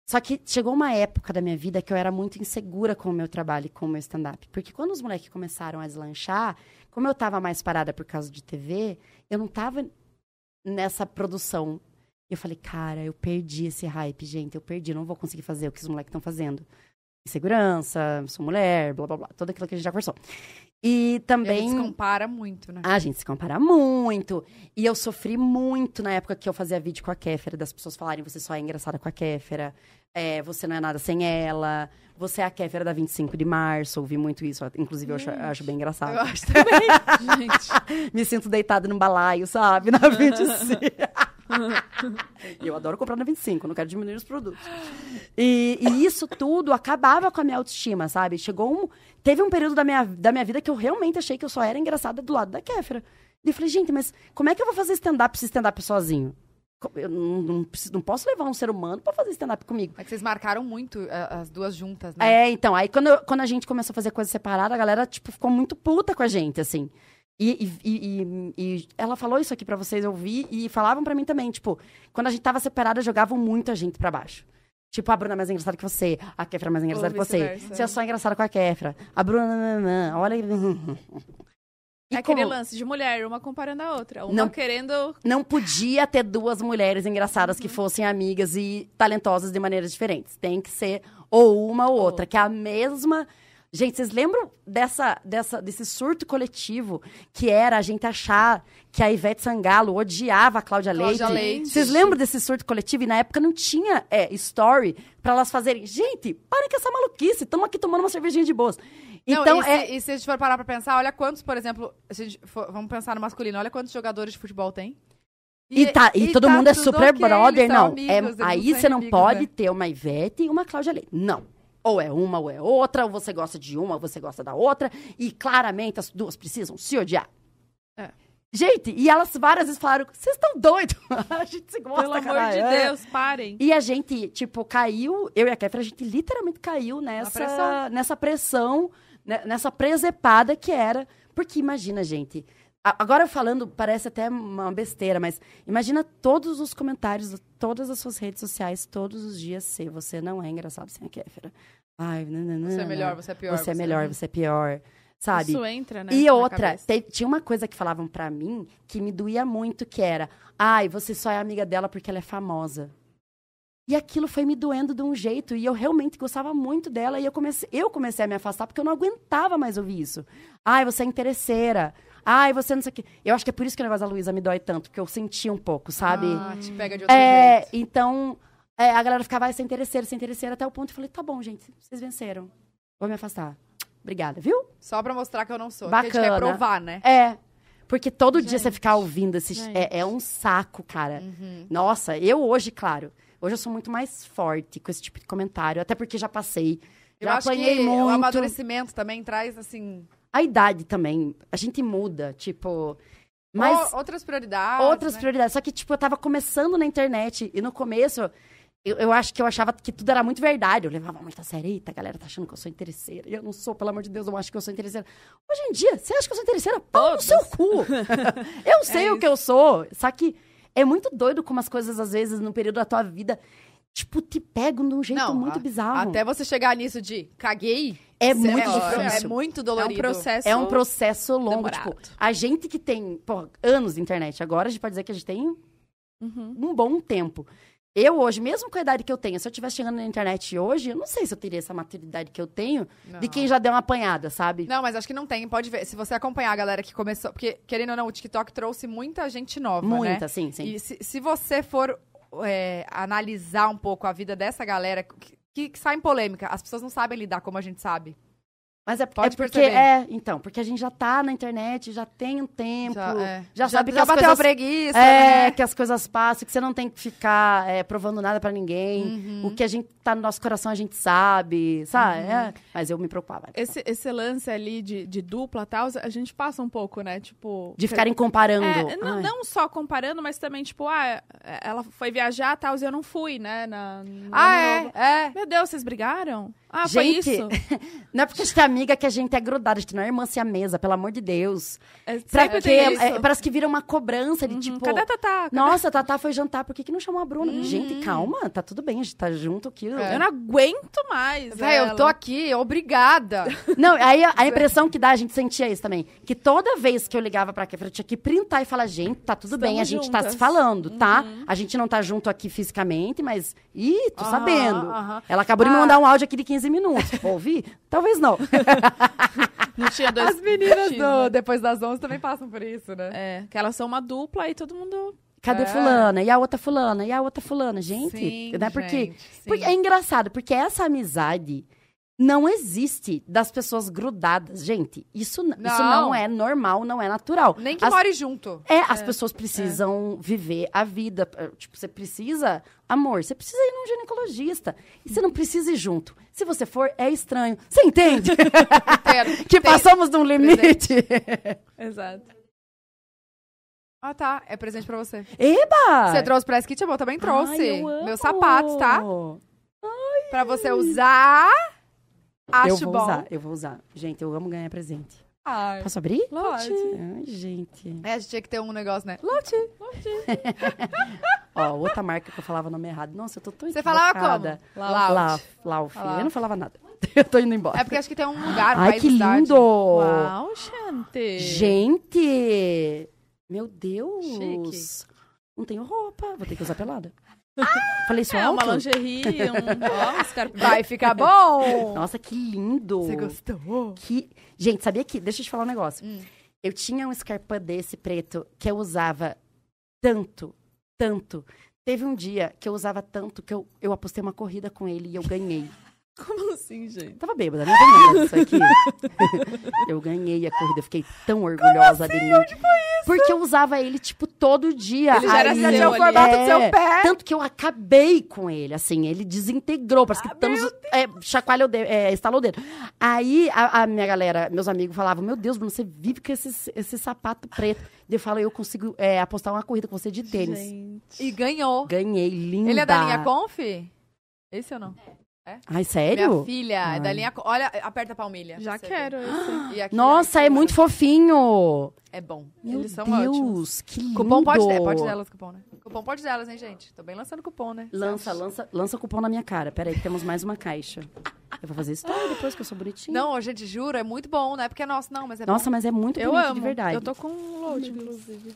Só que chegou uma época da minha vida que eu era muito insegura com o meu trabalho e com o meu stand-up. Porque quando os moleques começaram a deslanchar, como eu tava mais parada por causa de TV, eu não tava nessa produção. Eu falei, cara, eu perdi esse hype, gente. Eu perdi, não vou conseguir fazer o que os moleques estão fazendo. Insegurança, sou mulher, blá, blá, blá. Tudo aquilo que a gente já conversou. E E a também... gente se compara muito, né? A gente se compara muito. E eu sofri muito na época que eu fazia vídeo com a Kéfera, das pessoas falarem você só é engraçada com a Kéfera, é, você não é nada sem ela, você é a Kéfera da 25 de março, ouvi muito isso. Inclusive, eu acho, eu acho bem Eu engraçado. acho também. gente. Me sinto deitada num balaio, sabe? Na 25. E eu adoro comprar na 25, não quero diminuir os produtos. E, e isso tudo acabava com a minha autoestima, sabe? Chegou um. Teve um período da minha, da minha vida que eu realmente achei que eu só era engraçada do lado da Kéfera. E eu falei, gente, mas como é que eu vou fazer stand-up se stand-up sozinho? Eu não, não, preciso- não posso levar um ser humano pra fazer stand-up comigo. É que vocês marcaram muito é, as duas juntas, né? É, então, aí quando, eu- quando a gente começou a fazer coisa separada, a galera, tipo, ficou muito puta com a gente, assim. E, e- e- e- ela falou isso aqui pra vocês ouvir e falavam pra mim também, tipo, quando a gente tava separada, jogavam muito a gente pra baixo. Tipo, a Bruna é mais engraçada que você, a Kéfera é mais engraçada que você. Você é só engraçada com a Kéfera. A Bruna, não, não, não, olha. E É aquele como lance de mulher, uma comparando a outra. Uma Não. querendo. não podia ter duas mulheres engraçadas que fossem amigas e talentosas de maneiras diferentes. Tem que ser ou uma ou outra, que é a mesma. Gente, vocês lembram dessa, dessa, desse surto coletivo que era a gente achar que a Ivete Sangalo odiava a Cláudia Leite? Cláudia Leite. Vocês lembram desse surto coletivo? E na época não tinha é, story pra elas fazerem. Gente, parem com essa maluquice. Estamos aqui tomando uma cervejinha de boas. Não, Então, e, se, é, e se a gente for parar pra pensar, olha quantos, por exemplo, for- vamos pensar no masculino, olha quantos jogadores de futebol tem. E, tá, e, todo tá mundo é super ok, brother, não. amigos, É- eles não aí você não inimigos, pode né? ter uma Ivete e uma Cláudia Leite. Não. Ou é uma ou é outra, ou você gosta de uma ou você gosta da outra. E claramente as duas precisam se odiar. É. Gente, e elas várias vezes falaram: vocês estão doidos? a gente se gosta, Pelo amor caralho. de É. Deus, parem. E a gente, tipo, caiu, eu e a Kéfera, a gente literalmente caiu nessa pressão. nessa pressão, né, nessa presepada que era. Porque imagina, gente. Agora falando, parece até uma besteira, mas imagina todos os comentários, todas as suas redes sociais, todos os dias ser você não é engraçado sem a Kéfera. Ai, não, não, não, Você é melhor, você é pior. Você é melhor, você é pior. Sabe? Isso entra, né? E outra, te- tinha uma coisa que falavam pra mim que me doía muito, que era, ai, você só é amiga dela porque ela é famosa. E aquilo foi me doendo de um jeito, e eu realmente gostava muito dela, e eu comecei, eu comecei a me afastar porque eu não aguentava mais ouvir isso. Ai, você é interesseira. Ai, você não sei o quê. Eu acho que é por isso que o negócio da Luísa me dói tanto, porque eu senti um pouco, sabe? Ah, te pega de outro é, jeito. então, é, a galera ficava, você é interesseira, você é interesseira, até o ponto que eu falei, tá bom, gente, vocês venceram. Vou me afastar. Obrigada, viu? Só pra mostrar que eu não sou. Porque a gente quer Bacana. provar, né? É. Porque todo dia Gente. você ficar ouvindo esses. É, é um saco, cara. Uhum. Nossa, eu hoje, claro. Hoje eu sou muito mais forte com esse tipo de comentário. Até porque já passei. Eu Já acho apanhei que o muito. amadurecimento também traz, assim, A idade também. A gente muda, tipo. Mas o- outras prioridades. outras né? prioridades. Só que, tipo, eu tava começando na internet. E no começo, eu, eu acho que eu achava que tudo era muito verdade. Eu levava muito a sério. Eita, a galera tá achando que eu sou interesseira. Eu não sou, pelo amor de Deus, eu não acho que eu sou interesseira. Hoje em dia, você acha que eu sou interesseira? Pau no seu cu! eu sei o que eu sou. Só que é muito doido como as coisas, às vezes, no período da tua vida, tipo, te pegam de um jeito Não, muito a- bizarro. Até você chegar nisso de caguei. É cê- muito é, difícil. É muito É dolorido. um processo. É um processo longo, tipo, a gente que tem, pô, anos de internet, agora a gente pode dizer que a gente tem Uhum. um bom tempo. Eu hoje, mesmo com a idade que eu tenho, se eu estivesse chegando na internet hoje, eu não sei se eu teria essa maturidade que eu tenho de Não. quem já deu uma apanhada, sabe? Não, mas acho que não tem. Pode ver. Se você acompanhar a galera que começou. Porque, querendo ou não, o TikTok trouxe muita gente nova. Muita, né? sim, sim. E se, se você for é, analisar um pouco a vida dessa galera que, que, que sai em polêmica, as pessoas não sabem lidar como a gente sabe. Mas é, Pode é porque perceber. é, então, porque a gente já tá na internet, já tem um tempo, Já, já, é. sabe que já as bateu coisas a preguiça, é, né? que as coisas passam, que você não tem que ficar é, provando nada pra ninguém. Uhum. O que a gente tá no nosso coração a gente sabe, sabe? Uhum. É, mas eu me preocupava. Esse, esse lance ali de, de dupla tal, a gente passa um pouco, né? Tipo. De ficarem comparando. É, não, não só comparando, mas também, tipo, ah, ela foi viajar e tal, e eu não fui, né? Na, no Ah, é, é. Meu Deus, vocês brigaram? Ah, foi Gente, isso? Não é porque a gente é amiga que a gente é grudada, a gente não é irmã se a mesa, pelo amor de Deus. É, Pra quê? isso. É, parece que vira uma cobrança de Uhum. tipo. Cadê a Tatá? Cadê- Nossa, a Tatá foi jantar, por que, que não chamou a Bruna? Uhum. Gente, calma, tá tudo bem, a gente tá junto aqui. Eu não aguento mais. Véi, eu tô aqui, obrigada. Não, aí a, a impressão que dá, a gente sentia isso também. Que toda vez que eu ligava pra Kéfera, eu tinha que printar e falar, gente, tá tudo bem, a Estamos gente tá juntas. se falando, tá? Uhum. A gente não tá junto aqui fisicamente, mas. Ih, tô sabendo. Ela acabou de me Ah. mandar um áudio aqui de 15 minutos. Vou ouvir? Talvez não. Não tinha dois. As meninas do né? Depois das 11 também passam por isso, né? É, que elas são uma dupla e todo mundo. Cadê É. fulana? E a outra fulana? E a outra fulana? Gente, Sim, né? Porque, gente, porque é engraçado, porque essa amizade não existe das pessoas grudadas. Gente, isso, n- isso Não. não é normal, não é natural. Nem que As- more junto. É, as pessoas precisam viver a vida. Eh, Tipo, você precisa, amor, você precisa ir num ginecologista. E você não precisa ir junto. Se você for, é estranho. Você entende? Entendo. que passamos de um limite. Exato. Ah, tá. É presente pra você. Eba! Você trouxe pra Skit, eu também trouxe. Ai, eu. Meus sapatos, tá? Pra você usar. Acho eu vou bom. usar, eu vou usar. Gente, eu amo ganhar presente. Ai. Posso abrir? Pode. Ai, gente. É, a gente tinha que ter um negócio, né? Lote. Ó, outra marca que eu falava o nome errado. Nossa, eu tô tão Você falava como? Lauf. Lauf. Eu não falava nada. Eu tô indo embora. É porque acho que tem um lugar, um Ai, que lindo! Uau, gente. Gente! Meu Deus! Chique. Não tenho roupa, vou ter que usar pelada. Falei isso É, alto? uma lingerie, um. Ó, os caras. Vai ficar bom. Nossa, que lindo! Você gostou? Que... Gente, sabia que... Deixa eu te falar um negócio. Hum. Eu tinha um escarpão desse preto que eu usava tanto, tanto. Teve um dia que eu usava tanto que eu, eu apostei uma corrida com ele e eu ganhei. Como assim, gente? Tava bêbada, não lembra disso aqui. eu ganhei a corrida, eu fiquei tão orgulhosa de mim. Onde foi isso? Porque eu usava ele, tipo, todo dia. Ele já era Aí- seu tinha o formato do seu É, pé. Tanto que eu acabei com ele, assim, ele desintegrou. Parece que Thanos é, chacoalhou o dedo, é, estalou o dedo. Aí a, a minha galera, meus amigos falavam: Meu Deus, Bruno, você vive com esse, esse sapato preto. Eu falo: Eu consigo é, apostar uma corrida com você de tênis. Gente. E ganhou. Ganhei, linda. Ele é da linha Conf? Esse ou não? Ai, sério? Minha filha é da Ai. linha. Olha, aperta a palmilha. Já quero esse. vê. E aqui, Nossa, aqui, é muito fofinho. É bom. Meu Eles são Deus, ótimos. que lindo. Cupom pode, é, pode delas, cupom, né? Cupom pode delas, hein, gente? Tô bem lançando cupom, né? Lança, lança, lança cupom na minha cara. Peraí, que temos mais uma caixa. Eu vou fazer história depois que eu sou bonitinha. Não, gente, juro, é muito bom, não é porque é nosso, não, mas é Nossa, mas é muito Eu bonito amo. de verdade. Eu tô com um load, inclusive.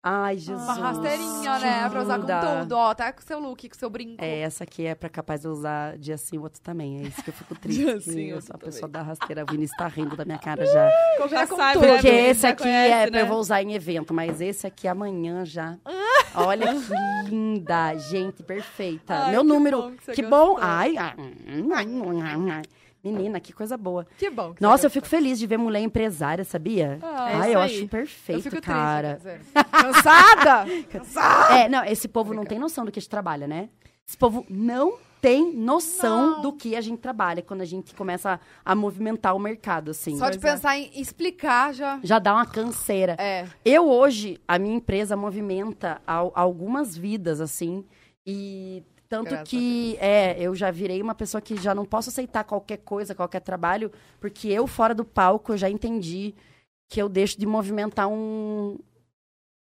Ai, Jesus. Uma rasteirinha, né? Pra usar com tudo, ó. Tá com seu look, com seu brinco. É, essa aqui é pra capaz de eu usar dia sim, outro também. É isso que eu fico triste. Dia sim, eu sou a pessoa da rasteira. A Vinícius tá rindo da minha cara já. Já com sabe, tudo. né, Porque Bruno? esse Já aqui conhece, é, né? eu vou usar em evento, mas esse aqui amanhã já. Olha que linda, gente, perfeita. Ai, Meu que número. bom que que bom. Ai, ai, ai, ai, ai. Menina, que coisa boa. Que bom. que Nossa, eu fico feliz de ver mulher empresária, sabia? Ah, Ai, é eu isso acho aí. Eu perfeito, fico cara. triste. dizer. Cansada! É, não, esse povo não tem noção do que a gente trabalha, né? Esse povo não tem noção Não. do que a gente trabalha quando a gente começa a, a movimentar o mercado, assim. Só de pensar em explicar já. Já dá uma canseira. É. Eu hoje, a minha empresa movimenta al- algumas vidas, assim, e tanto Graças que é, eu já virei uma pessoa que já não posso aceitar qualquer coisa, qualquer trabalho, porque eu, fora do palco, eu já entendi que eu deixo de movimentar um.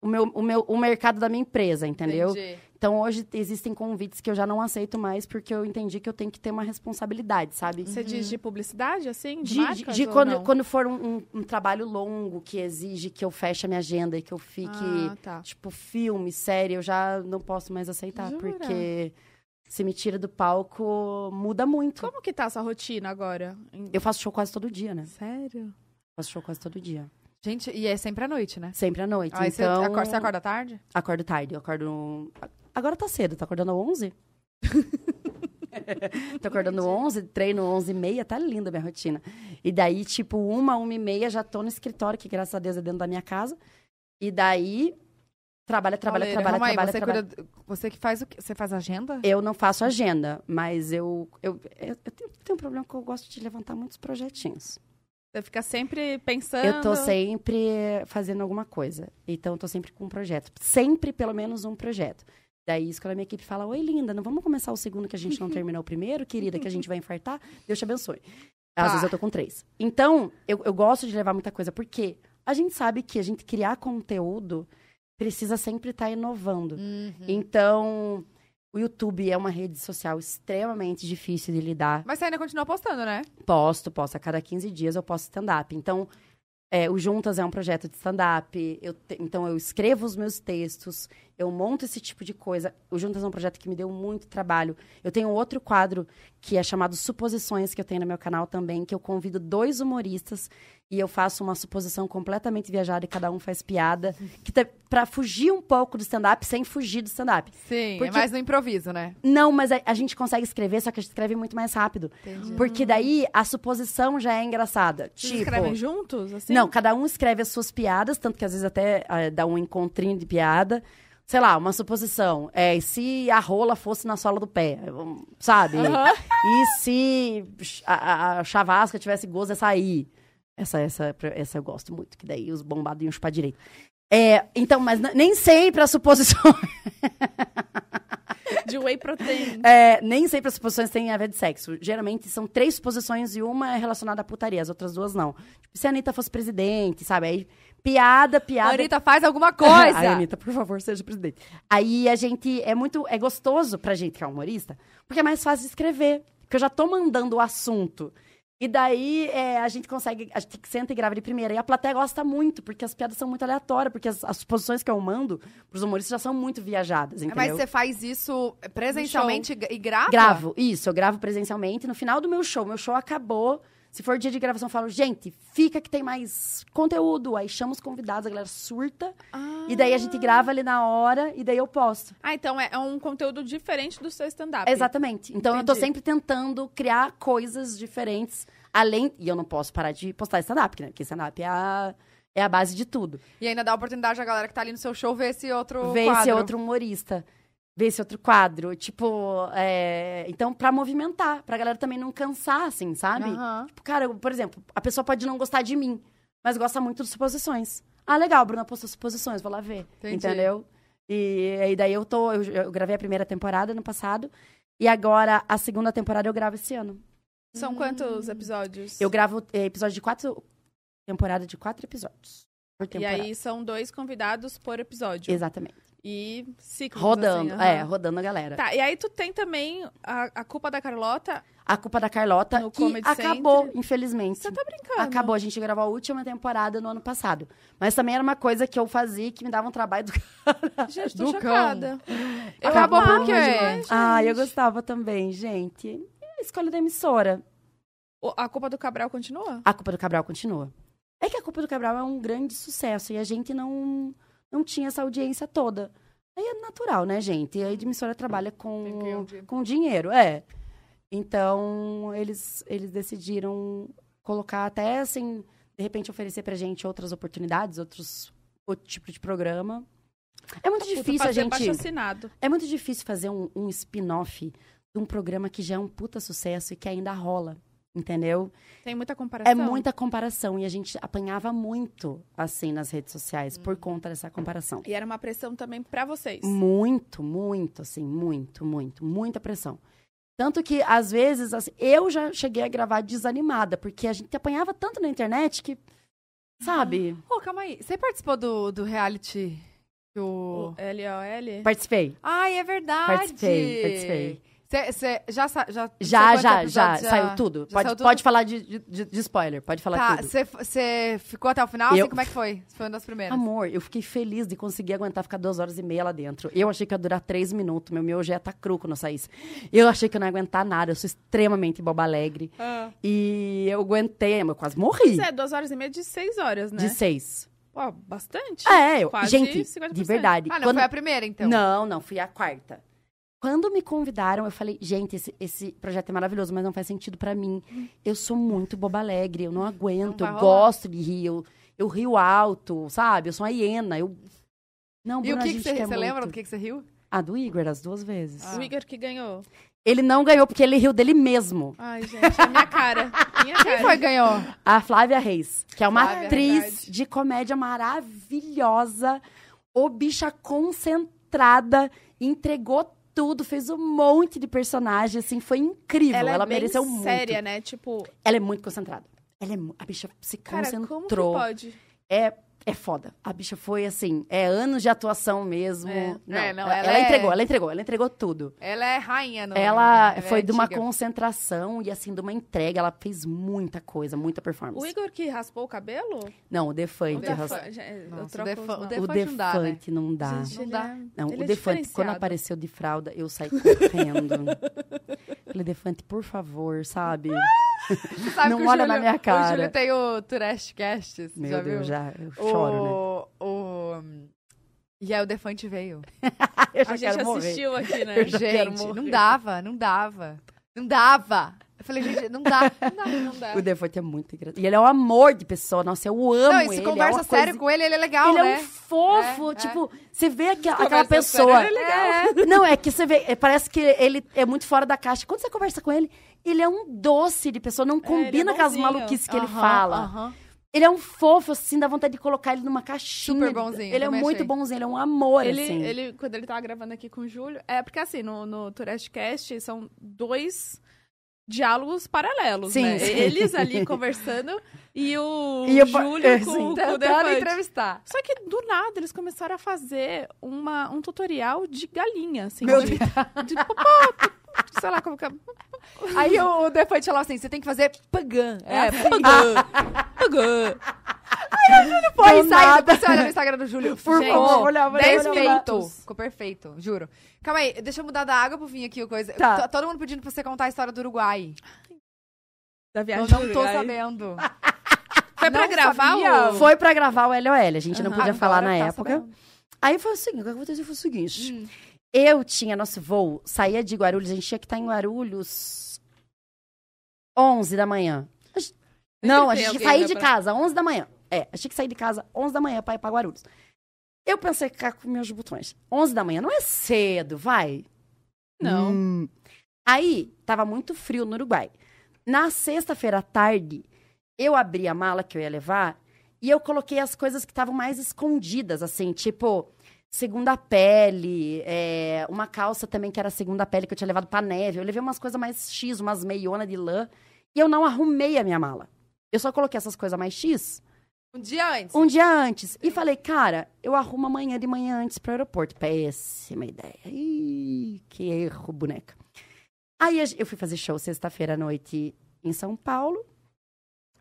O, meu, o, meu, o mercado da minha empresa, entendeu? Entendi. Então, hoje existem convites que eu já não aceito mais, porque eu entendi que eu tenho que ter uma responsabilidade, sabe? Você diz de publicidade, assim? De, De, de- marcas, de ou quando, não? quando for um, um- um trabalho longo que exige que eu feche a minha agenda e que eu fique, Ah, tá. tipo, filme, série, eu já não posso mais aceitar, Jura? porque se me tira do palco, muda muito. Como que tá essa rotina agora? Eu faço show quase todo dia, né? Sério? Faço show quase todo dia. Gente, e é sempre à noite, né? Sempre à noite. Aí você, então, acorda, você acorda tarde? acordo tarde, eu acordo... Agora tá cedo, tá acordando às 11? Tô acordando 11, treino 11 e meia, tá linda a minha rotina. E daí, tipo, uma, uma e meia, já tô no escritório, que graças a Deus é dentro da minha casa. E daí, trabalha, trabalha, Pauleira, trabalha, calma aí, trabalha, você, trabalha. cuida- você que faz o quê? Você faz agenda? Eu não faço agenda, mas eu, eu, eu, eu tenho, tenho um problema que eu gosto de levantar muitos projetinhos. Você fica sempre pensando. Eu tô sempre fazendo alguma coisa. Então, eu tô sempre com um projeto. Sempre, pelo menos, um projeto. Daí, isso quando a minha equipe fala, oi, linda, não vamos começar o segundo que a gente não terminou o primeiro, querida, que a gente vai infartar? Deus te abençoe. Às Tá. vezes eu tô com três. Então, eu, eu gosto de levar muita coisa, porque a gente sabe que a gente criar conteúdo precisa sempre estar inovando. Uhum. Então, o YouTube é uma rede social extremamente difícil de lidar. Mas você ainda continua postando, né? Posto, posto. A cada 15 dias eu posto stand-up. Então, é, o Juntas é um projeto de stand-up. Então, eu escrevo os meus textos, eu monto esse tipo de coisa. O Juntas é um projeto que me deu muito trabalho. Eu tenho outro quadro que é chamado Suposições, que eu tenho no meu canal também, que eu convido dois humoristas e eu faço uma suposição completamente viajada e cada um faz piada. Que tá, pra fugir um pouco do stand-up sem fugir do stand-up. Sim, Porque- é mais no improviso, né? Não, mas a, a gente consegue escrever, só que a gente escreve muito mais rápido. Entendi. Porque daí a suposição já é engraçada. Vocês tipo, escrevem juntos? Assim? não, cada um escreve as suas piadas, tanto que às vezes até ah, dá um encontrinho de piada. Sei lá, uma suposição. É, e se a rola fosse na sola do pé, sabe? E se a, a, a chavasca tivesse gozo de açaí. Essa, essa, essa eu gosto muito, que daí os bombados iam chupar direito. É, então, mas nem sempre as suposições. De whey protein. É, nem sempre as suposições têm a ver de sexo. Geralmente são três suposições e uma é relacionada à putaria, as outras duas não. Tipo, se a Anitta fosse presidente, sabe? Aí, piada, piada. Anitta, faz alguma coisa! Ai, Anitta, por favor, seja presidente. Aí a gente é muito. É gostoso pra gente que é humorista, porque é mais fácil escrever. Porque eu já tô mandando o assunto. E daí é, a gente consegue. A gente senta e grava de primeira. E a plateia gosta muito, porque as piadas são muito aleatórias, porque as, as suposições que eu mando pros humoristas já são muito viajadas, entendeu? Mas você faz isso presencialmente e grava? Gravo, isso, eu gravo presencialmente. No final do meu show, meu show acabou. Se for dia de gravação, eu falo, gente, fica que tem mais conteúdo. Aí chama os convidados, a galera surta. E daí a gente grava ali na hora e daí eu posto. Ah, então é, é um conteúdo diferente do seu stand-up. Exatamente. Então eu tô Entendi. sempre tentando criar coisas diferentes. Além. E eu não posso parar de postar stand-up, né? Porque stand-up é a, é a base de tudo. E ainda dá a oportunidade à galera que tá ali no seu show ver esse outro ver esse outro humorista, ver esse outro quadro. Tipo, é, então, pra movimentar, pra galera também não cansar, assim, sabe? Aham. Tipo, cara, eu, por exemplo, a pessoa pode não gostar de mim, mas gosta muito de suposições. Ah, legal, Bruna postou suposições, vou lá ver. Entendi. Entendeu? E aí daí eu tô. Eu, eu gravei a primeira temporada no passado. E agora a segunda temporada eu gravo esse ano. São quantos episódios? Eu gravo é, episódio de quatro. Temporada de quatro episódios. E aí são dois convidados por episódio. Exatamente. E ciclos, Rodando. assim, É, aham. rodando a galera. Tá, e aí tu tem também a, a culpa da Carlota. A culpa da Carlota, No que Comedy acabou, Central. infelizmente. Você tá brincando? Acabou, a gente gravou a última temporada no ano passado. Mas também era uma coisa que eu fazia que me dava um trabalho do Gente, tô Do cão. chocada. Eu Acabou amava por quê? demais, Ah, eu gente. gostava também, gente. É a escolha da emissora. O- A culpa do Cabral continua? A culpa do Cabral continua. É que a culpa do Cabral é um grande sucesso e a gente não, não tinha essa audiência toda. Aí é natural, né, gente? A emissora trabalha com, com dinheiro, é. Então, eles, eles decidiram colocar até, assim, de repente oferecer pra gente outras oportunidades, outros outro tipo de programa. É muito Puta, difícil a gente... assinado. É muito difícil fazer um, um spin-off de um programa que já é um puta sucesso e que ainda rola, entendeu? Tem muita comparação. É muita comparação e a gente apanhava muito, assim, nas redes sociais por conta dessa comparação. E era uma pressão também pra vocês. Muito, muito, assim, muito, muito, muita pressão. Tanto que, às vezes, assim, eu já cheguei a gravar desanimada, porque a gente apanhava tanto na internet que, sabe? Pô, calma aí. Você participou do, do reality? O Do... LOL. Participei. Ai, é verdade. Participei, participei. Você já, sa- já... Já, já, já, episódios saiu tudo. já Pode, saiu tudo? pode falar de, de, de spoiler, pode falar Tá, tudo. você ficou até o final? Eu- Assim, como é que foi? Você foi uma das primeiras. Amor, eu fiquei feliz de conseguir aguentar ficar duas horas e meia lá dentro. Eu achei que ia durar três minutos. Meu miojo ia estar cru quando eu saísse. Eu achei que eu não ia aguentar nada. Eu sou extremamente boba alegre. Ah. E eu aguentei, eu quase morri. Isso é duas horas e meia de seis horas, né? De seis. Pô, bastante. É, eu, Quase gente, 50%. de verdade. Ah, não quando- foi a primeira, então? Não, não, fui a quarta. Quando me convidaram, eu falei, gente, esse, esse projeto é maravilhoso, mas não faz sentido pra mim. Eu sou muito boba alegre, eu não aguento, Não eu gosto de rir, eu, eu rio alto, sabe? Eu sou uma hiena, eu... Não, E o Bruna, que, que você, você lembra do que, que você riu? Ah, do Igor, as duas vezes. O Igor que ganhou. Ele não ganhou porque ele riu dele mesmo. Ai, gente, é minha cara. Minha cara. Quem foi que ganhou? A Flávia Reis, que é uma Flávia, atriz verdade. de comédia maravilhosa, o bicha concentrada, entregou tudo, fez um monte de personagem, assim, foi incrível. Ela, Ela, é mereceu muito. séria, né? Tipo, Ela é muito concentrada. Ela é, a bicha se cara, como concentrou. pode? É, é foda. A bicha foi assim, é anos de atuação mesmo. É. Não, É, não, ela, ela ela é- entregou, ela entregou, ela entregou tudo. Ela é rainha. No, ela é foi de uma antiga. concentração e assim, de uma entrega. Ela fez muita coisa, muita performance. O Igor que raspou o cabelo? Não, o Defante. Defante, o troco Defa- os o. Defante O não dá, né? Defante não dá. Não ele dá. é- Não, o é Defante, quando diferenciado. apareceu de fralda, eu saí correndo. Falei, Defante, por favor, sabe? Você sabe Não o olha na Júlio- minha O cara. Júlio tem o Trashcast, Meu já Deus, viu? já eu choro, né? o, o... E aí o Defante veio. Eu já A gente morrer. assistiu aqui, né? Gente, não dava, não dava. Não dava. Eu falei, gente, não dá, não dá. Não dá. O Defante é muito engraçado. E ele é um amor de pessoa. Nossa, eu amo Não, e se ele. conversa é sério coisa... com ele, ele é legal, Ele né? é um fofo, É, tipo, você vê aquela, aquela pessoa. ele é legal. Não, é que você vê, é, parece que ele é muito fora da caixa. Quando você conversa com ele, ele é um doce de pessoa, não combina com as maluquices que ele fala. Ele é um fofo, assim, dá vontade de colocar ele numa caixinha. Super bonzinho, Ele é muito achei. bonzinho, ele é um amor, Ele, assim. ele, quando ele tava gravando aqui com o Júlio, é porque assim, no, no Turestcast são dois diálogos paralelos, Sim, né? sim. Eles ali conversando e o E Júlio é, com, sim. com o Defante. entrevistar. Só que do nada eles começaram a fazer uma, um tutorial de galinha, assim. Meu de, de popó, sei lá como que é. Aí o, o Defante falou assim, você tem que fazer pagã. É, pagã. Pagã. Foi Do saindo. nada. Você olha no Instagram do Júlio. Olhava, perfeito. olhava. Ficou perfeito, juro. Calma aí, deixa eu mudar da água pro vinho aqui. o Coisa. Tá. Todo mundo pedindo pra você contar a história do Uruguai. Da Eu viagem não do tô sabendo. Foi pra Não gravar sabia. o... Foi pra gravar o LOL, a gente não Aham. podia falar Agora na tá época. sabendo. Aí foi o seguinte, o que aconteceu foi o seguinte. Hum. Eu tinha nosso voo, saía de Guarulhos, a gente tinha que estar em Guarulhos 11 da manhã. Gente- Não, a gente saía né, de pra- casa 11 da manhã. É, a gente que sair de casa 11 da manhã pra ir pra Guarulhos. Eu pensei ficar com meus botões. 11 da manhã não é cedo, vai. Não. Hum. Aí, tava muito frio no Uruguai. Na sexta-feira à tarde, eu abri a mala que eu ia levar e eu coloquei as coisas que estavam mais escondidas, assim, tipo, segunda pele, é, uma calça também que era segunda pele que eu tinha levado pra neve. Eu levei umas coisas mais X, umas meiona de lã, e eu não arrumei a minha mala. Eu só coloquei essas coisas mais X Um dia antes. um dia antes. E falei, cara, eu arrumo amanhã de manhã antes pro aeroporto. Péssima ideia. Ih, que erro, boneca. Aí eu fui fazer show sexta-feira à noite em São Paulo.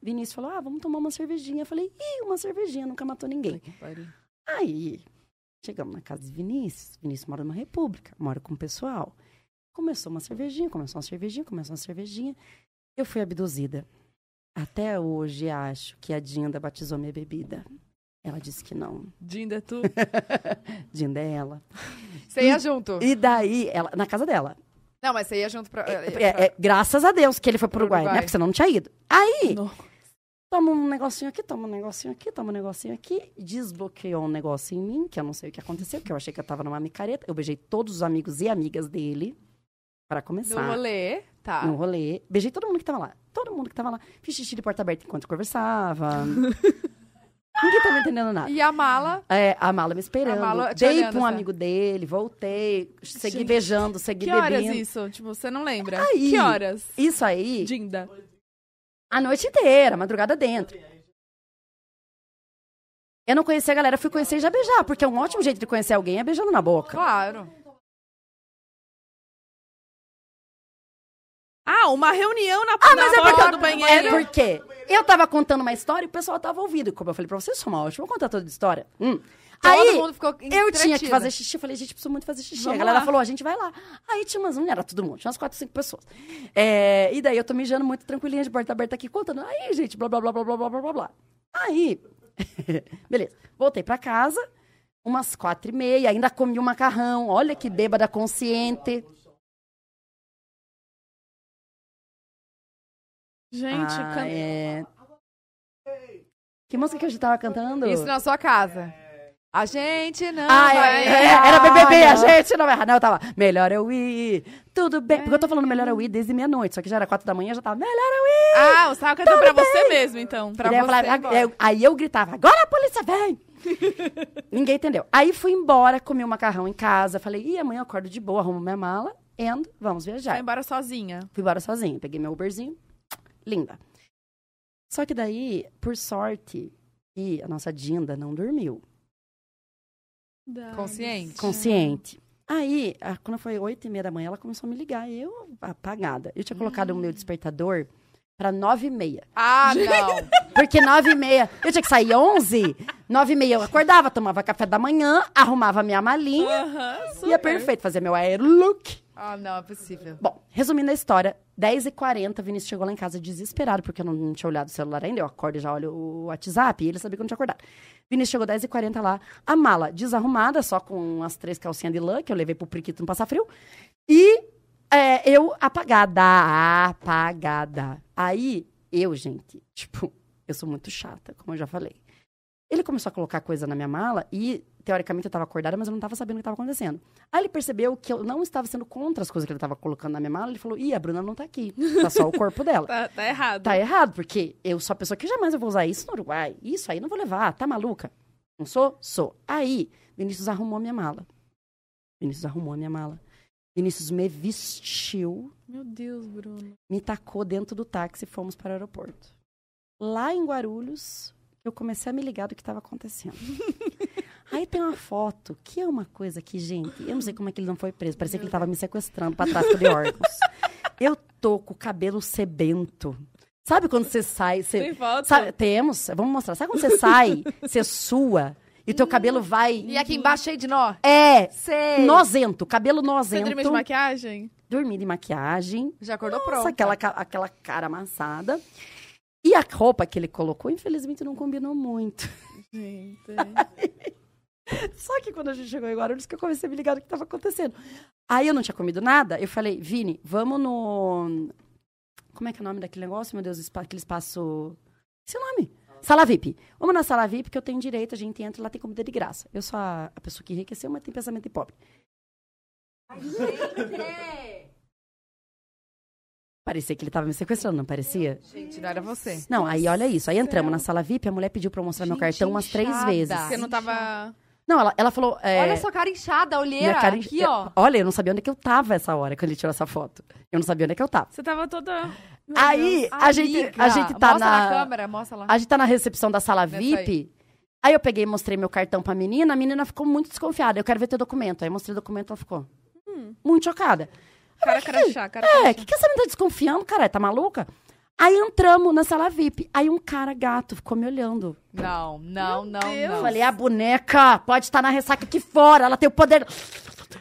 Vinícius falou, ah, vamos tomar uma cervejinha. Eu falei, ih, uma cervejinha, nunca matou ninguém. Aí, chegamos na casa de Vinícius. Vinícius mora numa república, mora com o pessoal. Começou uma cervejinha, começou uma cervejinha, começou uma cervejinha. Eu fui abduzida. Até hoje acho que a Dinda batizou minha bebida. Ela disse que não. Dinda, tu. Dinda é ela. Você ia junto. E daí, ela, na casa dela. Não, mas você ia junto pra... É, é, graças a Deus que ele foi pro Pro Uruguai, Uruguai. né? Porque senão não tinha ido. Aí, Não. Toma um negocinho aqui, toma um negocinho aqui, toma um negocinho aqui. Desbloqueou um negócio em mim, que eu não sei o que aconteceu, que eu achei que eu tava numa micareta. Eu beijei todos os amigos e amigas dele, para começar. No rolê, tá. no rolê. Beijei todo mundo que tava lá. Todo mundo que tava lá. Fiz xixi de porta aberta enquanto conversava. Ninguém tava entendendo nada. E a mala... É, a mala me esperando. A mala te Dei olhando, pra um sabe? amigo dele, voltei, segui Gente, beijando, segui Que bebendo. horas isso? Tipo, você não lembra? Aí. Que horas? Isso aí, Dinda. A noite inteira, madrugada dentro. Eu não conhecia a galera, fui conhecer e já beijar, porque é um ótimo jeito de conhecer alguém é beijando na boca. Claro. Ah, uma reunião na, Ah, na mas é porta porque- do banheiro. É porque eu tava contando uma história e o pessoal tava ouvindo. Como eu falei pra vocês, sou uma ótima, vou contar toda a história. Hum. Aí, Eu tinha que fazer xixi. Eu falei, gente, preciso muito fazer xixi. Vamos a galera lá. falou, a gente vai lá. Aí tinha umas, não era todo mundo, tinha umas quatro, cinco pessoas. É, e daí eu tô mijando muito tranquilinha de porta aberta aqui, contando. Aí, gente, blá, blá, blá, blá, blá, blá, blá, blá, blá. Aí, beleza. Voltei pra casa. umas quatro e meia, ainda comi um macarrão. Olha que bêbada consciente. Gente, Ah, can- é... Que música que a gente tava cantando? Isso na sua casa. A gente não Ah, vai é, é, era errar, BBB, a gente não vai errar. Não, eu tava, melhor eu ir, tudo bem. Porque eu tô falando melhor eu ir desde meia-noite, só que já era quatro da manhã, já tava, melhor eu ir. Ah, você tava cantando pra você mesmo, então. Pra E você falava, eu- aí eu gritava, agora a polícia vem! Ninguém entendeu. Aí fui embora, comi um macarrão em casa, falei, ih, amanhã eu acordo de boa, arrumo minha mala, and vamos viajar. Foi embora sozinha. Fui embora sozinha, peguei meu Uberzinho, linda. Só que daí, por sorte, e a nossa Dinda não dormiu. Consciente. consciente. Aí, a- quando foi oito e meia da manhã, ela começou a me ligar. E eu, apagada. Eu tinha colocado o meu despertador para nove e meia. Ah, não. Porque nove e meia, eu tinha que sair onze. Nove e meia eu acordava, tomava café da manhã, arrumava minha malinha. Aham, super. Ia perfeito, fazer meu aerolook. Ah, não, é possível. Bom, resumindo a história, 10h40, Vinícius chegou lá em casa desesperado, porque eu não, não tinha olhado o celular ainda. Eu acordo e já olho o WhatsApp, e ele sabia que eu não tinha acordado. Vinícius chegou 10h40 lá, a mala desarrumada, só com as três calcinhas de lã, que eu levei pro Priquito não passar frio. E é, eu apagada, apagada. Aí, eu, gente, tipo, eu sou muito chata, como eu já falei. Ele começou a colocar coisa na minha mala e, teoricamente, eu estava acordada, mas eu não estava sabendo o que estava acontecendo. Aí ele percebeu que eu não estava sendo contra as coisas que ele estava colocando na minha mala. Ele falou: Ih, a Bruna não tá aqui. Tá só o corpo dela. Tá, tá errado. Tá errado, porque eu sou a pessoa que jamais eu vou usar isso no Uruguai. Isso aí não vou levar. Tá maluca? Não sou? Sou. Aí, Vinícius arrumou a minha mala. Vinícius arrumou a minha mala. Vinícius me vestiu, Meu Deus, Bruno. me tacou dentro do táxi e fomos para o aeroporto. Lá em Guarulhos, eu comecei a me ligar do que estava acontecendo. Aí tem uma foto, que é uma coisa que, gente, eu não sei como é que ele não foi preso. Parecia que ele estava me sequestrando para tráfico de órgãos. Eu tô com o cabelo sebento. Sabe quando você sai, você, Tem foto? Sabe- temos, vamos mostrar. Sabe quando você sai, você sua e teu cabelo vai. E aqui embaixo cheio de nó? É, Sei. nozento, cabelo Você nozento. dormiu de maquiagem? Dormi de maquiagem. Já acordou Nossa, pronto. aquela, aquela cara amassada. E a roupa que ele colocou, infelizmente, não combinou muito. Gente. Só que quando a gente chegou em Guarulhos, que eu comecei a me ligar do que estava acontecendo. Aí eu não tinha comido nada, eu falei, Vini, vamos no. Como é que é o nome daquele negócio, meu Deus? Aquele espaço. Esse nome? Sala VIP. Vamos na sala VIP, que eu tenho direito, a gente entra e lá tem comida de graça. Eu sou a, a pessoa que enriqueceu, mas tem pensamento de pobre. Parecia que ele tava me sequestrando, não parecia? Gente, não era você. Não, aí olha isso. Aí entramos na sala VIP, a mulher pediu pra eu mostrar meu Gente, cartão umas três inchada. vezes. Você não tava... Não, ela, ela falou. é, Olha sua cara inchada, a olheira. cara Aqui, ó. Olha, eu não sabia onde é que eu tava essa hora, quando ele tirou essa foto. Eu não sabia onde é que eu tava. Você tava toda... Meu Aí, Deus. a gente, a gente tá mostra na. câmera, mostra lá. A gente tá na recepção da sala Nessa VIP. Aí. eu peguei e mostrei meu cartão pra menina, a menina ficou muito desconfiada. Eu quero ver teu documento. Aí eu mostrei o documento, ela ficou muito chocada. Cara crachá, cara É, o que, que essa menina tá desconfiando, cara? Tá maluca? Aí entramos na sala VIP. Aí um cara gato ficou me olhando. Não, não, não, Eu não. falei, a boneca pode estar na ressaca aqui fora, ela tem o poder.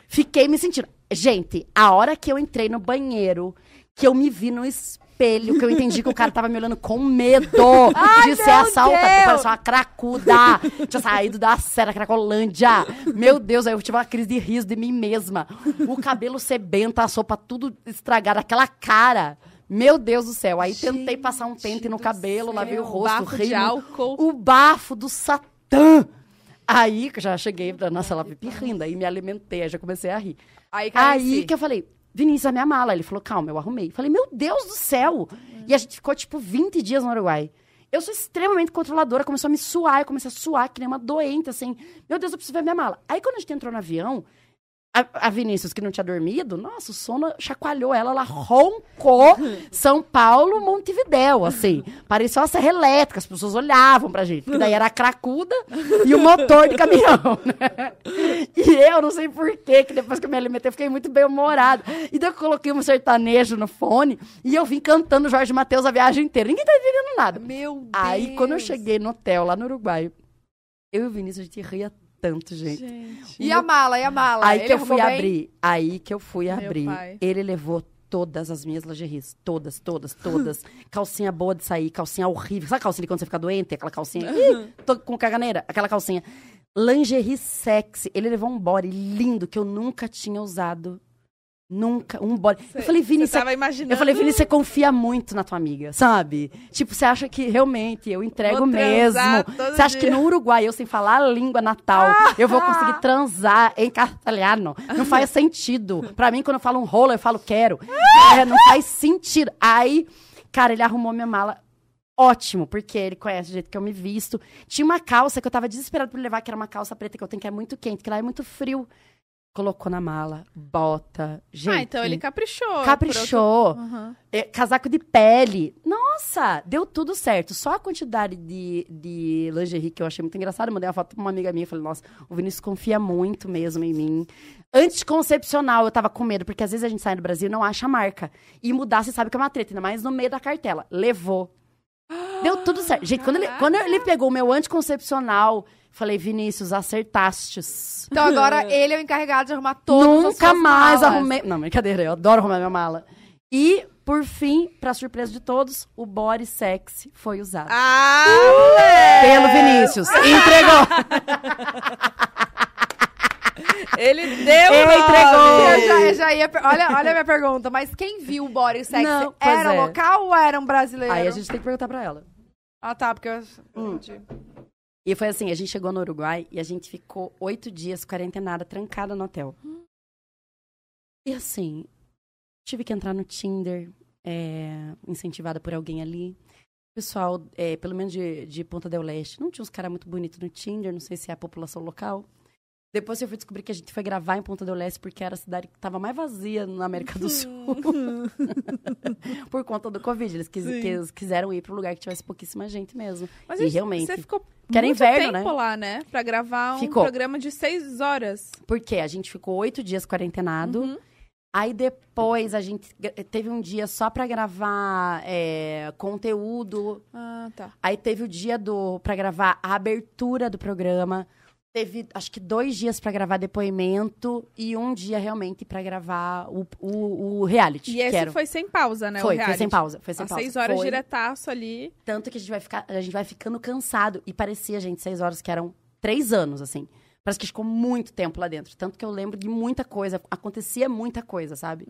Fiquei me sentindo. Gente, a hora que eu entrei no banheiro, que eu me vi no espelho, que eu entendi que o cara tava me olhando com medo de ser assaltado. Parecia uma cracuda. Tinha saído da Serra Cracolândia. Meu Deus, aí eu tive uma crise de riso de mim mesma. O cabelo sebento, a sopa tudo estragada, aquela cara. Meu Deus do céu. Aí tentei passar um pente no cabelo, lavei o rosto, Bafo de álcool. O bafo do Satã. Aí que eu já cheguei na sala VIP rindo, aí me alimentei, aí já comecei a rir. Aí, Aí si. que eu falei, Vinícius, a minha mala. Ele falou, calma, eu arrumei. Falei, meu Deus do céu! E a gente ficou, tipo, 20 dias no Uruguai. Eu sou extremamente controladora, começou a me suar, eu comecei a suar, que nem uma doente, assim. Meu Deus, eu preciso ver minha mala. Aí quando a gente entrou no avião, a, a Vinícius, que não tinha dormido, nossa, o sono chacoalhou ela, ela roncou São Paulo, Montevidéu, assim. Parecia uma serra elétrica, as pessoas olhavam pra gente. Porque daí era a cracuda e o motor de caminhão, né? E eu não sei porquê, que depois que eu me alimentei, eu fiquei muito bem-humorada. E daí eu coloquei um sertanejo no fone e eu vim cantando Jorge Matheus a viagem inteira. Ninguém tá entendendo nada. Meu Deus. Aí, quando eu cheguei no hotel, lá no Uruguai, eu e o Vinícius, a gente ria tanto, gente. Gente. E a mala, e a mala? Aí Ele que eu fui bem? abrir. Aí que eu fui Meu abrir. pai. Ele levou todas as minhas lingeries. Todas, todas, todas. calcinha boa de sair, calcinha horrível. Sabe a calcinha de quando você fica doente? Aquela calcinha. Ih, tô com caganeira. Aquela calcinha. lingerie sexy. Ele levou um body lindo que eu nunca tinha usado. Nunca, um body. eu falei, Vini, Você imaginando. eu falei, Vini, você confia muito na tua amiga, sabe? Tipo, você acha que realmente eu entrego Vou mesmo. Você acha que dia. no Uruguai, eu sem falar a língua natal, eu vou conseguir transar em castelhano? Não faz sentido. Pra mim, quando eu falo um rolo, eu falo quero. É, não faz sentido. Aí, cara, ele arrumou minha mala. Ótimo, porque ele conhece o jeito que eu me visto. Tinha uma calça que eu tava desesperada por levar, que era uma calça preta que eu tenho, que é muito quente, que lá é muito frio. Colocou na mala, bota. Gente, Ah, então ele caprichou. caprichou. Aham. É, casaco de pele. Nossa, deu tudo certo. Só a quantidade de, de lingerie que eu achei muito engraçado. Eu mandei uma foto pra uma amiga minha e falei, nossa, o Vinícius confia muito mesmo em mim. Anticoncepcional, eu tava com medo, porque às vezes a gente sai do Brasil e não acha a marca. E mudar, você sabe que é uma treta, ainda mais no meio da cartela. Levou. Deu tudo certo. Gente, quando ele, quando ele pegou o meu anticoncepcional, falei, Vinícius, acertastes. Então agora ele é o encarregado de arrumar todas as Nunca suas mais malas. arrumei. Não, brincadeira, eu adoro arrumar minha mala. E, por fim, pra surpresa de todos, o body sexy foi usado. Ah, Pelo Vinícius. Entregou. ele deu Ele o nome. entregou. Eu já, eu já ia, per- olha, olha a minha pergunta, mas quem viu o body sexy Não, pois era é. local ou era um brasileiro? Aí a gente tem que perguntar pra ela. Ah, tá, porque eu... Hum. Entendi. E foi assim, a gente chegou no Uruguai e a gente ficou oito dias quarentenada, trancada no hotel. E assim, tive que entrar no Tinder, é, incentivada por alguém ali. Pessoal, é, pelo menos de, de Ponta del Leste, não tinha uns caras muito bonitos no Tinder, não sei se é a população local. Depois eu fui descobrir que a gente foi gravar em Ponta del Leste porque era a cidade que estava mais vazia na América do Sul. por conta do Covid. Eles, quis- quis- quiseram ir para um lugar que tivesse pouquíssima gente mesmo. Mas e isso- realmente. você ficou Que era muito inverno, tempo né? lá, né? Pra gravar um Ficou. programa de seis horas. Porque a gente ficou oito dias quarentenado. Uhum. Aí depois a gente teve um dia só pra gravar é, conteúdo. Ah, tá. Aí teve o dia do para gravar a abertura do programa. Teve, acho que dois dias pra gravar depoimento e um dia realmente pra gravar o, o, o reality. E esse foi sem pausa, né? foi, foi sem pausa, foi sem Às pausa. seis horas Foi. diretaço ali. Tanto que a gente vai ficar, a gente vai ficando cansado e parecia, gente, seis horas que eram três anos, assim. Parece que ficou muito tempo lá dentro. Tanto que eu lembro de muita coisa. Acontecia muita coisa, sabe?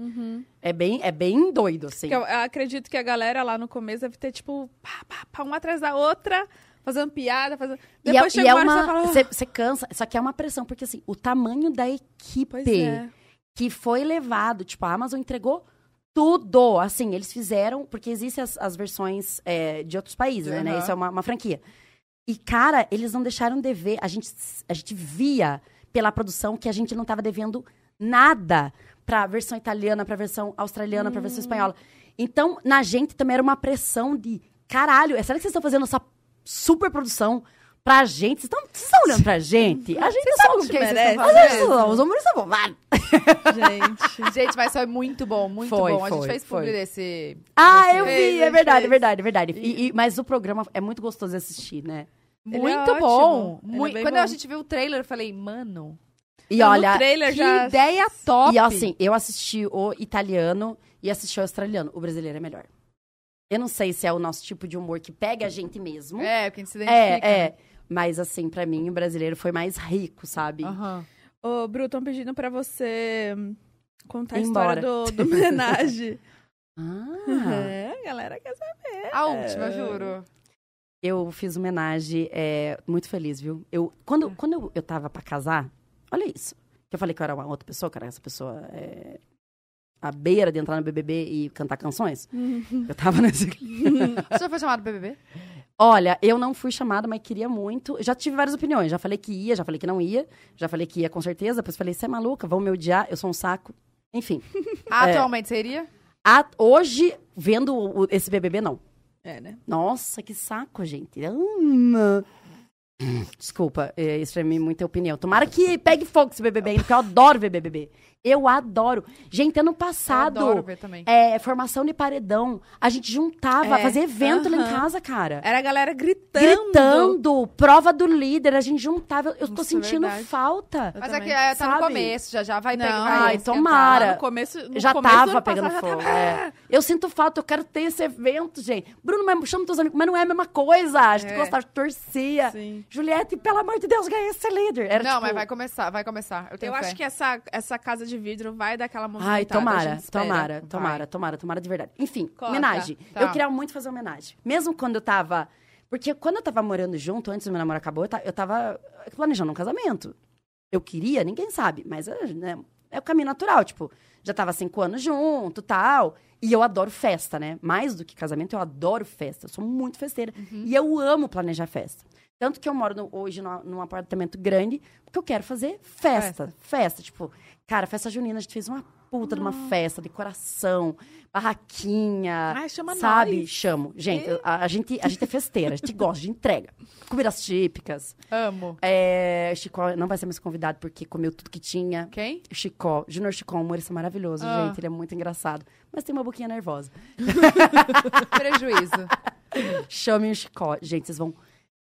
É, bem, é bem doido, assim. Eu, eu acredito que a galera lá no começo deve ter, tipo, pá, pá, pá, uma atrás da outra, fazendo piada, fazendo. E Depois é, e chega é uma hora uma. que você fala. "Ah, cansa, só que é uma pressão, porque assim, o tamanho da equipe é. que foi levado, tipo, a Amazon entregou tudo. Assim, eles fizeram, porque existem as, as versões é, de outros países, né, né? Aham. Isso é uma, uma franquia. E, cara, eles não deixaram dever. A gente, a gente via pela produção que a gente não tava devendo nada pra versão italiana, pra versão australiana, pra Hum. versão espanhola. Então, na gente também era uma pressão de caralho, é sério que vocês estão fazendo essa super produção pra gente? Vocês estão vocês estão olhando pra gente? A gente com quem vocês merece, fazendo? vezes, os humoristas vão lá. Gente. Gente, mas foi muito bom, muito Foi, bom. A gente foi, fez foi. publi desse... Ah, desse- eu vi, é verdade, é verdade, é verdade. E- e- mas o programa é muito gostoso de assistir, né? Ele é Muito ótimo. bom. Ele é Quando bom. a gente viu o trailer, eu falei, mano, E no olha, trailer que já. ideia top. e assim, eu assisti o italiano e assisti o australiano. O brasileiro é melhor. Eu não sei se é o nosso tipo de humor que pega a gente mesmo. É, gente se identifica. é. é. Mas assim, pra mim, o brasileiro foi mais rico, sabe? Aham. Ô, Bru, estão pedindo pra você hum, contar a Embora. história do, do homenagem. Ah, é, a galera quer saber. A última, juro. eu fiz homenagem, é, muito feliz, viu? Eu, quando quando eu, eu tava pra casar, olha isso. Que eu falei que eu era uma outra pessoa, que era essa pessoa é, à beira de entrar no BBB e cantar canções. eu tava nesse... Você foi chamado BBB? Olha, eu não fui chamada, mas queria muito. Já tive várias opiniões. Já falei que ia, já falei que não ia. Já falei que ia com certeza. Depois falei, você é maluca, vão me odiar, eu sou um saco. Enfim. Atualmente seria? A- hoje, vendo o- esse BBB, não. É, né? Nossa, que saco, gente. Hum. Desculpa, é, isso é muita opinião. Tomara que pegue fogo esse BBB, porque eu adoro ver BBB. Eu adoro. Gente, ano Eu passado, adoro ver também. é, formação de paredão, a gente juntava, É, fazia evento lá em casa, cara. Era a galera gritando. Gritando, prova do líder, a gente juntava. Eu tô Nossa, sentindo verdade. falta. Eu Mas também. é que é, tá no Sabe? começo, já já vai Não, pegar. ai, tomara. No começo, no já começo tava ano pegando passado, já fogo. tava- é. Eu sinto falta, eu quero ter esse evento, gente. Bruno, mas chama teus amigos, mas não é a mesma coisa. A gente É. gostava, torcia. Sim. Juliette, pelo amor de Deus, ganha esse líder. Era, Não, tipo, mas vai começar, vai começar. Eu, tenho Eu fé. acho que essa, essa casa de vidro vai dar aquela movimentada. Ai, tomara, tomara, tomara, tomara, tomara de verdade. Enfim, Coloca. homenagem. Tá. Eu queria muito fazer homenagem. Mesmo quando eu tava. Porque quando eu tava morando junto, antes do meu namoro acabou, eu ta- eu tava planejando um casamento. Eu queria, ninguém sabe, mas é, né, é o caminho natural. Tipo, já tava cinco anos junto tal. E eu adoro festa, né? Mais do que casamento, eu adoro festa. Eu sou muito festeira. E eu amo planejar festa. Tanto que eu moro no- hoje numa- num apartamento grande, porque eu quero fazer festa. Festa, tipo, cara, festa junina, a gente fez uma puta de uma festa, decoração, barraquinha. Ai, chama sabe? nós. Chamo. Gente, a, a gente, a gente é festeira, a gente gosta, gente entrega. Comidas típicas. Amo. É, Chicó não vai ser mais convidado porque comeu tudo que tinha. Quem? Chicó, Junior Chicó, um humorista maravilhoso, Ah. gente. Ele é muito engraçado. Mas tem uma boquinha nervosa. Prejuízo. Chamem o Chicó. Gente, vocês vão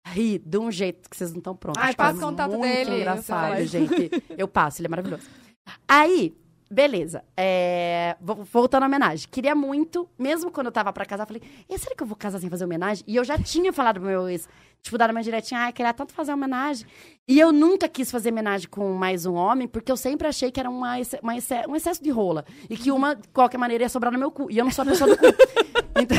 rir de um jeito que vocês não estão prontos. Ai, Chicó passa é o contato muito dele, engraçado, você gente. Eu passo, ele é maravilhoso. Aí, beleza. É, vo- voltando à homenagem. Queria muito, mesmo quando eu tava pra casar, eu falei, e será que eu vou casar sem fazer homenagem? E eu já tinha falado pro meu ex, tipo, dar uma direitinha, ah, queria tanto fazer homenagem. E eu nunca quis fazer homenagem com mais um homem, porque eu sempre achei que era uma, uma um excesso de rola. E que uma, de qualquer maneira, ia sobrar no meu cu. E eu não sou a pessoa do cu. Então...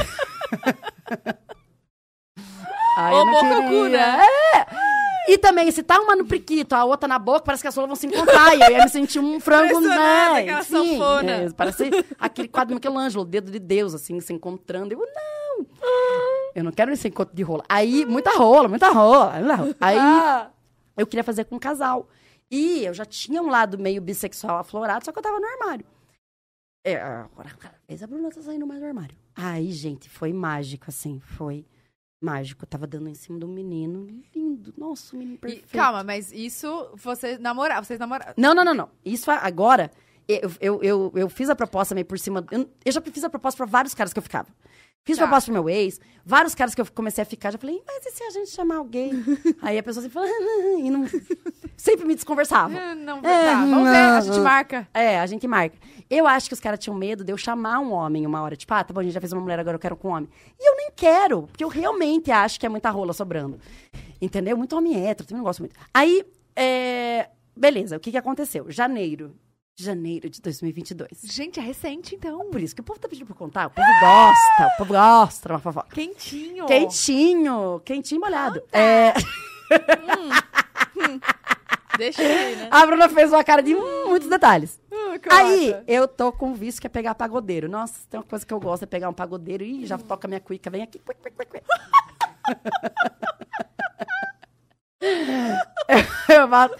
Ai, Ô, boca queria. cu, né? É. E também, se tá uma no priquito, a outra na boca, parece que as rolas vão se encontrar. e eu ia me sentir um frango, né? Sim, é, parece aquele quadro do Michelangelo, o dedo de Deus, assim, se encontrando. Eu, não! Eu não quero esse encontro de rola. Aí, muita rola, muita rola. muita rola. Aí, Ah. eu queria fazer com um casal. E eu já tinha um lado meio bissexual aflorado, só que eu tava no armário. É, agora, cada vez a Bruna tá saindo mais do armário. Aí, gente, foi mágico, assim, foi mágico. Eu tava dando em cima de um menino lindo. Nossa, um menino E, perfeito. calma, mas isso, você namorar, vocês namoraram. Não, não, não, não. Isso agora, eu, eu, eu, eu fiz a proposta meio por cima. Eu, eu já fiz a proposta pra vários caras que eu ficava. Fiz Tá. proposta pro meu ex, vários caras que eu comecei a ficar, já falei, mas e se a gente chamar alguém? Aí a pessoa sempre fala, e não. Sempre me desconversava. Ah, Não, É, tá, vamos ver, a gente não. marca. É, a gente marca. Eu acho que os caras tinham medo de eu chamar um homem uma hora. Tipo, ah, tá bom, a gente já fez uma mulher, agora eu quero com um homem. E eu nem quero, porque eu realmente acho que é muita rola sobrando. Entendeu? Muito homem hétero, também não gosto muito. Aí, é... beleza, o que que aconteceu? Janeiro. Janeiro de 2022. Gente, é recente, então. Por isso que o povo tá pedindo pra contar. O povo gosta, o povo gosta de uma fofoca. Quentinho. Quentinho, quentinho molhado. É... Deixa aí, né? A Bruna fez uma cara de hum, muitos detalhes. Ah, Aí, eu tô com um vício que é pegar pagodeiro. Nossa, tem uma coisa que eu gosto, é pegar um pagodeiro e já toca minha cuica, vem aqui. Eu falo,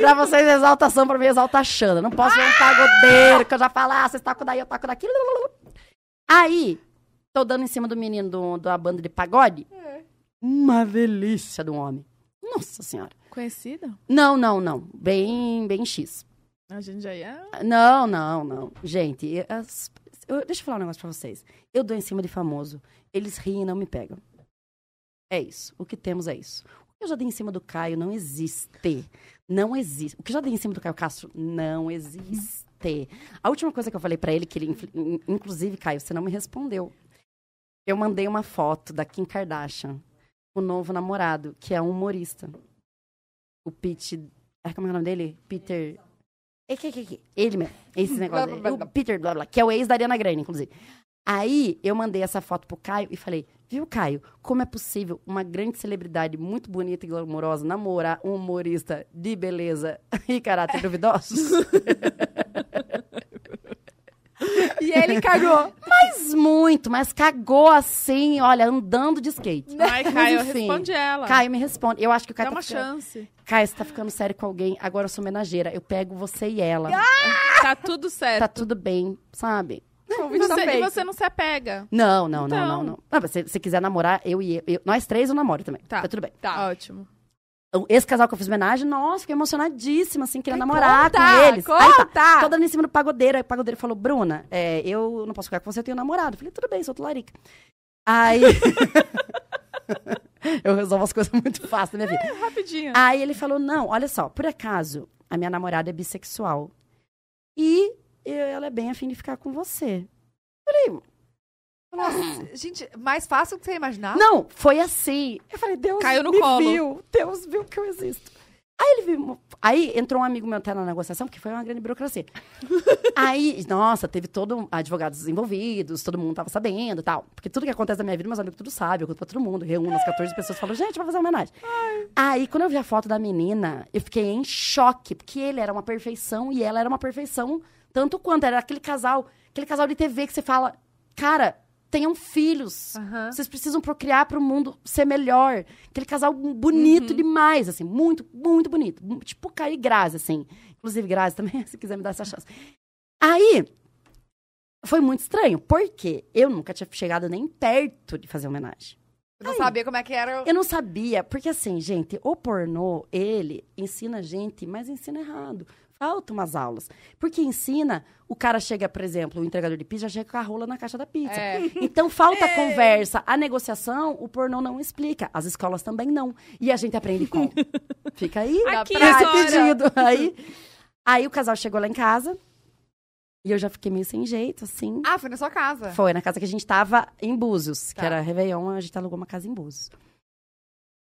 pra vocês, exaltação, pra mim, exalta a Xana. Não posso ver um pagodeiro, que eu já falo, ah, vocês tocam daí, eu toco daqui. Aí, tô dando em cima do menino do, da banda de pagode. Uma delícia do homem. Nossa senhora. Conhecida? Não, não, não. Bem, bem X. A gente já ia... Não, não, não. Gente, as- eu- deixa eu falar um negócio pra vocês. Eu dou em cima de famoso. Eles riem e não me pegam. É isso. O que temos é isso. O que eu já dei em cima do Caio não existe. Não existe. O que eu já dei em cima do Caio Castro não existe. A última coisa que eu falei pra ele, que ele, inclusive, Caio, você não me respondeu. Eu mandei uma foto da Kim Kardashian, o novo namorado, que é um humorista. O Pete. ah, Como é o nome dele? Peter. É Ele mesmo. Esse negócio. Aí. O Peter, blá, blá, que é o ex da Ariana Grande, inclusive. Aí eu mandei essa foto pro Caio e falei: Viu, Caio, como é possível uma grande celebridade muito bonita e glamourosa namorar um humorista de beleza e caráter duvidosos? E ele cagou. mas muito, mas cagou assim, olha, andando de skate. Ai, Caio, enfim, responde ela. Caio me responde. Eu acho que o Dá Caio uma tá ficando... chance. Caio, você tá ficando sério com alguém, agora eu sou menageira. Eu pego você e ela. Tá tudo certo. Tá tudo bem, sabe? E convite tá você, e você não se apega. Não, não, não, Então. não, não. Ah, mas se você quiser namorar, eu e eu, nós três eu namoro também. Tá. Tá tudo bem. Tá. Ótimo. Esse casal que eu fiz homenagem, nossa, fiquei emocionadíssima, assim, queria Ai, namorar conta, com eles. Aí tá, conta. dando em cima do pagodeiro. Aí o pagodeiro falou, Bruna, é, eu não posso ficar com você, eu tenho namorado. Eu falei, tudo bem, sou larica. Aí. eu resolvo as coisas muito fácil na minha vida. Rapidinho. Aí ele falou: não, olha só, por acaso, a minha namorada é bissexual. E eu- ela é bem afim de ficar com você. Falei, Nossa, gente, mais fácil do que você imaginar. não, foi assim. Eu falei, Deus Caiu no me colo. viu. Deus viu que eu existo. Aí ele viu. Aí entrou um amigo meu até na negociação, porque foi uma grande burocracia. aí, nossa, teve todo advogados envolvidos, todo mundo tava sabendo e tal. Porque tudo que acontece na minha vida, meus amigos tudo sabem, eu conto pra todo mundo. Reúno as 14 pessoas e falo, gente, vai fazer uma homenagem. Aí, quando eu vi a foto da menina, eu fiquei em choque, porque ele era uma perfeição e ela era uma perfeição tanto quanto. Era aquele casal, aquele casal de TV que você fala, cara, tenham filhos. Aham. Vocês precisam procriar para o mundo ser melhor. Aquele casal bonito demais, assim, muito, muito bonito. Tipo Caio e Grazi, assim. Inclusive, Grazi também, se quiser me dar essa chance. Aí, foi muito estranho, porque eu nunca tinha chegado nem perto de fazer homenagem. Eu não sabia como é que era. Eu não sabia, porque assim, gente, o pornô, ele ensina a gente, mas ensina errado. Faltam umas aulas. Porque ensina, o cara chega, por exemplo, o entregador de pizza já chega com a rola na caixa da pizza. É. Então falta a conversa. A negociação, o pornô não explica. As escolas também não. E a gente aprende como? Fica aí Aqui esse agora. pedido. Aí, aí o casal chegou lá em casa. E eu já fiquei meio sem jeito, assim. Ah, foi na sua casa. Foi na casa que a gente tava em Búzios, Tá. que era Réveillon, a gente alugou uma casa em Búzios.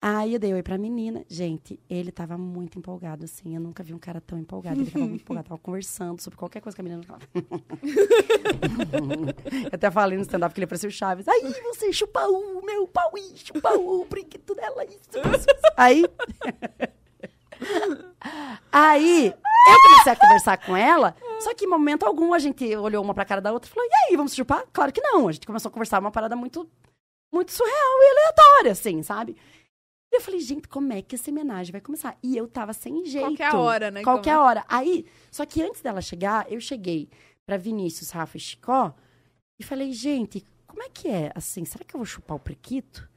Aí eu dei oi pra menina. Gente, ele tava muito empolgado, assim. Eu nunca vi um cara tão empolgado. Ele tava muito empolgado. Tava conversando sobre qualquer coisa que a menina falava. eu até falei no stand-up que ele parecia o Chaves. Aí você chupa o meu pau, ih, chupa o brinquedo dela. Isso, isso, isso. Aí... Aí, eu comecei a conversar com ela, só que em momento algum a gente olhou uma pra cara da outra e falou: e aí, vamos chupar? Claro que não. A gente começou a conversar uma parada muito, muito surreal e aleatória, assim, sabe? E eu falei, gente, como é que essa homenagem vai começar? E eu tava sem jeito. Qualquer hora, né, Qualquer como- hora. Aí, só que antes dela chegar, eu cheguei pra Vinícius, Rafa e Chicó e falei, gente, como é que é? Assim, será que eu vou chupar o prequito?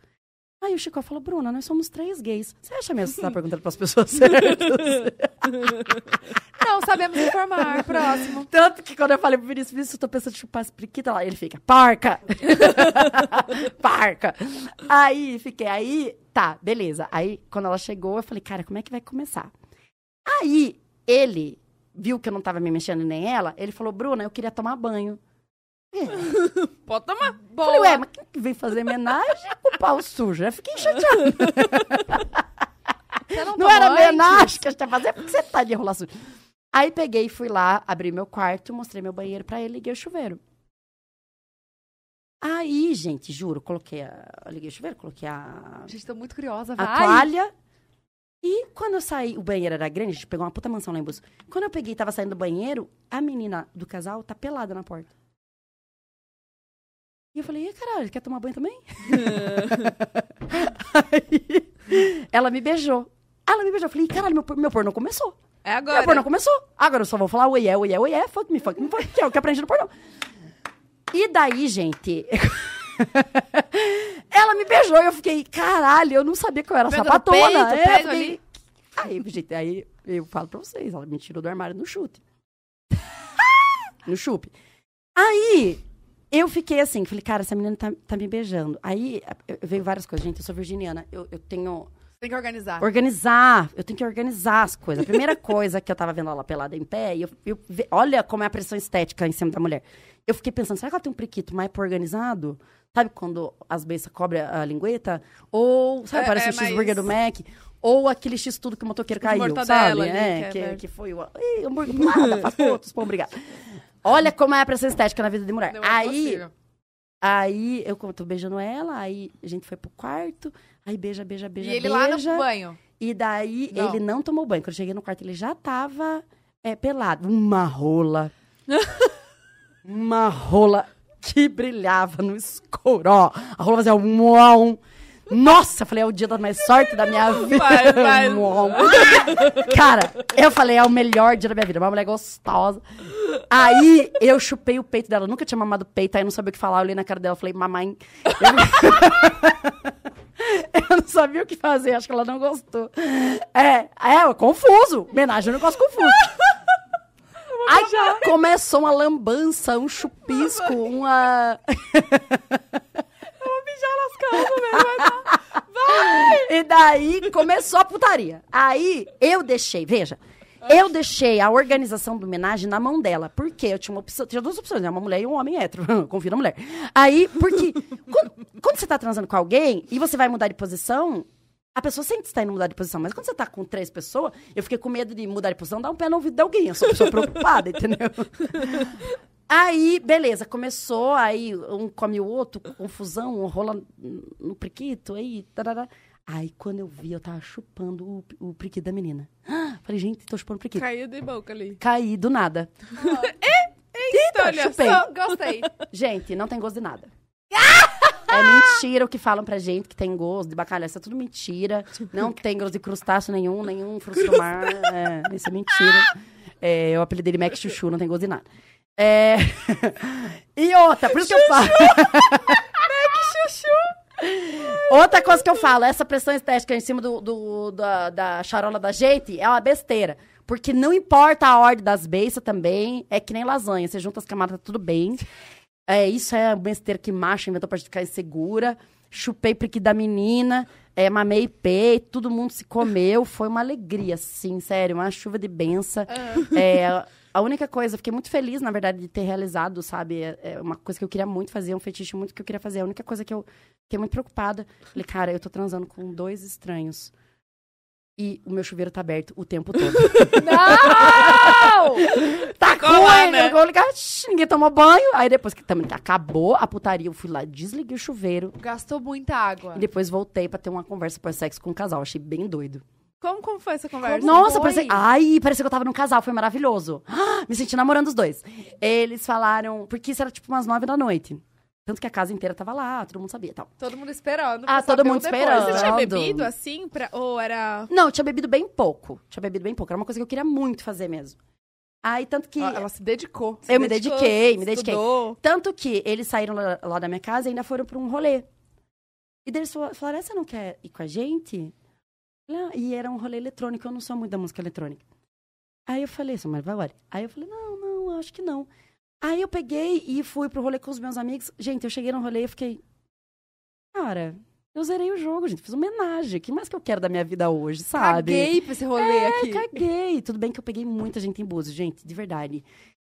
Aí o Chicó falou, Bruna, nós somos três gays. Você acha mesmo que você tá perguntando pras pessoas certas? Não sabemos informar. Próximo. Tanto que quando eu falei pro Vinícius, Vinícius, eu tô pensando em chupar esse priquita lá, ele fica, parca! parca! Aí, fiquei, aí, tá, beleza. Aí, quando ela chegou, eu falei, cara, como é que vai começar? Aí, ele viu que eu não tava me mexendo nem ela, ele falou, Bruna, eu queria tomar banho. Pode tomar. Eu falei, ué, mas quem que veio fazer homenagem com o pau sujo? Eu fiquei chateada. Você não, Não era homenagem que a gente ia fazer, porque você tá de enrolar sujo. Aí peguei, fui lá, abri meu quarto, mostrei meu banheiro pra ele, liguei o chuveiro. Aí, gente, juro, coloquei a. eu Liguei o chuveiro, coloquei a, Gente, tô muito curiosa. a Vai. toalha. E quando eu saí, o banheiro era grande, a gente pegou uma puta mansão lá em Búzios. Quando eu peguei e tava saindo do banheiro, a menina do casal tá pelada na porta. E eu falei, e caralho, quer tomar banho também? Aí, ela me beijou. Ela me beijou. Eu falei, caralho, meu, meu pornô começou. É Meu agora. pornô começou. Agora eu só vou falar oiê, oiê, oiê, fuck me, fuck me, fuck, que é o que eu aprendi no pornô. E daí, gente... ela me beijou e eu fiquei, caralho, eu não sabia que eu era Pegou sapatona. peito, É, fiquei- ali. Aí, gente, aí eu falo pra vocês, ela me tirou do armário no chute. no chupe. Aí, eu fiquei assim, falei, cara, essa menina tá, tá me beijando. Aí, eu- veio várias coisas. Gente, eu sou virginiana, eu, eu tenho... Tem que organizar. Organizar, eu tenho que organizar as coisas. A primeira coisa que eu tava vendo ela pelada em pé, e eu, eu olha como é a pressão estética em cima da mulher. Eu fiquei pensando, será que ela tem um priquito mais organizado? Sabe quando as bestas cobrem a lingueta? Ou, sabe, É, parece é o cheeseburger mais- do Mac? Ou aquele X tudo que o motoqueiro Tipo caiu, sabe? ali, é, que é que, foi o... Ih, hambúrguer, nada, faz outros, pão, obrigado. Olha como é a pressão estética na vida de mulher. Não é Aí, possível. aí, eu tô beijando ela, aí a gente foi pro quarto, aí beija, beija, beija, E ele beija. lá no banho. E daí Não. ele não tomou banho. Quando eu cheguei no quarto, ele já tava é, pelado. Uma rola. uma rola que brilhava no escuro. ó. A rola fazia um. Nossa, eu falei, é o dia da mais sorte da minha vida. Vai, vai. Cara, eu falei, é o melhor dia da minha vida. Uma mulher gostosa. Aí eu chupei o peito dela. Eu nunca tinha mamado peito, aí eu não sabia o que falar. Eu olhei na cara dela e falei, mamãe. Eu- Eu não sabia o que fazer, acho que ela não gostou. É, é, confuso. Homenagem é um negócio confuso. Aí começou uma lambança, um chupisco, uma. E daí começou a putaria. Aí eu deixei, veja, eu deixei a organização do homenagem na mão dela. Porque eu tinha uma opção, tinha duas opções, né? Uma mulher e um homem hétero. Confio na mulher. Aí, porque quando, quando você tá transando com alguém e você vai mudar de posição, a pessoa sempre está indo mudar de posição. Mas quando você tá com três pessoas, eu fiquei com medo de mudar de posição, dar um pé no ouvido de alguém. Eu sou pessoa preocupada, entendeu? Aí, beleza, começou, aí um come o outro, confusão, rola no priquito, aí, tarará. Aí, quando eu vi, eu tava chupando o, o priquito da menina. Falei, gente, tô chupando o priquito. Caiu de boca ali. Caí do nada. Eita, olha chupei. só. Gostei. Gente, não tem gosto de nada. É mentira o que falam pra gente que tem gosto de bacalhau. Isso é tudo mentira. Não tem gosto de crustáceo nenhum, nenhum fruto do mar. É, isso é mentira. É, eu apelidei de Mac Chuchu, não tem gosto de nada. É... E outra, por isso que eu falo. Outra coisa que eu falo, essa pressão estética em cima do, do- da, da charola da gente é uma besteira. Porque não importa a ordem das beiças também, é que nem lasanha. Você junta as camadas, tá tudo bem. É, isso é besteira que macho inventou pra gente ficar insegura. Chupei prique da menina, é, mamei peito, todo mundo se comeu. Foi uma alegria, assim, sério, uma chuva de benção. É, a única coisa, fiquei muito feliz, na verdade, de ter realizado, sabe? É, é uma coisa que eu queria muito fazer, um fetiche muito que eu queria fazer. A única coisa que eu fiquei muito preocupada. Falei, cara, eu tô transando com dois estranhos. E o meu chuveiro tá aberto o tempo todo. Não! tá ruim, né? né? ligar, ninguém tomou banho. Aí depois que também acabou a putaria, eu fui lá, desliguei o chuveiro. Gastou muita água. E depois voltei pra ter uma conversa pós-sexo com o casal. Achei bem doido. Como, como foi essa conversa? Como? Nossa, foi? parecia... Ai, parecia que eu tava num casal, foi maravilhoso. Ah, Me senti namorando os dois. Eles falaram... Porque isso era tipo umas nove da noite. Tanto que a casa inteira tava lá, todo mundo sabia e tal. Todo mundo esperando. Ah, todo mundo depois. esperando. Você tinha bebido assim? Pra... Ou era. Não, eu tinha bebido bem pouco. Tinha bebido bem pouco. Era uma coisa que eu queria muito fazer mesmo. Aí, tanto que... Ó, Ela se dedicou. eu me dedicou, dediquei, me dediquei. Estudou. Tanto que eles saíram lá, lá da minha casa e ainda foram pra um rolê. E daí eles fal- falaram, "Ah, você não quer ir com a gente? "Ah", E era um rolê eletrônico, eu não sou muito da música eletrônica. Aí eu falei, assim, mas vai, olha. Aí eu falei, não, não, acho que não. Aí eu peguei e fui pro rolê com os meus amigos. Gente, eu cheguei no rolê e fiquei, cara, eu zerei o jogo, gente. Fiz homenagem. O que mais que eu quero da minha vida hoje, sabe? Caguei pra esse rolê aqui. Caguei. Tudo bem que eu peguei muita gente em Búzios, gente, de verdade.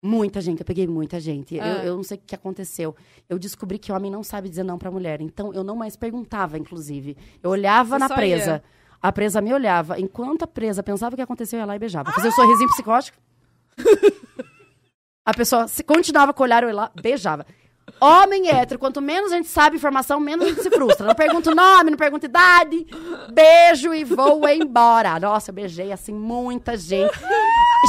Muita gente, eu peguei muita gente. Ah. Eu, eu não sei o que aconteceu. Eu descobri que homem não sabe dizer não pra mulher. Então, eu não mais perguntava, inclusive. Eu olhava Você na presa. ia. A presa me olhava. Enquanto a presa pensava o que aconteceu, eu ia lá e beijava. Fazia um sorrisinho psicótico. a pessoa se continuava com o olhar, eu ia lá, beijava. Homem hétero, quanto menos a gente sabe informação, menos a gente se frustra. Não pergunta o nome, não pergunta idade. Beijo e vou embora. Nossa, eu beijei, assim, muita gente.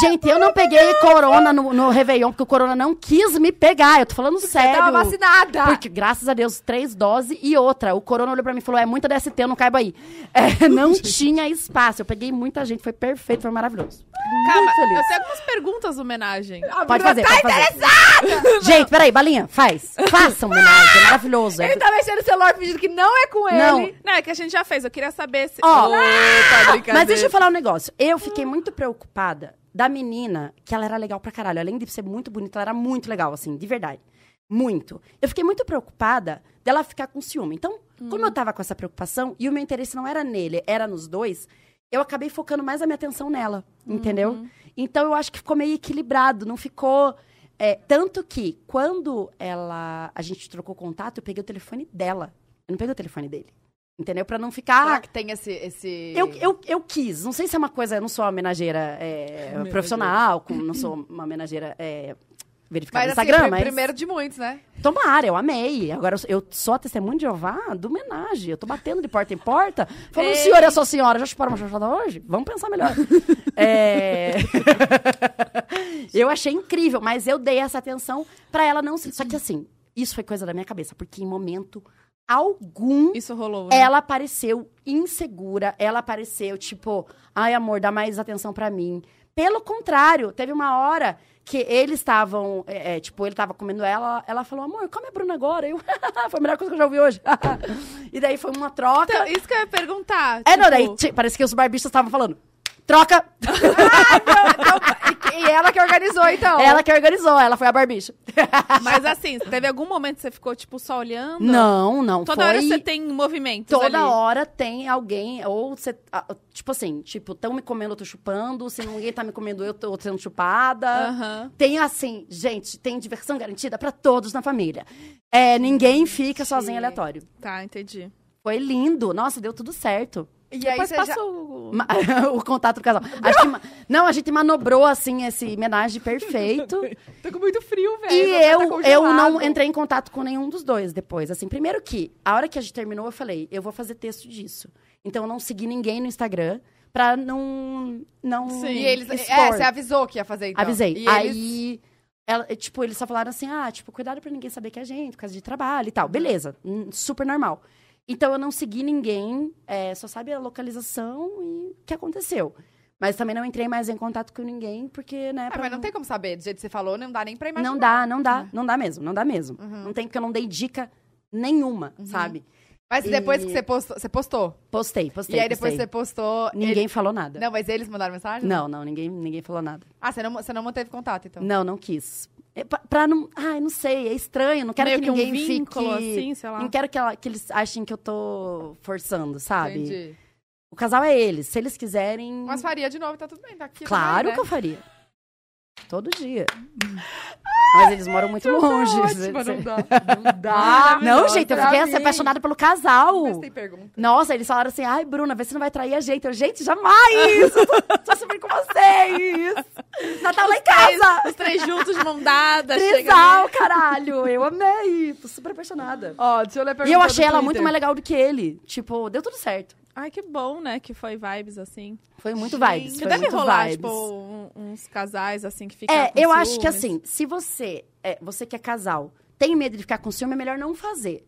Gente, eu não peguei corona no, no Réveillon, porque o corona não quis me pegar. Eu tô falando Você sério. tava vacinada. Porque, graças a Deus, três doses e outra. O corona olhou pra mim e falou: é muita DST, eu não caibo aí. É, não tinha espaço. Eu peguei muita gente, foi perfeito, foi maravilhoso. Calma, Muito feliz. eu tenho algumas perguntas homenagem. Pode fazer, pode fazer. Gente, peraí, Balinha, faz. Faça um homenagem, é maravilhoso. Ele tá mexendo no celular fingindo que não é com ele. Não. Não, é que a gente já fez. Eu queria saber se. Ó, Opa, brincadeira. Mas deixa eu falar um negócio. Eu fiquei muito preocupada da menina, que ela era legal pra caralho. Além de ser muito bonita, ela era muito legal, assim, de verdade. Muito. Eu fiquei muito preocupada dela ficar com ciúme. Então, como eu tava com essa preocupação, e o meu interesse não era nele, era nos dois, eu acabei focando mais a minha atenção nela, entendeu? Então, eu acho que ficou meio equilibrado, não ficou... é, tanto que, quando ela a gente trocou contato, eu peguei o telefone dela. Eu não peguei o telefone dele. Entendeu? Pra não ficar... Será que tem esse... esse... Eu, eu, eu quis. Não sei se é uma coisa. Eu não sou uma homenageira é, profissional, como não sou uma homenageira é, verificada Mas no assim, Instagram, pri- mas. primeiro de muitos, né? Tomara, eu amei. Agora eu, sou a testemunha de Jeová do homenagem. Eu tô batendo de porta em porta. Falando, Ei. senhor e a sua senhora, já chuparam uma chachada hoje? Vamos pensar melhor. É... eu achei incrível, mas eu dei essa atenção pra ela não se. Só que assim, isso foi coisa da minha cabeça, porque em momento algum Isso rolou. né? ela apareceu insegura, ela apareceu tipo, ai amor, dá mais atenção pra mim, Pelo contrário, teve uma hora que eles estavam, é, é, tipo, ele tava comendo ela, ela falou, amor, come a Bruna agora. Eu, foi a melhor coisa que eu já ouvi hoje. e daí foi uma troca. Então, isso que eu ia perguntar. é, não, tipo, daí ti- parece que os barbistas estavam falando, troca. E, e ela que organizou, então. ela que organizou, ela foi a barbicha. Mas assim, teve algum momento que você ficou, tipo, só olhando? Não, não, Toda foi... hora você tem movimentos Toda ali. hora tem alguém, ou você. Tipo assim, tipo, estão me comendo, eu tô chupando. Se ninguém tá me comendo, eu tô sendo chupada. Aham. Tem assim, gente, tem diversão garantida pra todos na família. É, ninguém fica sozinho aleatório. Tá, entendi. Foi lindo. Nossa, deu tudo certo. E aí Depois passa já... o... Contato do casal. Que ma- não, a gente manobrou assim esse homenagem perfeito. Tô com muito frio, velho. E pé tá eu, eu não entrei em contato com nenhum dos dois depois. Assim, primeiro que, a hora que a gente terminou, eu falei, eu vou fazer texto disso. Então eu não segui ninguém no Instagram pra não. não Sim. E eles... É, expor. você avisou que ia fazer, então. Avisei. E eles... Aí. Ela, tipo, eles só falaram assim: ah, tipo, cuidado pra ninguém saber que é a gente, por causa de trabalho e tal. Beleza, super normal. Então eu não segui ninguém, é, só sabe a localização e o que aconteceu. Mas também não entrei mais em contato com ninguém, porque, né. Ah, mas não tem como saber. Do jeito que você falou, não dá nem pra imaginar. não dá, não dá, não dá mesmo, não dá mesmo. Uhum. Não tem, porque eu não dei dica nenhuma, sabe? Mas depois E- que você postou... Você postou. Postei, postei. e aí depois postei. você postou... Ninguém ele- falou nada. Não, mas eles mandaram mensagem? Não, não, ninguém, ninguém falou nada. Ah, você não, você não manteve contato, então. Não, não quis. É, pra, pra não. Ai, não sei, é estranho. Não quero Meio que que um ninguém vínculo, fique. assim, sei lá. Não quero que, ela- que eles achem que eu tô forçando, sabe? Entendi. O casal é eles. Se eles quiserem. Mas faria de novo, tá tudo bem. Tá aqui claro também, né? que eu faria. Todo dia. Mas eles moram muito longe. Cê- Ótima, cê- não dá. Não dá. Não, gente, eu fiquei assim, apaixonada pelo casal. Mas tem pergunta. Nossa, eles falaram assim, ai, Bruna, vê se não vai trair a gente. Eu, gente, jamais! Tô, tô super com vocês! Natal lá em casa! Os três juntos de mão dada. ali. Trisal, caralho! Eu amei! Tô super apaixonada. Ó, deixa eu ler a pergunta E eu achei ela Twitter. muito mais legal do que ele. Tipo, deu tudo certo. Ai, que bom, né? Que foi vibes assim. Foi muito Gente, vibes. que Foi deve rolar, vibes. tipo, um- uns casais assim que ficam. É, eu acho que ciúmes. assim, se você, é, você que é casal, tem medo de ficar com ciúme, é melhor não fazer.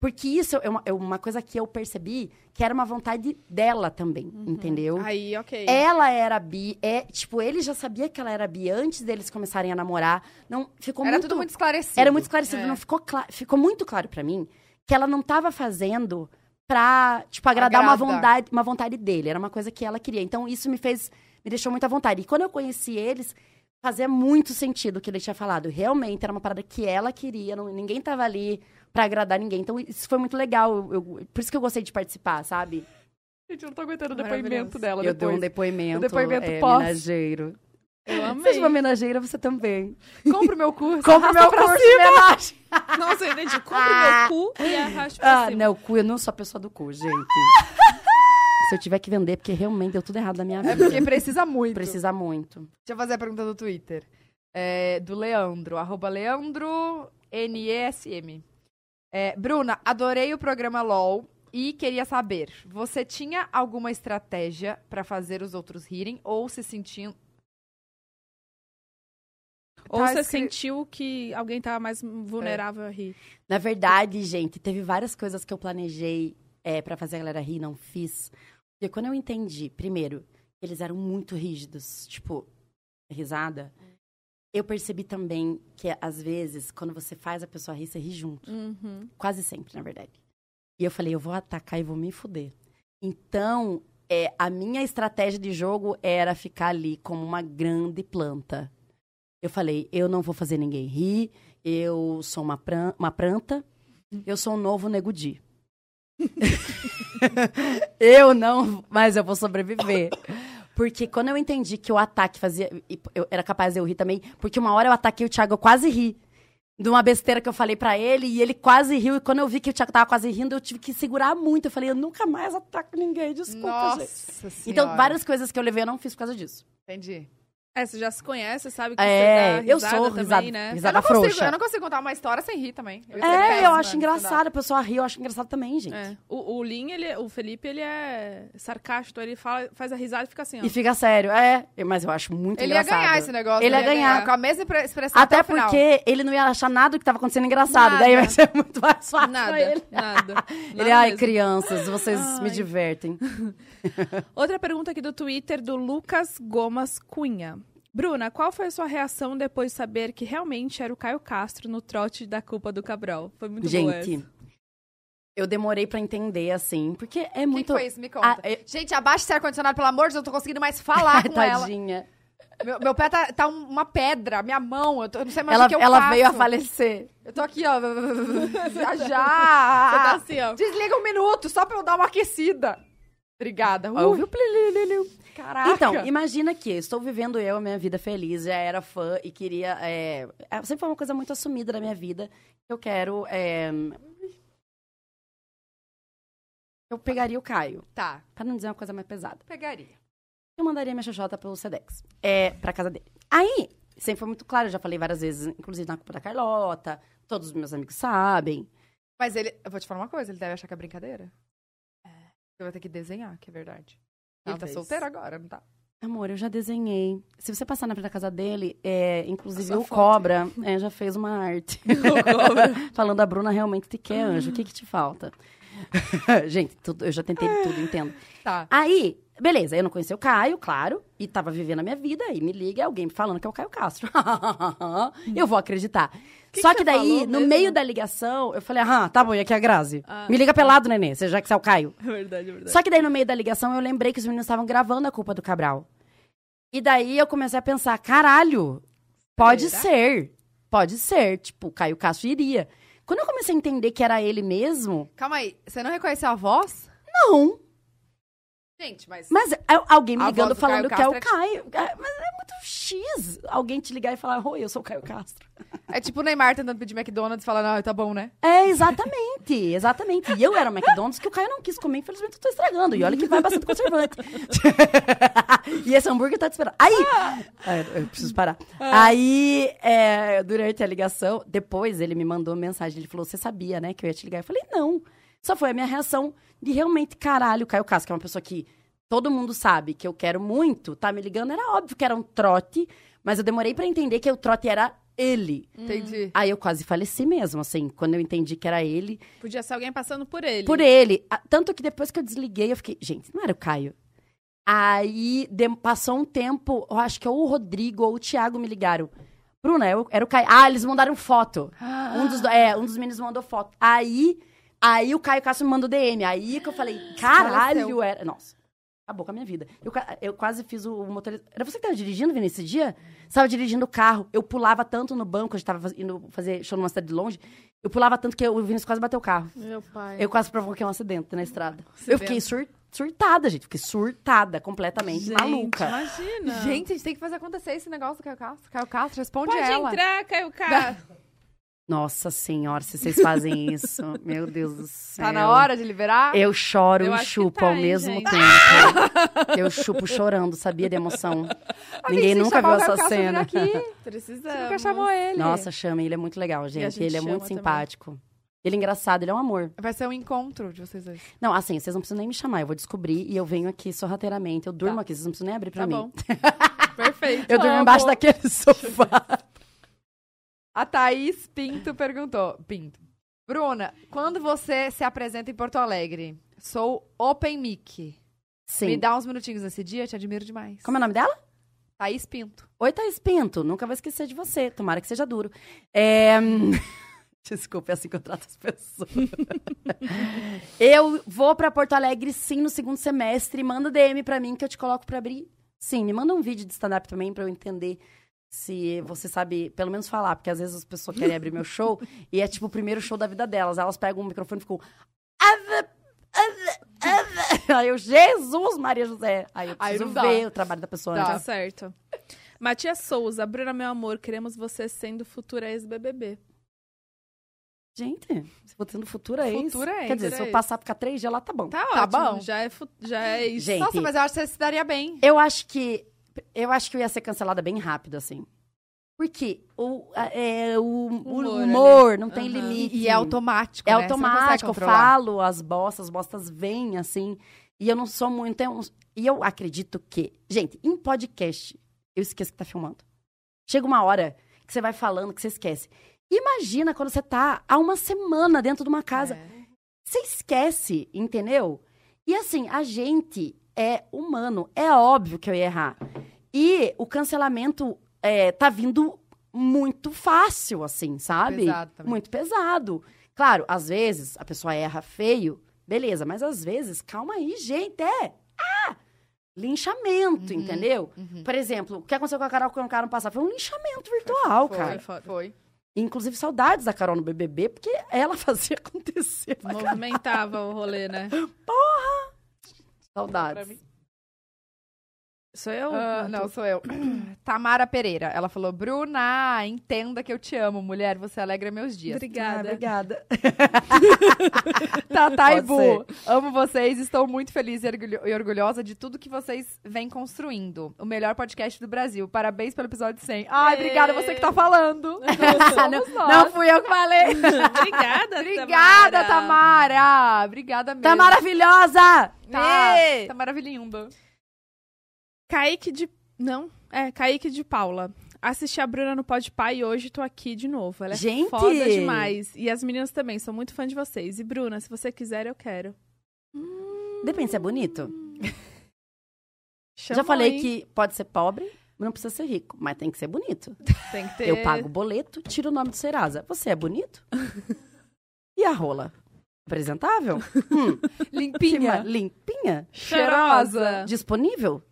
Porque isso é uma, é uma coisa que eu percebi que era uma vontade dela também, Uhum. entendeu? Aí, ok. Ela era bi, é, tipo, ele já sabia que ela era bi antes deles começarem a namorar. Não, ficou Era muito, tudo muito esclarecido. Era muito esclarecido, É. não ficou claro, ficou muito claro pra mim que ela não tava fazendo pra, tipo, agradar uma Agradar. vontade, uma vontade dele, era uma coisa que ela queria. Então isso me fez, me deixou muito à vontade. E quando eu conheci eles, fazia muito sentido o que ele tinha falado. Realmente era uma parada que ela queria, não- ninguém tava ali pra agradar ninguém. Então isso foi muito legal, eu- eu- por isso que eu gostei de participar, sabe? Gente, eu não tô aguentando o depoimento dela eu depois. dou um depoimento, O depoimento é, pós. Eu amei. Seja uma homenageira, você também. Compre o meu curso. Compre o meu pra curso cima. homenagem. Nossa, eu entendi. Compre meu cu e arraste pra Ah, cima. não, cu, eu não sou a pessoa do cu, gente. Se eu tiver que vender, porque realmente deu tudo errado na minha É vida. porque precisa muito. Precisa muito. Deixa eu fazer a pergunta do Twitter. É, do Leandro, arroba Leandro NESM. É, Bruna, adorei o programa LOL e queria saber, você tinha alguma estratégia pra fazer os outros rirem ou se sentiam... Ou Tá você escri- sentiu que alguém tava mais vulnerável a rir. Na verdade, gente, teve várias coisas que eu planejei é, para fazer a galera rir e não fiz. Porque quando eu entendi, primeiro, que eles eram muito rígidos, tipo, risada, eu percebi também que, às vezes, quando você faz a pessoa rir, você ri junto. Uhum. Quase sempre, na verdade. E eu falei, eu vou atacar e vou me fuder. Então, é, a minha estratégia de jogo era ficar ali como uma grande planta. Eu falei, eu não vou fazer ninguém rir, eu sou uma, pran uma planta, eu sou um novo negudi. eu não, mas eu vou sobreviver. Porque quando eu entendi que o ataque fazia. Eu era capaz de eu rir também, porque uma hora eu ataquei o Thiago, eu quase ri de uma besteira que eu falei pra ele e ele quase riu. E quando eu vi que o Thiago tava quase rindo, eu tive que segurar muito. Eu falei, eu nunca mais ataco ninguém, desculpa, Nossa gente. senhora. Então, várias coisas que eu levei eu não fiz por causa disso. Entendi. É, você já se conhece, sabe que É, você dá eu risada sou também, risada, né? Eu risada não, consigo, frouxa. eu não consigo contar uma história sem rir também. Eu ia É, péssima eu acho engraçado, a pessoa ri, eu acho engraçado também, gente. É. O, o Lin, ele, o Felipe, ele é sarcástico, ele fala, faz a risada e fica assim, ó. E fica sério, é, mas eu acho muito Ele ia engraçado. ganhar esse negócio. Ele ia ganhar. Com a mesma expressão Até até, porque ele não ia achar nada do que tava acontecendo engraçado. Nada. Daí vai ser muito mais fácil Nada, pra ele. nada. Ele, Nada ai, mesmo. crianças, vocês me Ai. divertem. Outra pergunta aqui do Twitter, do Lucas Gomas Cunha. Bruna, qual foi a sua reação depois de saber que realmente era o Caio Castro no trote da culpa do Cabral? Foi muito boa Gente, essa. eu demorei pra entender, assim, porque é O que muito... que foi isso? Me conta. Ah, é- Gente, abaixa esse ar-condicionado, pelo amor de Deus, eu não tô conseguindo mais falar com ela. Tadinha. Meu, meu pé tá, tá um- uma pedra, minha mão, eu, tô- eu não sei mais Ela, o que eu ela faço. veio a falecer. Eu tô aqui, ó. já, Você tá já. assim, ó. Desliga um minuto, só pra eu dar uma aquecida. Obrigada. Ó, eu Uh, vi o plililiu. Caraca. Então, imagina que estou vivendo eu a minha vida feliz, já era fã e queria. É, é, sempre foi uma coisa muito assumida da minha vida. Eu quero. é, eu pegaria o Caio, Tá, pra não dizer uma coisa mais pesada. pegaria. Eu mandaria minha xoxota pelo Sedex. É, pra casa dele. Aí, sempre foi muito claro, eu já falei várias vezes, inclusive na culpa da Carlota, todos os meus amigos sabem. Mas ele, eu vou te falar uma coisa, ele deve achar que é brincadeira. Você vai ter que desenhar, que é verdade. Ele tá Talvez. solteiro agora, não tá? Amor, eu já desenhei. Se você passar na frente da casa dele, é, inclusive o foto. Cobra é, já fez uma arte. Falando a Bruna realmente te quer, anjo. O que que te falta? Gente, tudo- eu já tentei de tudo, entendo. Tá. Aí, beleza, eu não conheci o Caio, claro, e tava vivendo a minha vida, e me liga alguém me falando que é o Caio Castro. eu vou acreditar. Que Só que que daí, no mesmo? meio da ligação, eu falei, ah, tá bom, e aqui é a Grazi? Ah. Me liga pelado, nenê, você já que você é o Caio. É verdade, é verdade. Só que daí, no meio da ligação, eu lembrei que os meninos estavam gravando a culpa do Cabral. E daí eu comecei a pensar, caralho, pode Será? ser. Pode ser. Tipo, o Caio Castro iria. Quando eu comecei a entender que era ele mesmo, Calma aí, você não reconheceu a voz? não. Gente, mas... Mas é alguém me ligando falando que é o Castro Caio. É, Mas é muito X alguém te ligar e falar, oi, eu sou o Caio Castro. É tipo o Neymar tentando pedir McDonald's e falando, ah, tá bom, né? É, exatamente, exatamente. E eu era o McDonald's que o Caio não quis comer, infelizmente eu tô estragando. E olha que vai bastante conservante. e esse hambúrguer tá te esperando. Aí, É, eu preciso parar. Aí, é, durante a ligação, depois ele me mandou mensagem, ele falou, você sabia, né, que eu ia te ligar? Eu falei, não. Só foi a minha reação de realmente, caralho, o Caio Castro, que é uma pessoa que todo mundo sabe que eu quero muito, tá me ligando, era óbvio que era um trote, mas eu demorei pra entender que o trote era ele. Entendi. Aí eu quase faleci mesmo, assim, quando eu entendi que era ele. Podia ser alguém passando por ele. Por ele. Ah, Tanto que depois que eu desliguei, eu fiquei, gente, não era o Caio. Aí dem- passou um tempo, eu acho que ou o Rodrigo ou o Thiago me ligaram. Bruna, eu- era o Caio. Ah, eles mandaram foto. Um dos, do- é, um dos meninos mandou foto. Aí, aí o Caio Castro me mandou DM. Aí que eu falei, caralho, Faleceu. era. Nossa, acabou com a minha vida. Eu, eu quase fiz o motorista. Era você que tava dirigindo, Vini, esse dia? Você tava dirigindo o carro. Eu pulava tanto no banco, a gente tava indo fazer show numa cidade longe. Eu pulava tanto que eu- o Vinícius quase bateu o carro. Meu pai. Eu quase provoquei um acidente na estrada. Acidente. Eu fiquei sur- surtada, gente. Fiquei surtada, completamente Gente, maluca. Imagina. Gente, a gente tem que fazer acontecer esse negócio do Caio Castro. Caio Castro, responde Pode ela. entrar, Caio Castro. Nossa senhora, se vocês fazem isso, meu Deus do céu. Tá na hora de liberar? Eu choro Eu e chupo tá, ao hein, mesmo gente? tempo. Eu chupo chorando, sabia, de emoção. A Ninguém nunca viu essa cena. Aqui. Precisamos. Você nunca chamou ele. Nossa, chama, ele é muito legal, gente. gente ele é muito também. simpático. Ele é engraçado, ele é um amor. Vai ser um encontro de vocês dois. Não, assim, vocês não precisam nem me chamar, eu vou descobrir e eu venho aqui sorrateiramente. Eu durmo Tá. aqui, vocês não precisam nem abrir pra Tá mim. bom. Perfeito. Eu durmo Amo. embaixo daquele sofá. A Thaís Pinto perguntou. Pinto. Bruna, quando você se apresenta em Porto Alegre, sou Open Mic. Sim. Me dá uns minutinhos nesse dia, te admiro demais. Como é o nome dela? Thaís Pinto. Oi, Thaís Pinto. Nunca vou esquecer de você. Tomara que seja duro. É... Desculpa, é assim que eu trato as pessoas. eu vou pra Porto Alegre, sim, no segundo semestre. Manda DM pra mim que eu te coloco pra abrir. Sim, me manda um vídeo de stand-up também pra eu entender se você sabe, pelo menos falar. Porque às vezes as pessoas querem abrir meu show e é tipo o primeiro show da vida delas. Elas pegam o microfone e ficam... Aí eu, Jesus, Maria José. Aí eu Aí preciso dá. ver o trabalho da pessoa. Tá. né? Certo. Matias Souza, Bruna, meu amor, queremos você sendo futura ex-BBB. Gente, se for tendo futuro é isso. Futura ex, Quer dizer, se futura eu ex. passar ficar três dias lá, tá bom. Tá, Tá ótimo. bom. Já é, já é isso. Gente, Nossa, mas eu acho que você se daria bem. eu acho que eu acho que eu ia ser cancelada bem rápido, assim. Porque o, é, o, Humor humor, não tem Aham. limite. E é automático, É né? Automático, eu falo as bostas, as bostas vêm, assim. E eu não sou muito. uns- E eu acredito que. Gente, em podcast, eu esqueço que tá filmando. Chega uma hora que você vai falando que você esquece. Imagina quando você tá há uma semana dentro de uma casa. É. Você esquece, entendeu? E assim, a gente é humano. É óbvio que eu ia errar. E o cancelamento é, tá vindo muito fácil, assim, sabe? Pesado também. Muito pesado. Claro, às vezes a pessoa erra feio, beleza, mas às vezes, calma aí, gente, é. Ah! Linchamento, Uhum, entendeu? uhum. Por exemplo, o que aconteceu com a Carol com o cara no passado? Foi um linchamento virtual, Foi, cara. foda. Foi. Inclusive, saudades da Carol no BBB, porque ela fazia acontecer. Movimentava o rolê, né? Saudades. Sou eu? Ah, não, sou eu. Tamara Pereira. Ela falou: Bruna, entenda que eu te amo, mulher. Você alegra meus dias. Ah, Obrigada. obrigada. Tata e Bu, amo vocês. Estou muito feliz e orgulho- e orgulhosa de tudo que vocês vêm construindo. O melhor podcast do Brasil. Parabéns pelo episódio 100. Ai, obrigada você que tá falando. não, Somos nós. não fui eu que falei. Obrigada, Obrigada, Tamara. Obrigada mesmo. Tá maravilhosa! Tá, Ê. tá maravilhindo. Kaique de... Não, é, Kaique de Paula. Assisti a Bruna no Pode Pai e hoje tô aqui de novo. Ela é Gente! foda demais. E as meninas também, sou muito fã de vocês. E Bruna, se você quiser, eu quero. Depende se é bonito. Chama Já falei aí. que pode ser pobre, mas não precisa ser rico. Mas tem que ser bonito. Tem que ter... Eu pago o boleto, tiro o nome do Serasa. Você é bonito? e a rola? Apresentável? Hum, Limpinha. limpinha? Cheirosa. Disponível?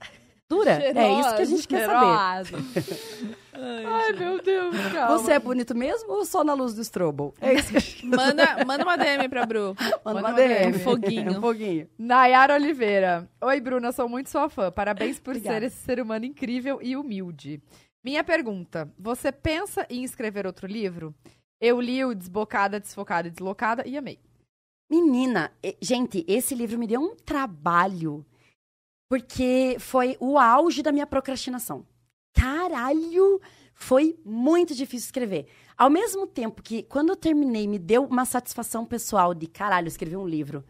Dura? É isso que a gente quer saber. saber. Ai, meu Deus, calma. Você é bonito mesmo ou só na luz do strobo? É isso que a gente Manda, manda uma DM pra Bru. manda Manda uma uma DM. Um foguinho. Um foguinho. Nayara Oliveira. Oi, Bruna, sou muito sua fã. Parabéns por Obrigada. ser esse ser humano incrível e humilde. Minha pergunta: você pensa em escrever outro livro? Eu li o Desbocada, Desfocada e Deslocada e amei. Menina, e- gente, esse livro me deu um trabalho. Porque foi o auge da minha procrastinação. Caralho! Foi muito difícil escrever. Ao mesmo tempo que, quando eu terminei, me deu uma satisfação pessoal de caralho, eu escrevi um livro.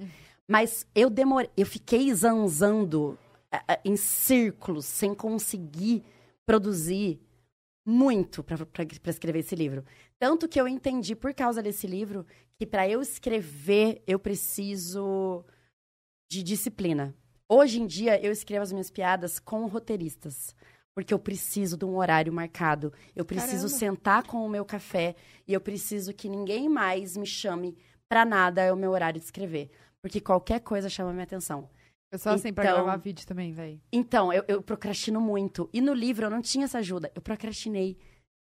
Mas eu demorei, eu fiquei zanzando ah, em círculos, sem conseguir produzir muito para escrever esse livro. Tanto que eu entendi, por causa desse livro, que para eu escrever, eu preciso de disciplina. Hoje em dia, eu escrevo as minhas piadas com roteiristas. Porque eu preciso de um horário marcado. Eu preciso Caramba. sentar com o meu café e eu preciso que ninguém mais me chame pra nada é o meu horário de escrever. Porque qualquer coisa chama minha atenção. Eu sou assim pra Então- gravar vídeo também, véi. Então, eu, eu procrastino muito. E no livro eu não tinha essa ajuda. Eu procrastinei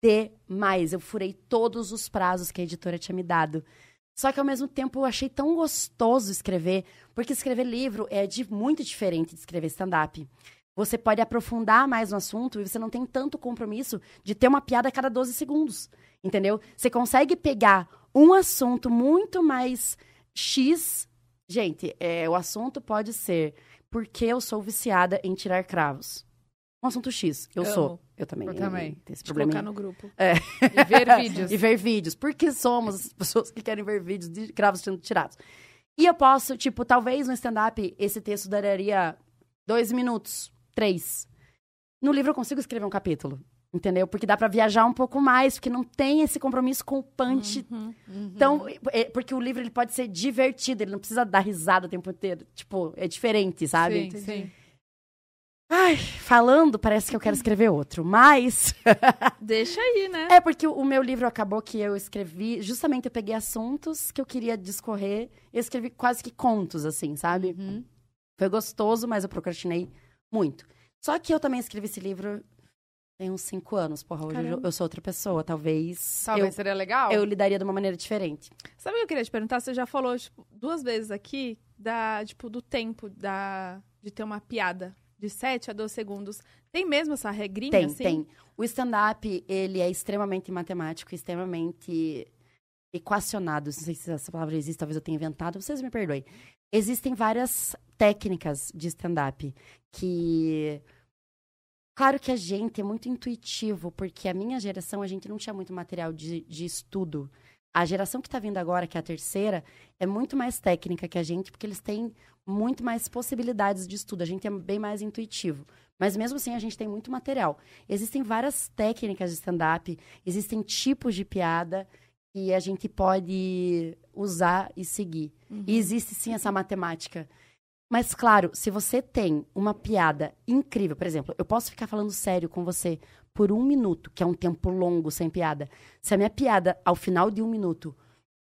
demais. Eu furei todos os prazos que a editora tinha me dado. Só que ao mesmo tempo eu achei tão gostoso escrever, porque escrever livro é de muito diferente de escrever stand-up. Você pode aprofundar mais no assunto e você não tem tanto compromisso de ter uma piada a cada 12 segundos. Entendeu? Você consegue pegar um assunto muito mais X. Gente, é, o assunto pode ser porque eu sou viciada em tirar cravos. Um assunto X. Eu Amo. sou. Eu também. Eu também. Tenho esse problema. colocar no grupo. E ver vídeos. e ver vídeos. Porque somos as pessoas que querem ver vídeos de cravos sendo tirados. E eu posso, tipo, talvez no stand-up esse texto duraria dois minutos, três. No livro eu consigo escrever um capítulo. Entendeu? Porque dá pra viajar um pouco mais, porque não tem esse compromisso com o punch. Uhum. Então, é- porque o livro ele pode ser divertido, ele não precisa dar risada o tempo inteiro. Tipo, é diferente, sabe? Sim, sim. Ai, falando, parece que eu quero escrever outro. Mas. Deixa aí, né? É porque o meu livro acabou que eu escrevi, justamente eu peguei assuntos que eu queria discorrer, e eu escrevi quase que contos, assim, sabe? Uhum. Foi gostoso, mas eu procrastinei muito. Só que eu também escrevi esse livro tem uns cinco anos, porra, hoje eu, Caramba. eu sou outra pessoa, talvez, Talvez seria legal. eu, eu lidaria de uma maneira diferente. Sabe o que eu queria te perguntar? Você já falou, tipo, duas vezes aqui da, tipo, do tempo da, de ter uma piada. De 7 a 12 segundos. Tem mesmo essa regrinha, Tem, assim? tem. O stand-up, ele é extremamente matemático, extremamente equacionado. Não sei se essa palavra existe, talvez eu tenha inventado. Vocês me perdoem. Existem várias técnicas de stand-up que Claro que a gente é muito intuitivo, porque a minha geração, a gente não tinha muito material de, de estudo. A geração que está vindo agora, que é a terceira, é muito mais técnica que a gente, porque eles têm muito mais possibilidades de estudo. A gente é bem mais intuitivo. Mas mesmo assim, a gente tem muito material. Existem várias técnicas de stand-up, existem tipos de piada que a gente pode usar e seguir. E existe sim essa matemática. Mas, claro, se você tem uma piada incrível, por exemplo, eu posso ficar falando sério com você por um minuto, que é um tempo longo sem piada. Se a minha piada, ao final de um minuto,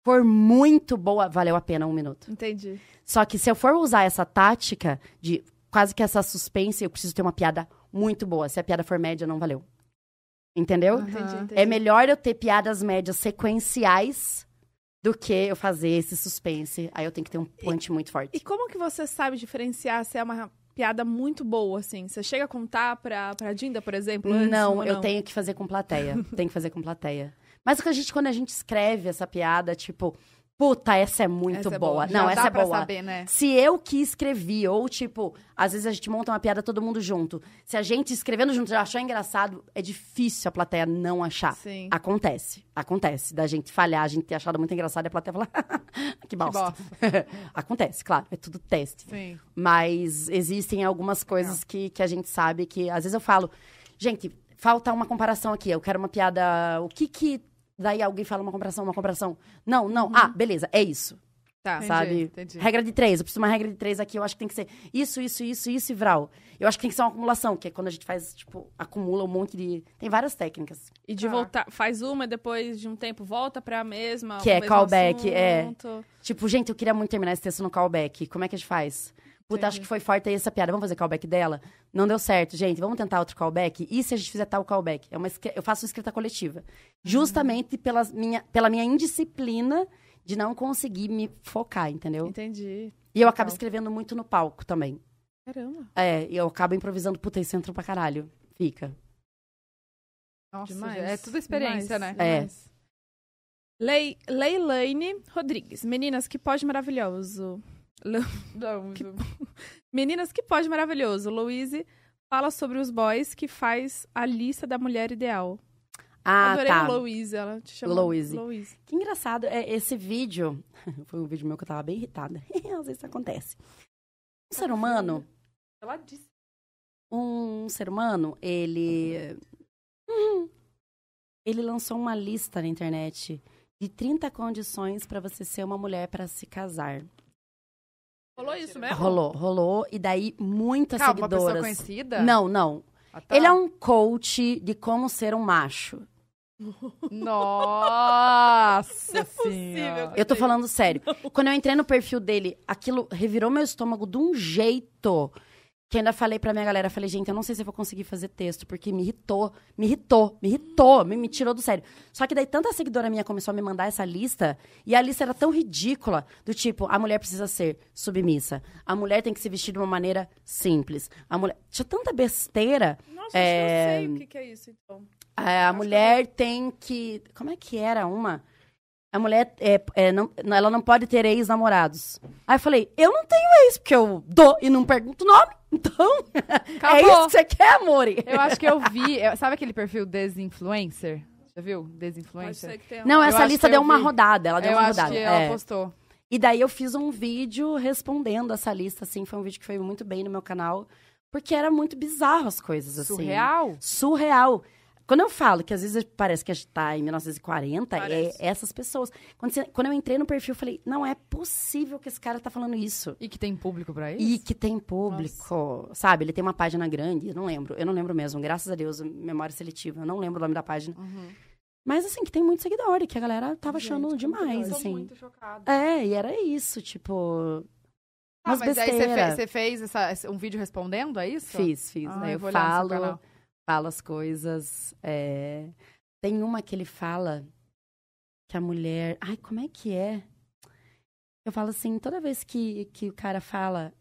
for muito boa, valeu a pena um minuto. Entendi. Só que se eu for usar essa tática de quase que essa suspense, eu preciso ter uma piada muito boa. Se a piada for média, não valeu. Entendeu? Entendi, entendi. É melhor eu ter piadas médias sequenciais do que eu fazer esse suspense. Aí eu tenho que ter um punch muito forte. E como que você sabe diferenciar se é uma piada muito boa, assim? Você chega a contar pra, pra Dinda, por exemplo? Não, eu tenho que fazer com plateia. tenho que fazer com plateia. Mas o que a gente, quando a gente escreve essa piada, tipo, puta, essa é muito Essa é boa. boa. Já Não, essa é boa. saber, né? Se eu que escrevi, ou tipo, às vezes a gente monta uma piada todo mundo junto. Se a gente escrevendo junto já achou engraçado, é difícil a plateia não achar. Sim. Acontece, acontece. Da gente falhar, a gente ter achado muito engraçado e a plateia falar, que bosta. acontece, claro, é tudo teste. Sim. Mas existem algumas coisas que, que a gente sabe que, às vezes eu falo, gente, falta uma comparação aqui, eu quero uma piada, o que que... Daí alguém fala uma comparação, uma comparação. Não, não. Ah, beleza, é isso. Tá. Entendi, sabe? entendi. Regra de três. Eu preciso de uma regra de três aqui. Eu acho que tem que ser isso, isso, isso, isso e vral. Eu acho que tem que ser uma acumulação, que é quando a gente faz, tipo, acumula um monte de. Tem várias técnicas. E de Tá. voltar, faz uma e depois de um tempo volta pra mesma. Que é callback, é. assunto. Tipo, gente, eu queria muito terminar esse texto no callback. Como é que a gente faz? Puta, acho que foi forte aí essa piada. Vamos fazer callback dela? Não deu certo, gente. Vamos tentar outro callback? E se a gente fizer tal callback? É uma Eu faço escrita coletiva. Justamente pela, minha, pela minha indisciplina de não conseguir me focar, entendeu? Entendi. E eu acabo escrevendo muito no palco também. Caramba. É, e eu acabo improvisando, puta, isso entra pra caralho. Fica. Nossa, Demais. é tudo experiência, Demais, né? É. demais. Lei, Leilane Rodrigues. Meninas, que pode maravilhoso. Que- Meninas, que pode maravilhoso. Louise fala sobre os boys que faz a lista da mulher ideal. Ah, Adorei tá. a Louise, ela te chama Louise. Louise. Que engraçado, é, esse vídeo... Foi um vídeo meu que eu tava bem irritada. Às vezes isso acontece. Um ser humano, Ela disse. um ser humano, ele... Ele lançou uma lista na internet de 30 condições pra você ser uma mulher pra se casar. Rolou isso mesmo? Rolou, rolou. E daí muitas Calma, uma pessoa seguidoras... conhecida? Não, não. Ah, tá. Ele é um coach de como ser um macho. Nossa Não é possível. Eu tô falando sério. Quando eu entrei no perfil dele, aquilo revirou meu estômago de um jeito que ainda falei pra minha galera, falei, gente, eu não sei se eu vou conseguir fazer texto, porque me irritou, me irritou, me irritou, me, me tirou do sério. Só que daí tanta seguidora minha começou a me mandar essa lista, e a lista era tão ridícula, do tipo, a mulher precisa ser submissa, a mulher tem que se vestir de uma maneira simples, a mulher... Tinha tanta besteira, Nossa, É, que eu sei o que, que é isso, então. a mulher tem que. Como é que era uma? A mulher é, é, não, ela não pode ter ex-namorados. Aí eu falei, eu não tenho ex, porque eu dou e não pergunto o nome. Então, é Acabou. isso que você quer, amore? Eu acho que eu vi. eu- sabe aquele perfil desinfluencer? Já viu? Pode Desinfluencer? ser que tenha. Não, essa lista que deu eu uma vi. rodada. Ela deu eu uma acho rodada. que ela é. postou. E daí eu fiz um vídeo respondendo essa lista, assim. Foi um vídeo que foi muito bem no meu canal. Porque era muito bizarro as coisas, assim. Surreal? surreal. Quando eu falo que às vezes parece que a gente tá em 1940, é Parece. essas pessoas. Quando, você- quando eu entrei no perfil, eu falei, não é possível que esse cara tá falando isso. E que tem público pra isso? E que tem público, sabe? Ele tem uma página grande, eu não lembro. Eu não lembro mesmo, graças a Deus, memória seletiva. Eu não lembro o nome da página. Uhum. Mas, assim, que tem muito seguidor e que a galera tava achando Gente, demais, eu assim. muito chocada. É, e era isso, tipo... Ah, mas aí você fez, você fez essa- um vídeo respondendo, é isso? Fiz, fiz. Ah, Daí eu eu falo, falo as coisas. é. Tem uma que ele fala que a mulher. Ai, como é que é? Eu falo assim, toda vez que, que o cara fala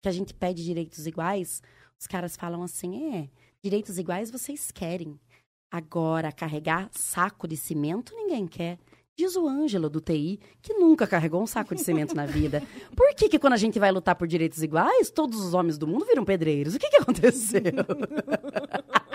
que a gente pede direitos iguais, os caras falam assim: é, direitos iguais vocês querem. Agora, carregar saco de cimento ninguém quer. Diz o Ângelo do TI, que nunca carregou um saco de cimento na vida. Por que, que quando a gente vai lutar por direitos iguais, todos os homens do mundo viram pedreiros? O que, que aconteceu?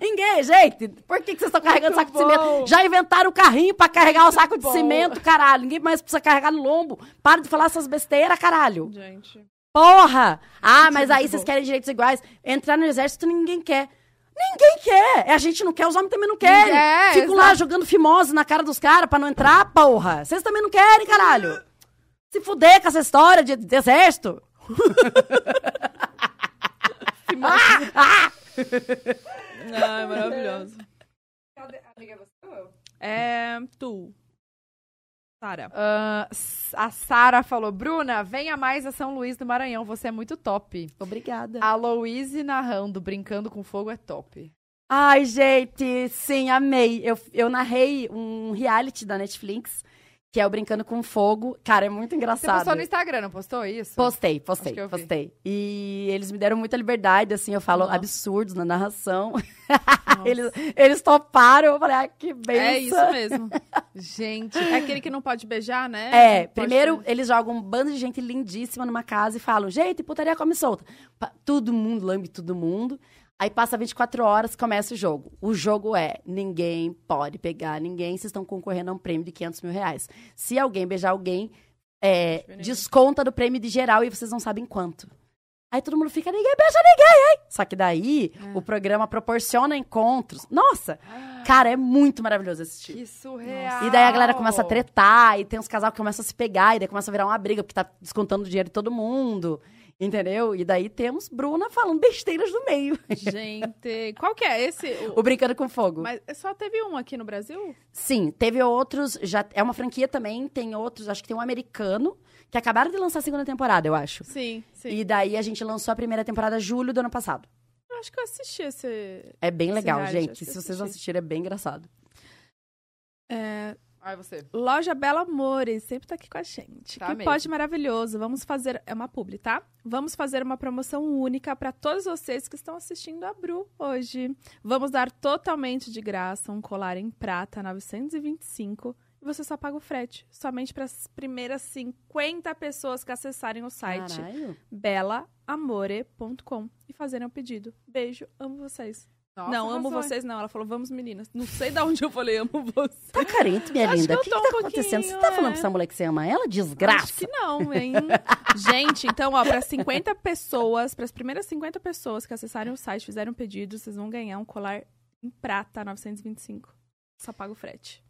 Ninguém, gente. Por que, que vocês estão carregando saco de cimento? Já inventaram o carrinho pra carregar o saco de cimento, caralho. Ninguém mais precisa carregar no lombo. Para de falar essas besteiras, caralho. Gente. Porra! Ah, mas aí vocês querem direitos iguais. Entrar no exército ninguém quer. Ninguém quer. É, A gente não quer, os homens também não querem. É, Fico lá jogando fimose na cara dos caras pra não entrar, porra. Vocês também não querem, caralho. Se fuder com essa história de, de exército. Ai, maravilhoso. É tu. Sara. Ah, a Sara falou, Bruna, venha mais a São Luís do Maranhão, você é muito top. Obrigada. A Louise narrando Brincando com Fogo é top. Ai, gente, sim, amei. Eu, eu narrei um reality da Netflix, que é o Brincando com Fogo. Cara, é muito Você engraçado. postou no Instagram, não postou isso? Postei, postei, postei. E eles me deram muita liberdade, assim, eu falo absurdos na narração. eles, eles toparam, eu falei, ah, que benção. É isso mesmo. Gente, É aquele que não pode beijar, né? É, primeiro eles jogam um bando de gente lindíssima numa casa e falam, gente, putaria come solta. Todo mundo lambe todo mundo. Aí passa 24 horas, começa o jogo. O jogo é, ninguém pode pegar ninguém, vocês estão concorrendo a um prêmio de 500 mil reais. Se alguém beijar alguém, é, desconta do prêmio de geral e vocês não sabem quanto. Aí todo mundo fica, ninguém beija ninguém, hein? Só que daí, É. o programa proporciona encontros. Nossa! Cara, é muito maravilhoso assistir. que surreal. E daí a galera começa a tretar, e tem uns casal que começam a se pegar, e daí começa a virar uma briga, porque tá descontando o dinheiro de todo mundo. Entendeu? E daí temos Bruna falando besteiras no meio. Gente, qual que é esse? O- O Brincando com Fogo. Mas só teve um aqui no Brasil? Sim, teve outros, já é uma franquia também, tem outros, acho que tem um americano, que acabaram de lançar a segunda temporada, eu acho. Sim, sim. E daí a gente lançou a primeira temporada julho do ano passado. Eu acho que eu assisti esse. É bem legal, reality, gente. Se vocês não assisti. assistirem, é bem engraçado. É, Ai, você. Loja Bela Amores, sempre tá aqui com a gente. Tá que mesmo. pode maravilhoso. Vamos fazer. É uma publi, tá? Vamos fazer uma promoção única para todos vocês que estão assistindo a Bru hoje. Vamos dar totalmente de graça um colar em prata 925 e você só paga o frete. Somente para as primeiras 50 pessoas que acessarem o site Caralho. belaamore.com e fazerem o pedido. Beijo, amo vocês. Nossa, não, amo vocês não. Ela falou, vamos meninas. Não sei de onde eu falei, amo vocês. Tá carente, minha Acho linda. que O eu que, tô que tá um acontecendo? Você tá falando é. pra essa mulher que você ama ela? Acho Desgraça. que não, hein? Gente, então, ó, para 50 pessoas, para as primeiras 50 pessoas que acessarem o site, fizeram um pedido, vocês vão ganhar um colar em prata 925. Só paga o frete.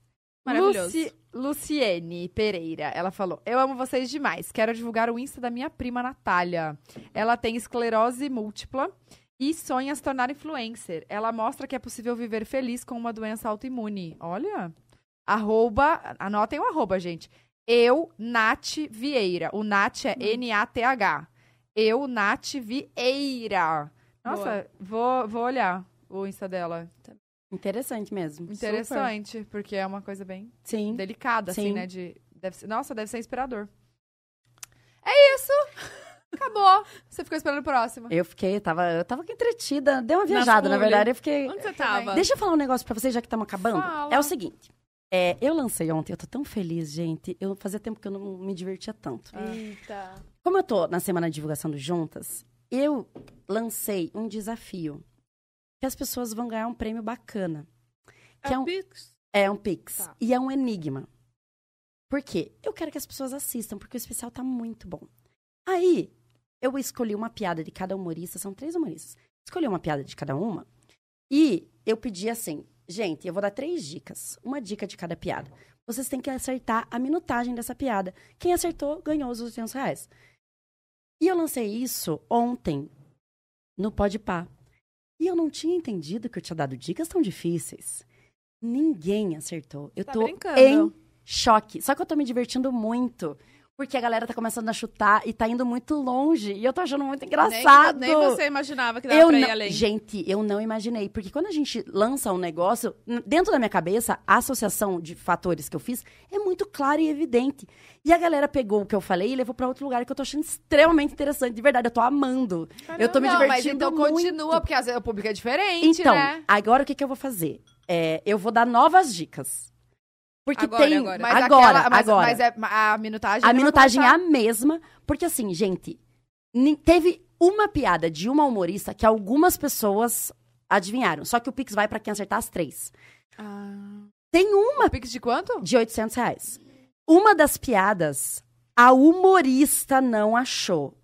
Maravilhoso. Luci- Luciene Pereira, ela falou: Eu amo vocês demais. Quero divulgar o Insta da minha prima Natália. Ela tem esclerose múltipla e sonha se tornar influencer. Ela mostra que é possível viver feliz com uma doença autoimune. Olha. Arroba, anotem o arroba, gente. Eu, Nath Vieira. O Nath é N-A-T-H. Eu, Nath Vieira. Nossa, vou, vou olhar o Insta dela. Interessante mesmo. Interessante, porque é uma coisa bem Sim. delicada, assim, Sim. né? De, deve ser- nossa, deve ser inspirador. É isso! Acabou. Você ficou esperando o próximo. Eu fiquei, tava, eu tava entretida. Deu uma viajada, na verdade. Eu fiquei. Onde você tava? Deixa eu falar um negócio pra vocês, já que estamos acabando. Fala. É o seguinte. é, eu lancei ontem, eu tô tão feliz, gente. Eu fazia tempo que eu não me divertia tanto. Eita. Como eu tô na semana de divulgação do Juntas, eu lancei um desafio. Que as pessoas vão ganhar um prêmio bacana. Que é É um- Pix? É um Pix. Tá. E é um enigma. Por quê? Eu quero que as pessoas assistam, porque o especial tá muito bom. Aí, eu escolhi uma piada de cada humorista, são três humoristas. Escolhi uma piada de cada uma. E eu pedi assim, gente, eu vou dar três dicas. Uma dica de cada piada. Vocês têm que acertar a minutagem dessa piada. Quem acertou, ganhou os 200 reais. E eu lancei isso ontem, no Podpah. E eu não tinha entendido que eu tinha dado dicas tão difíceis. Ninguém acertou. Eu Tá tô brincando. em choque. Só que eu tô me divertindo muito. Porque a galera tá começando a chutar e tá indo muito longe. E eu tô achando muito engraçado. Nem, nem você imaginava que dava Eu pra ir não, além. gente, eu não imaginei. Porque quando a gente lança um negócio, dentro da minha cabeça, a associação de fatores que eu fiz é muito clara e evidente. E a galera pegou o que eu falei e levou pra outro lugar que eu tô achando extremamente interessante. De verdade, eu tô amando. eu tô me não, divertindo mas então muito. continua, porque o público é diferente, Então, né? agora o que, que eu vou fazer? É, eu vou dar novas dicas. Porque Agora, tem. agora. Mas agora, aquela- mas, agora. mas é, a minutagem. A vai minutagem é a mesma, porque assim, gente, teve uma piada de uma humorista que algumas pessoas adivinharam. Só que o Pix vai pra quem acertar as três. Ah, Tem uma O Pix de quanto? de 800 reais. Uma das piadas, a humorista não achou.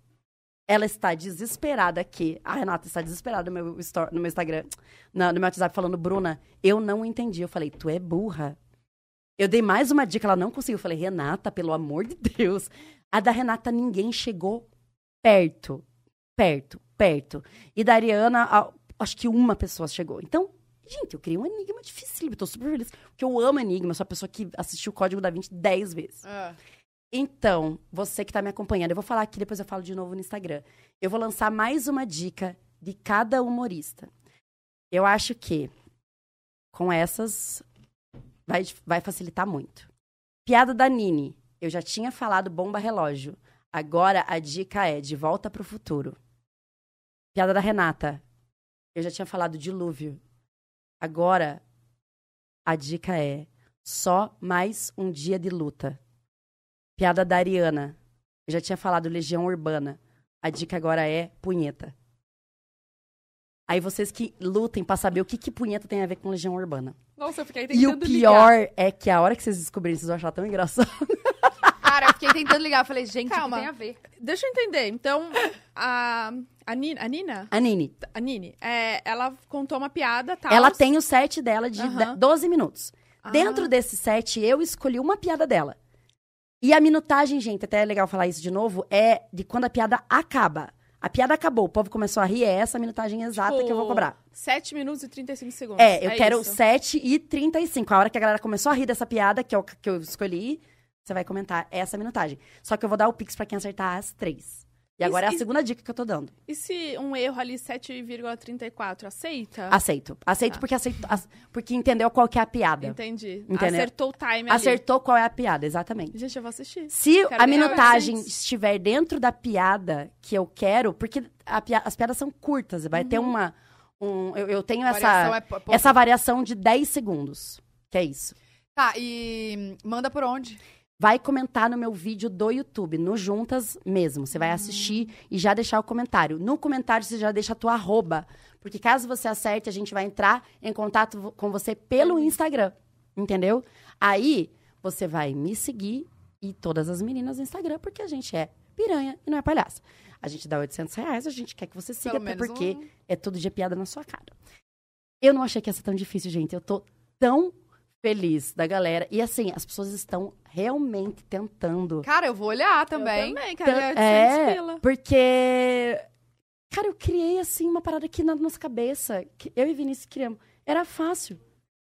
Ela está desesperada que... A Renata está desesperada no meu, stor- no meu Instagram, no meu WhatsApp, falando, Bruna, eu não entendi. Eu falei, tu é burra. Eu dei mais uma dica, ela não conseguiu. Eu falei, Renata, pelo amor de Deus. A da Renata, ninguém chegou perto. Perto, perto. E da Ariana, a- acho que uma pessoa chegou. Então, gente, eu criei um enigma difícil. Eu tô super feliz. Porque eu amo enigma. Eu sou a pessoa que assistiu o Código da Vinci 10 vezes. Ah. Então, você que tá me acompanhando, eu vou falar aqui, depois eu falo de novo no Instagram. Eu vou lançar mais uma dica de cada humorista. Eu acho que com essas vai, vai facilitar muito. Piada da Nini. Eu já tinha falado bomba relógio. Agora a dica é de volta pro futuro. Piada da Renata. Eu já tinha falado dilúvio. Agora a dica é só mais um dia de luta. Piada da Ariana. Eu já tinha falado Legião Urbana. A dica agora é punheta. Aí vocês que lutem pra saber o que, que punheta tem a ver com Legião Urbana. Nossa, eu fiquei E tentando o pior é que a hora que vocês descobrirem, vocês vão achar tão engraçado. Cara, eu fiquei tentando ligar. Eu falei, gente, Calma. o que tem a ver? Deixa eu entender. Então, a, a, Nina, a Nina? A Nini, A Nini, é, ela contou uma piada, tá? ela tem o set dela de de- 12 minutos. Ah. Dentro desse set, eu escolhi uma piada dela. E a minutagem, gente, até é legal falar isso de novo, é de quando a piada acaba. A piada acabou, o povo começou a rir, é essa a minutagem exata que eu vou cobrar. 7 minutos e 35 segundos. É, eu quero isso. 7 e 35. A hora que a galera começou a rir dessa piada, que, é o que eu escolhi, você vai comentar essa minutagem. Só que eu vou dar o Pix pra quem acertar as três. E E agora é se- a segunda dica que eu tô dando. E se um erro ali, 7,34, aceita? Aceito. Aceito Tá. porque aceito, ac- porque entendeu qual que é a piada. Entendi. Entendeu? Acertou o time ali. Acertou qual é a piada, exatamente. Gente, eu vou assistir. Se Quero a minutagem 800. estiver dentro da piada que eu quero, porque as piadas são curtas, vai ter uma. um- eu, eu tenho essa, é essa variação de 10 segundos. Que é isso. Tá, e manda por onde? Vai comentar no meu vídeo do YouTube, no Juntas mesmo. Você vai assistir e já deixar o comentário. No comentário, você já deixa a tua arroba. Porque caso você acerte, a gente vai entrar em contato com você pelo Instagram. Entendeu? Aí, você vai me seguir e todas as meninas no Instagram, porque a gente é piranha e não é palhaça. A gente dá 800 reais, a gente quer que você siga, Pelo até porque um. é tudo de piada na sua cara. Eu não achei que ia ser tão difícil, gente. Eu tô tão feliz da galera. E assim, as pessoas estão realmente tentando. Cara, eu vou olhar Eu também. também, cara. Tan- 800 é, pila. porque. Cara, eu criei assim uma parada aqui na nossa cabeça. que eu e Vinícius criamos. Era fácil.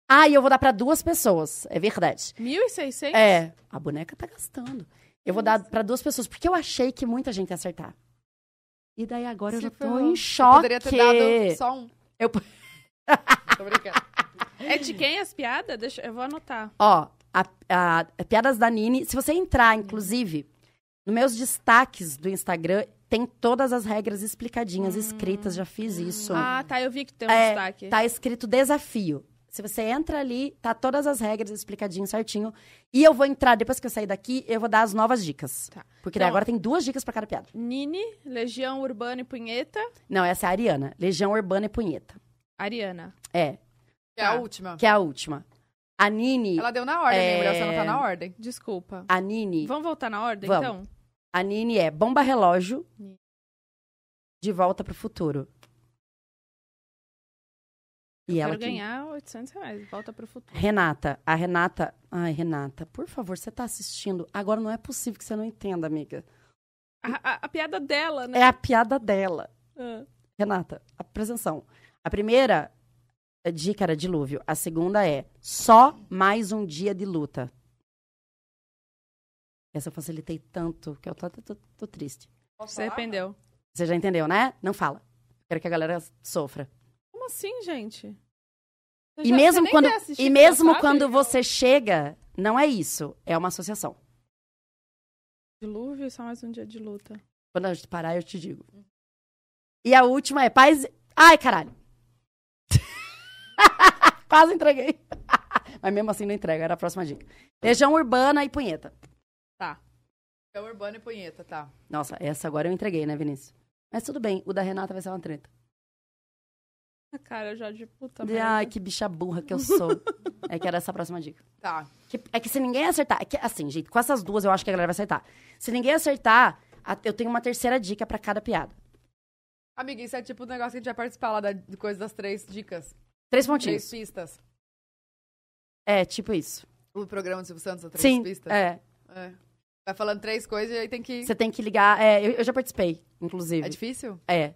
Ah, e eu vou dar pra duas pessoas. É verdade. 1.600? É. A boneca tá gastando. Eu vou dar pra duas pessoas, porque eu achei que muita gente ia acertar. E daí agora eu Se já tô em Eu choque. Poderia ter dado só um. Eu- Tô brincando. É de quem as piadas? Deixa, eu vou anotar. Ó, a, a- a piadas da Nini. Se você entrar, inclusive, nos meus destaques do Instagram, tem todas as regras explicadinhas, escritas. Já fiz isso. Ah, tá. Eu vi que tem um É, destaque. Tá escrito desafio. Se você entra ali, tá todas as regras explicadinho certinho. E eu vou entrar, depois que eu sair daqui, eu vou dar as novas dicas. Tá. Porque Então- agora tem duas dicas pra cada piada. Nini, Legião Urbana e Punheta. Não, essa é a Ariana. Legião Urbana e Punheta. Ariana. É, É a Tá. última. que é a última. A Nini. Ela deu na ordem, É. lembra? Você não tá na ordem. Desculpa. A Nini. Vamos voltar na ordem, Vamos. então? A Nini é bomba relógio. De volta pro futuro. E ela Quero que- ganhar 800 reais. Volta pro futuro. Renata, a Renata. Ai, Renata, por favor, você tá assistindo. Agora não é possível que você não entenda, amiga. A, a- a piada dela, né? É a piada dela. Ah. Renata, a atenção. A primeira dica era dilúvio. A segunda é só mais um dia de luta. Essa eu facilitei tanto que eu tô, tô- tô triste. Se arrependeu. Você já entendeu, né? Não fala. Quero que a galera sofra. Como assim, gente? Você E já- você mesmo quando, e mesmo sabe? quando você chega, não é isso. É uma associação. Dilúvio só mais um dia de luta. Quando a gente parar, eu te digo. E a última é paz. Ai, caralho. Quase entreguei. Mas mesmo assim não entrega, era a próxima dica. Legião Urbana e punheta. Tá. É urbano e punheta, tá. Nossa, essa agora eu entreguei, né, Vinícius? Mas tudo bem, o da Renata vai ser uma treta. A cara já de puta De, merda. Ai, que bicha burra que eu sou. é que era essa a próxima dica. Tá. Que- é que se ninguém acertar. É que, assim, gente, com essas duas eu acho que a galera vai acertar. Se ninguém acertar, a- eu tenho uma terceira dica pra cada piada. Amiga, isso é tipo o negócio que a gente vai participar lá da de coisa das três dicas. Três Três pontinhos. pistas. É, tipo isso. O programa do Silvio Santos, as três Sim, pistas. é. É. Vai falando três coisas e aí tem que. Você tem que ligar. É, eu, eu já participei, inclusive. É difícil? É.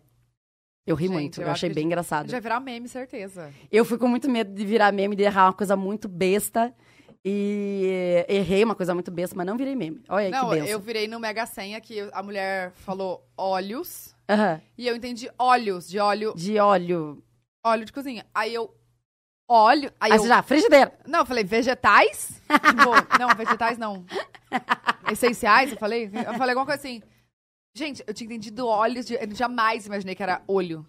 Eu ri Gente, muito, eu achei bem engraçado. Já virar meme, certeza. Eu fui com muito medo de virar meme, de errar uma coisa muito besta. E errei uma coisa muito besta, mas não virei meme. Olha aí Não, que benção. eu virei no Mega Senha que a mulher falou olhos Aham. e eu entendi olhos, de óleo, De óleo. Óleo de cozinha. Aí eu óleo, aí Aí eu já, frigideira. Não, eu falei vegetais? Tipo, não, vegetais não. Essenciais, eu falei? Eu falei alguma coisa assim. Gente, eu tinha entendido olhos, de... eu jamais imaginei que era olho.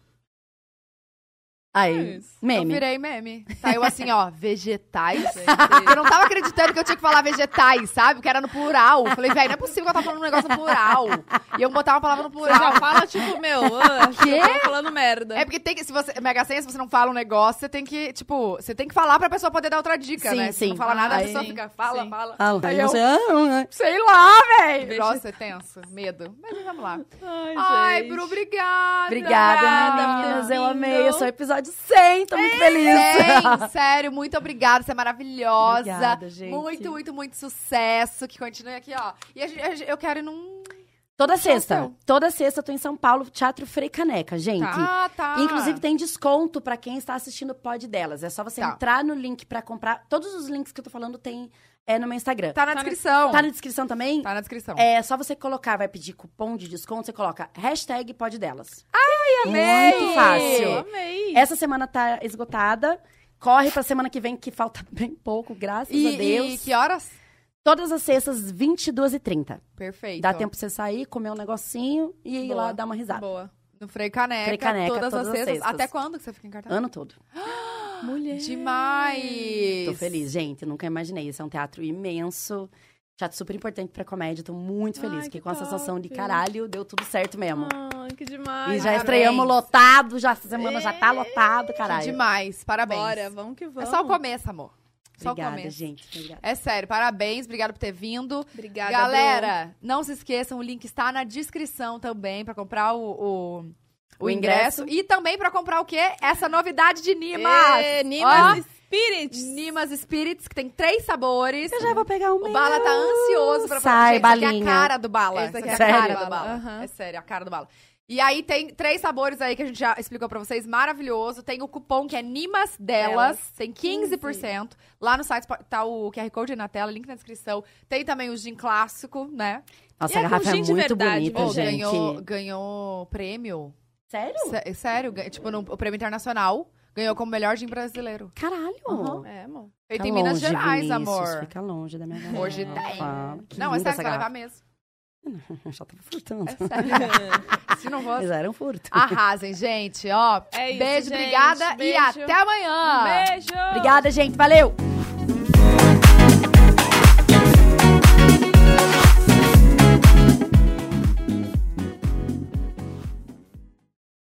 Aí, isso. meme. Eu virei meme. Saiu assim, ó, vegetais. eu não tava acreditando que eu tinha que falar vegetais, sabe? Porque era no plural. Eu falei, velho, não é possível que eu tava falando um negócio no plural. E eu botar uma palavra no Você plural. já fala, tipo, meu, acho que eu tô falando merda. É porque tem que, se você, Mega Senha, se você não fala um negócio, você tem que, tipo, você tem que falar pra pessoa poder dar outra dica, Sim, né? Se sim. não fala nada, a Aí- pessoa fica, fala, Sim. fala. Ah, Aí eu- você, ah, ah. Sei lá, velho. Nossa, é tenso. Medo. Mas vamos lá. Ai, Ai. Bru, obrigada. Obrigada, meninas. Eu amei. Eu sou o episódio 100. Tô muito feliz. Sim, sério, muito obrigada. Você é maravilhosa. Obrigada, gente. Muito, muito, muito sucesso. Que continue aqui, ó. E a a eu quero ir num. Toda sexta. Toda sexta eu tô em São Paulo, Teatro Frei Caneca, gente. Ah, tá. Inclusive tem desconto pra quem está assistindo o pod delas. É só você Tá. entrar no link pra comprar. Todos os links que eu tô falando tem é no meu Instagram. Tá na descrição. Tá na descrição também? Tá na descrição. É só você colocar, vai pedir cupom de desconto, você coloca hashtag pod delas. amei! Muito fácil. Eu amei. Essa semana tá esgotada. Corre pra semana que vem, que falta bem pouco, graças E, a Deus. e que horas? Todas as sextas, 22h30. Perfeito. Dá tempo pra você sair, comer um negocinho e ir Boa. lá dar uma risada. Boa. No Frei Caneca, Frei Caneca, todas, todas as as sextas. sextas. Até quando que você fica em cartaz? Ano todo. Mulher. Demais! Tô feliz, gente. Nunca imaginei. Esse é um teatro imenso. Teatro super importante pra comédia. Tô muito feliz. Ai, Fiquei que com a sensação de top. caralho, deu tudo certo mesmo. Ai, que e demais. já parabéns. estreamos lotado, já essa semana já tá lotado, caralho. Demais, parabéns. Bora, vamos que É vamos. só o começo, amor. Só o Obrigada, começo. gente. Obrigada. É sério, parabéns, obrigado por ter vindo. Obrigada, Galera, não se esqueçam, o link está na descrição também pra comprar o, o, o ingresso. ingresso. E também pra comprar o quê? Essa novidade de. Nimas. Ê, Nimas Ó, Spirits. Nimas Spirits, que tem três sabores. Eu já vou pegar o meu. O Bala tá ansioso pra Sai, Gente, isso aqui é balinha. a cara do Bala. Isso aqui é a é a cara cara do Bala. Aham. É sério, a cara do Bala. E aí tem três sabores aí que a gente já explicou pra vocês, maravilhoso. Tem o cupom que é Nimas Delas, Delas. tem 15%. Lá no site tá o QR Code aí na tela, link na descrição. Tem também o gin clássico, né? Nossa, E a é garrafa é gin de muito verdade, bonita, Pô, gente. ganhou, ganhou prêmio. Sério? Sé- sério, tipo, no, o prêmio internacional. Ganhou como melhor gin brasileiro. Caralho. É, amor. Feito Fica em Minas longe, Gerais, Vinícius, amor. Fica longe da minha garrafa. Hoje tem. Que Não, é linda sério, você vai levar mesmo. Já tava furtando. É sério. Se não fosse. Era um furto. Arrasem, gente, ó. É isso, beijo, gente. obrigada e Beijo. até amanhã. Beijo. Obrigada, gente. Valeu!